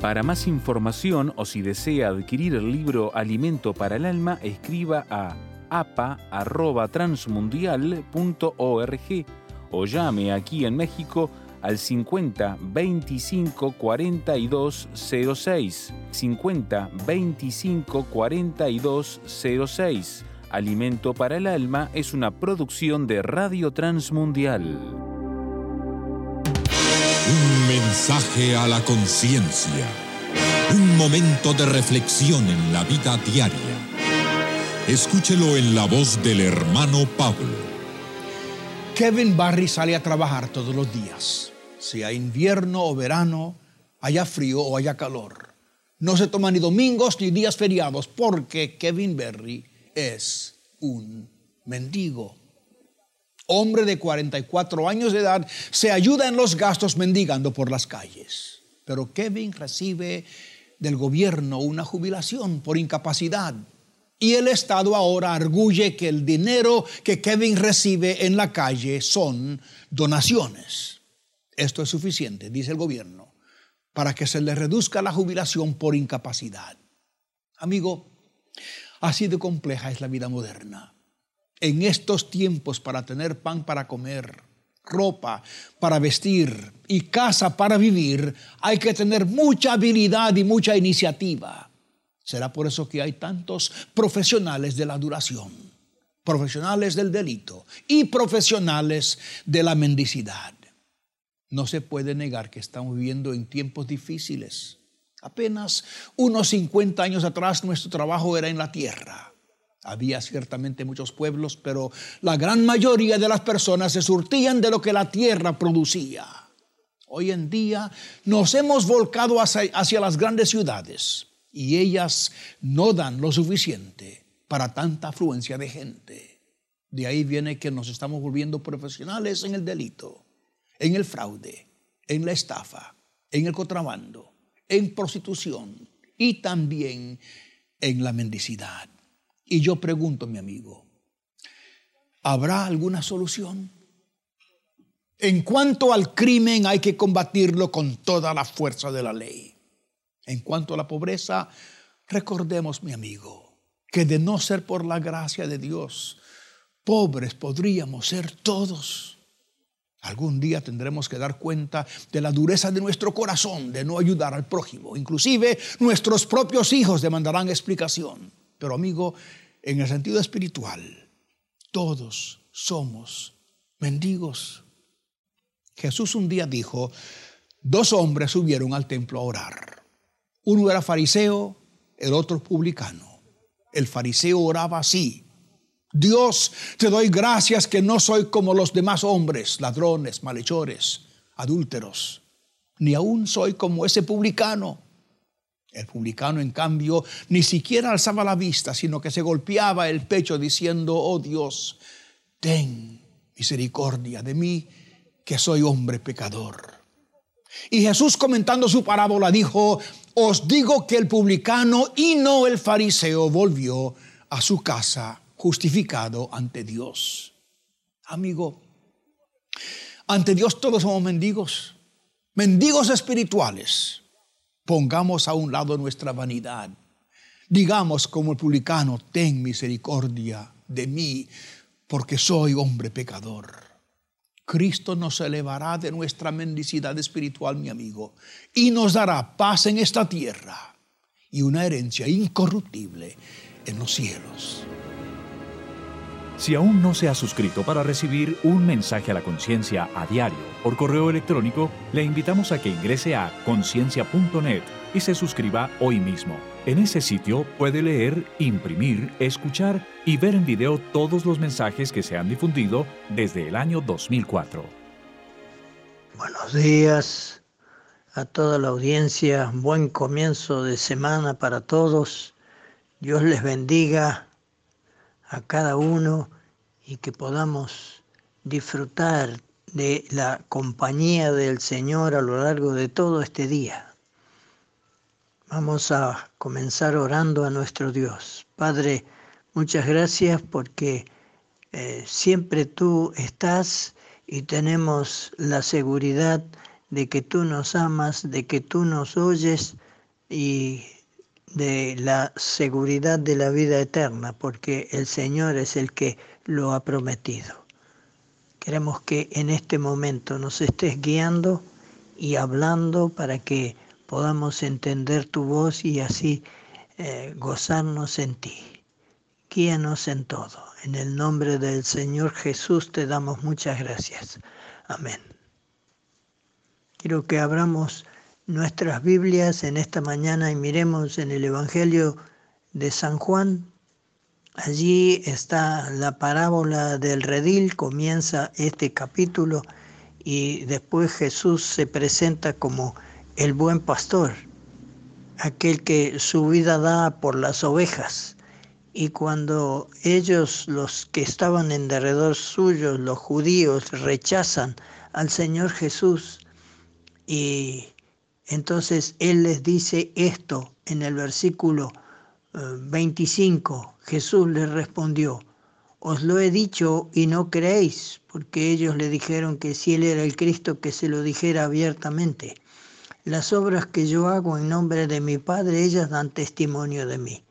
Para más información o si desea adquirir el libro Alimento para el Alma, escriba a apa.transmundial.org o llame aquí en México al 50 25 42 06. 50 25 42 06. Alimento para el Alma es una producción de Radio Transmundial. Un mensaje a la conciencia. Un momento de reflexión en la vida diaria. Escúchelo en la voz del hermano Pablo. Kevin Barry sale a trabajar todos los días, sea invierno o verano, haya frío o haya calor. No se toma ni domingos ni días feriados porque Kevin Barry es un mendigo hombre de 44 años de edad, se ayuda en los gastos mendigando por las calles. Pero Kevin recibe del gobierno una jubilación por incapacidad. Y el Estado ahora arguye que el dinero que Kevin recibe en la calle son donaciones. Esto es suficiente, dice el gobierno, para que se le reduzca la jubilación por incapacidad. Amigo, así de compleja es la vida moderna en estos tiempos para tener pan para comer, ropa para vestir y casa para vivir, hay que tener mucha habilidad y mucha iniciativa. Será por eso que hay tantos profesionales de la duración, profesionales del delito y profesionales de la mendicidad. No se puede negar que estamos viviendo en tiempos difíciles. Apenas unos 50 años atrás nuestro trabajo era en la tierra había ciertamente muchos pueblos, pero la gran mayoría de las personas se surtían de lo que la tierra producía. Hoy en día nos hemos volcado hacia, las grandes ciudades y ellas no dan lo suficiente para tanta afluencia de gente. De ahí viene que nos estamos volviendo profesionales en el delito, en el fraude, en la estafa, en el contrabando, en prostitución y también en la mendicidad. Y yo pregunto, mi amigo, ¿habrá alguna solución? En cuanto al crimen hay que combatirlo con toda la fuerza de la ley. En cuanto a la pobreza, recordemos, mi amigo, que de no ser por la gracia de Dios, pobres podríamos ser todos. Algún día tendremos que dar cuenta de la dureza de nuestro corazón de no ayudar al prójimo. Inclusive nuestros propios hijos demandarán explicación. Pero amigo, en el sentido espiritual, todos somos mendigos. Jesús un día dijo, dos hombres subieron al templo a orar. Uno era fariseo, el otro publicano. El fariseo oraba así, Dios, te doy gracias que no soy como los demás hombres, ladrones, malhechores, adúlteros, ni aún soy como ese publicano. El publicano, en cambio, ni siquiera alzaba la vista, sino que se golpeaba el pecho diciendo, oh Dios, ten misericordia de mí, que soy hombre pecador. Y Jesús comentando su parábola dijo, os digo que el publicano y no el fariseo volvió a su casa justificado ante Dios. Amigo, ante Dios todos somos mendigos, mendigos espirituales. Pongamos a un lado nuestra vanidad. Digamos como el publicano, ten misericordia de mí, porque soy hombre pecador. Cristo nos elevará de nuestra mendicidad espiritual, mi amigo, y nos dará paz en esta tierra y una herencia incorruptible en los cielos. Si aún no se ha suscrito para recibir un mensaje a la conciencia a diario por correo electrónico, le invitamos a que ingrese a conciencia.net y se suscriba hoy mismo. En ese sitio puede leer, imprimir, escuchar y ver en video todos los mensajes que se han difundido desde el año 2004. Buenos días a toda la audiencia, buen comienzo de semana para todos. Dios les bendiga a cada uno y que podamos disfrutar de la compañía del Señor a lo largo de todo este día. Vamos a comenzar orando a nuestro Dios. Padre, muchas gracias porque eh, siempre tú estás y tenemos la seguridad de que tú nos amas, de que tú nos oyes y de la seguridad de la vida eterna, porque el Señor es el que lo ha prometido. Queremos que en este momento nos estés guiando y hablando para que podamos entender tu voz y así eh, gozarnos en ti. Guíanos en todo. En el nombre del Señor Jesús te damos muchas gracias. Amén. Quiero que abramos nuestras Biblias en esta mañana y miremos en el Evangelio de San Juan. Allí está la parábola del redil, comienza este capítulo y después Jesús se presenta como el buen pastor, aquel que su vida da por las ovejas. Y cuando ellos, los que estaban en derredor suyo, los judíos, rechazan al Señor Jesús y entonces Él les dice esto en el versículo 25. Eh, Jesús les respondió, os lo he dicho y no creéis, porque ellos le dijeron que si Él era el Cristo, que se lo dijera abiertamente. Las obras que yo hago en nombre de mi Padre, ellas dan testimonio de mí.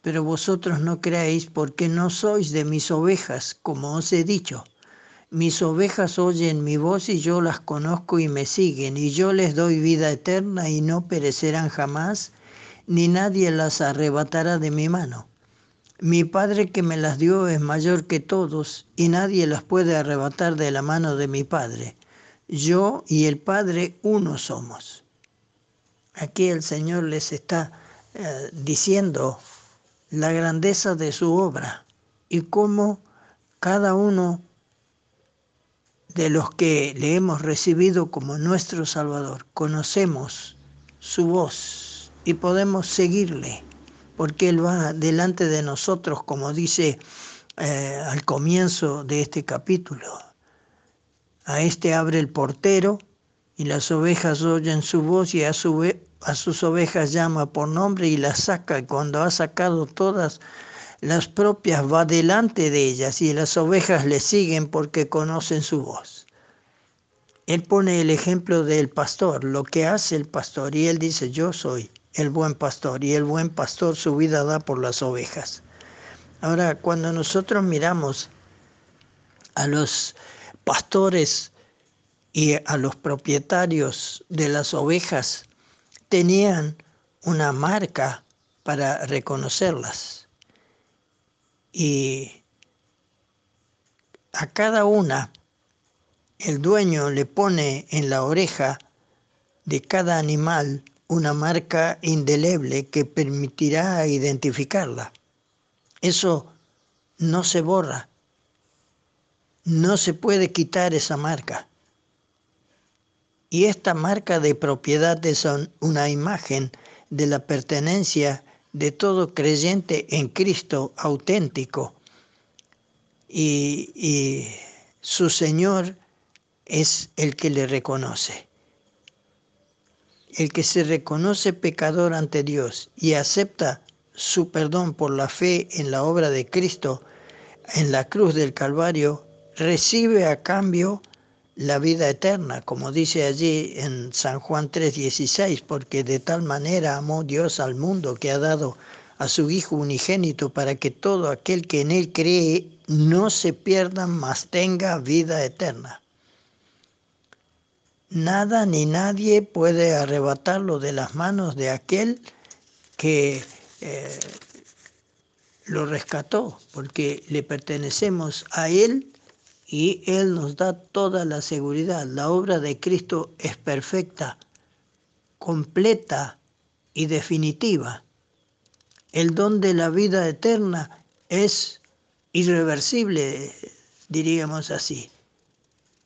Pero vosotros no creéis porque no sois de mis ovejas, como os he dicho. Mis ovejas oyen mi voz y yo las conozco y me siguen, y yo les doy vida eterna y no perecerán jamás, ni nadie las arrebatará de mi mano. Mi Padre que me las dio es mayor que todos, y nadie las puede arrebatar de la mano de mi Padre. Yo y el Padre uno somos. Aquí el Señor les está eh, diciendo la grandeza de su obra y cómo cada uno de los que le hemos recibido como nuestro Salvador. Conocemos su voz y podemos seguirle, porque Él va delante de nosotros, como dice eh, al comienzo de este capítulo. A este abre el portero y las ovejas oyen su voz y a, su, a sus ovejas llama por nombre y las saca. Cuando ha sacado todas, las propias va delante de ellas y las ovejas le siguen porque conocen su voz. Él pone el ejemplo del pastor, lo que hace el pastor, y él dice, yo soy el buen pastor, y el buen pastor su vida da por las ovejas. Ahora, cuando nosotros miramos a los pastores y a los propietarios de las ovejas, tenían una marca para reconocerlas y a cada una el dueño le pone en la oreja de cada animal una marca indeleble que permitirá identificarla. Eso no se borra. No se puede quitar esa marca. Y esta marca de propiedad es una imagen de la pertenencia de todo creyente en Cristo auténtico. Y, y su Señor es el que le reconoce. El que se reconoce pecador ante Dios y acepta su perdón por la fe en la obra de Cristo en la cruz del Calvario, recibe a cambio la vida eterna, como dice allí en San Juan 3:16, porque de tal manera amó Dios al mundo que ha dado a su Hijo unigénito para que todo aquel que en él cree no se pierda, mas tenga vida eterna. Nada ni nadie puede arrebatarlo de las manos de aquel que eh, lo rescató, porque le pertenecemos a Él y Él nos da toda la seguridad. La obra de Cristo es perfecta, completa y definitiva. El don de la vida eterna es irreversible, diríamos así.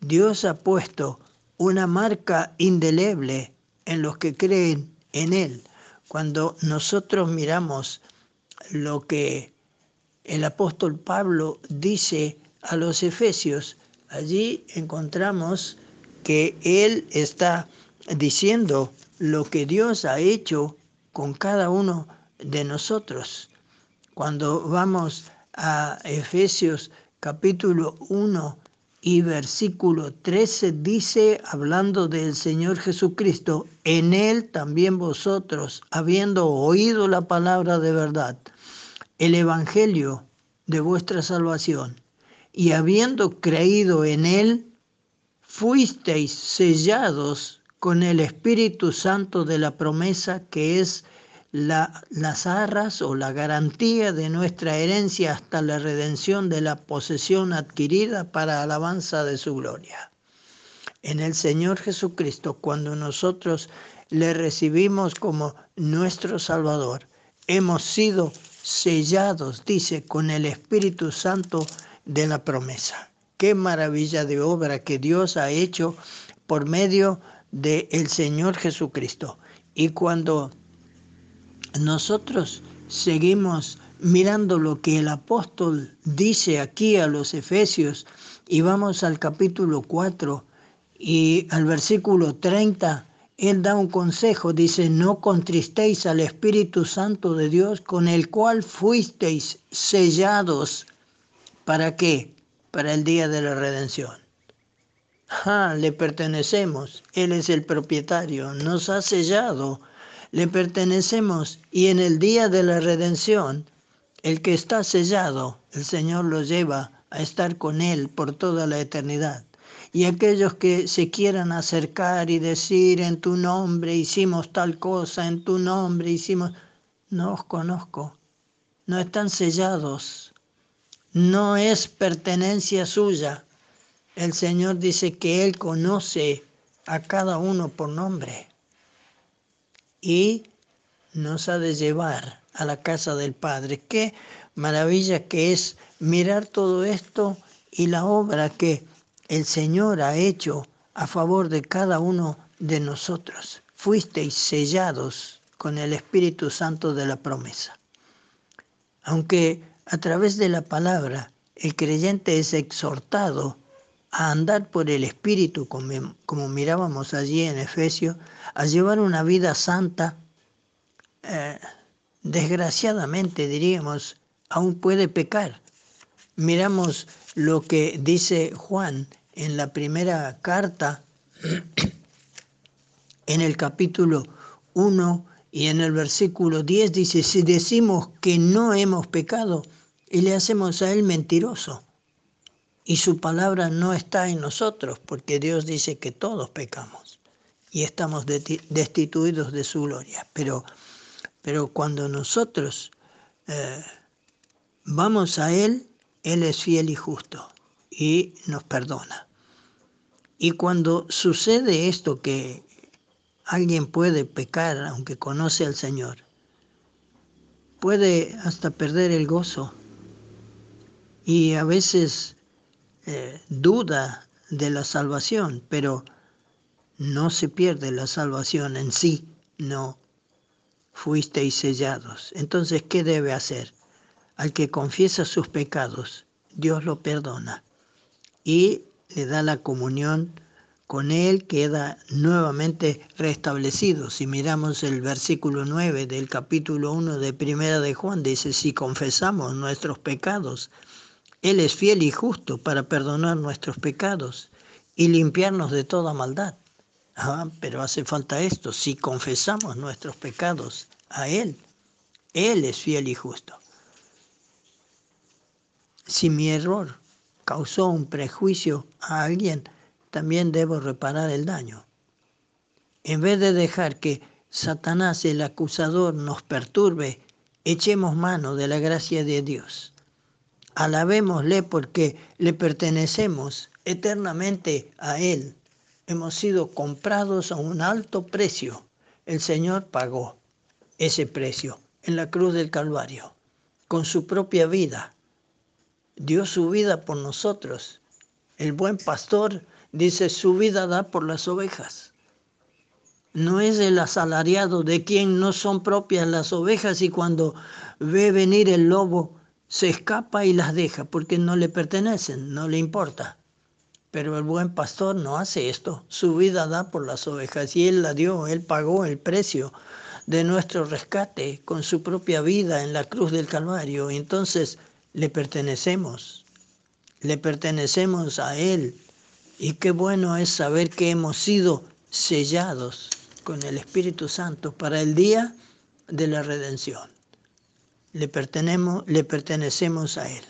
Dios ha puesto una marca indeleble en los que creen en Él. Cuando nosotros miramos lo que el apóstol Pablo dice a los efesios, allí encontramos que él está diciendo lo que Dios ha hecho con cada uno de nosotros. Cuando vamos a Efesios capítulo 1 y versículo 13 dice, hablando del Señor Jesucristo, en Él también vosotros, habiendo oído la palabra de verdad, el Evangelio de vuestra salvación, y habiendo creído en Él, fuisteis sellados con el Espíritu Santo de la promesa que es la, las arras o la garantía de nuestra herencia hasta la redención de la posesión adquirida para alabanza de su gloria. En el Señor Jesucristo, cuando nosotros le recibimos como nuestro Salvador, hemos sido sellados, dice, con el Espíritu Santo de la promesa. Qué maravilla de obra que Dios ha hecho por medio del el Señor Jesucristo. Y cuando nosotros seguimos mirando lo que el apóstol dice aquí a los Efesios y vamos al capítulo 4 y al versículo 30, él da un consejo, dice, no contristéis al Espíritu Santo de Dios con el cual fuisteis sellados ¿Para qué? Para el día de la redención. Ah, le pertenecemos, Él es el propietario, nos ha sellado, le pertenecemos. Y en el día de la redención, el que está sellado, el Señor lo lleva a estar con Él por toda la eternidad. Y aquellos que se quieran acercar y decir en tu nombre hicimos tal cosa, en tu nombre hicimos, no os conozco, no están sellados no es pertenencia suya. El Señor dice que Él conoce a cada uno por nombre y nos ha de llevar a la casa del Padre. Qué maravilla que es mirar todo esto y la obra que el Señor ha hecho a favor de cada uno de nosotros. Fuisteis sellados con el Espíritu Santo de la promesa. Aunque a través de la palabra, el creyente es exhortado a andar por el Espíritu, como, mirábamos allí en Efesios, a llevar una vida santa. Eh, desgraciadamente, diríamos, aún puede pecar. Miramos lo que dice Juan en la primera carta, en el capítulo 1 y en el versículo 10 dice, si decimos que no hemos pecado, y le hacemos a él mentiroso, y su palabra no está en nosotros, porque Dios dice que todos pecamos y estamos destituidos de su gloria. Pero, pero cuando nosotros eh, vamos a Él, Él es fiel y justo y nos perdona. Y cuando sucede esto que alguien puede pecar aunque conoce al Señor. Puede hasta perder el gozo. y a veces eh, duda de la salvación, pero no se pierde la salvación en sí, no. Fuisteis sellados. Entonces, ¿qué debe hacer? Al que confiesa sus pecados, Dios lo perdona y le da la comunión con él, queda nuevamente restablecido. Si miramos el versículo 9 del capítulo 1 de Primera de Juan, dice, si confesamos nuestros pecados, Él es fiel y justo para perdonar nuestros pecados y limpiarnos de toda maldad. Ah, pero hace falta esto, si confesamos nuestros pecados a Él, Él es fiel y justo. Si mi error causó un prejuicio a alguien, también debo reparar el daño. En vez de dejar que Satanás, el acusador, nos perturbe, echemos mano de la gracia de Dios. Alabémosle porque le pertenecemos eternamente a Él hemos sido comprados a un alto precio. El Señor pagó ese precio en la cruz del Calvario, con su propia vida. Dio su vida por nosotros. El buen pastor dice, su vida da por las ovejas. No es el asalariado de quien no son propias las ovejas y cuando ve venir el lobo se escapa y las deja porque no le pertenecen, no le importa. Pero el buen pastor no hace esto. Su vida da por las ovejas y él la dio, él pagó el precio de nuestro rescate con su propia vida en la cruz del Calvario. Entonces le pertenecemos, le pertenecemos a Él. Y qué bueno es saber que hemos sido sellados con el Espíritu Santo para el día de la redención. Le, pertenemos, le pertenecemos a Él.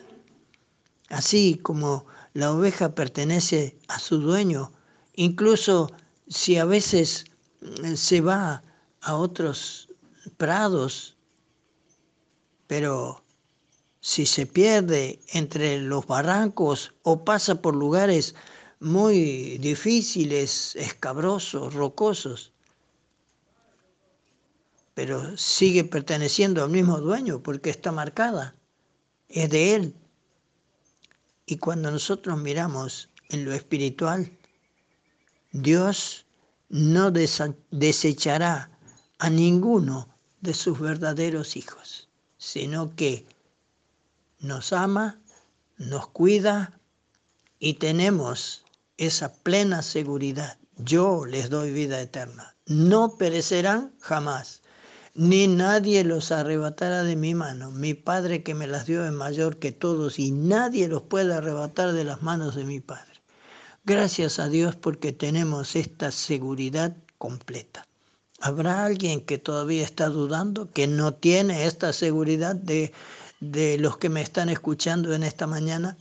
Así como la oveja pertenece a su dueño, incluso si a veces eh, se va a otros prados, pero si se pierde entre los barrancos o pasa por lugares muy difíciles, escabrosos, rocosos, pero sigue perteneciendo al mismo dueño porque está marcada, es de él. Y cuando nosotros miramos en lo espiritual, Dios no desechará a ninguno de sus verdaderos hijos, sino que nos ama, nos cuida y tenemos esa plena seguridad. Yo les doy vida eterna. No perecerán jamás ni nadie los arrebatará de mi mano. Mi Padre que me las dio es mayor que todos y nadie los puede arrebatar de las manos de mi Padre. Gracias a Dios porque tenemos esta seguridad completa. ¿Habrá alguien que todavía está dudando, que no tiene esta seguridad de, de los que me están escuchando en esta mañana?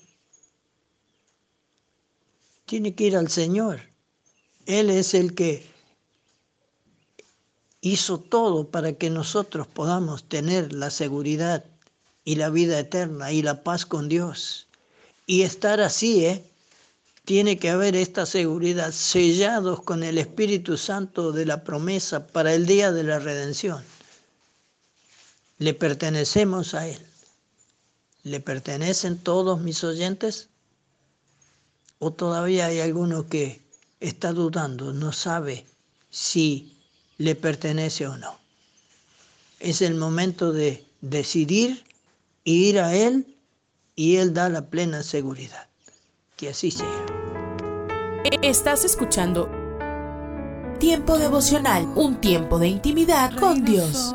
Tiene que ir al Señor. Él es el que hizo todo para que nosotros podamos tener la seguridad y la vida eterna y la paz con Dios. Y estar así, ¿eh? Tiene que haber esta seguridad, sellados con el Espíritu Santo de la promesa para el día de la redención. Le pertenecemos a Él. ¿Le pertenecen todos mis oyentes? ¿O todavía hay alguno que está dudando, no sabe si le pertenece o no. Es el momento de decidir ir a Él y Él da la plena seguridad. Que así sea. Estás escuchando Tiempo devocional, un tiempo de intimidad con Dios.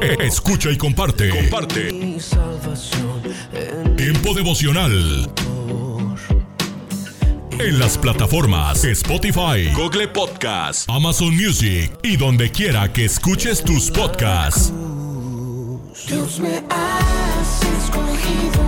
Escucha y comparte. Comparte. Tiempo devocional. En las plataformas Spotify, Google Podcasts, Amazon Music y donde quiera que escuches tus podcasts. Dios me has escogido.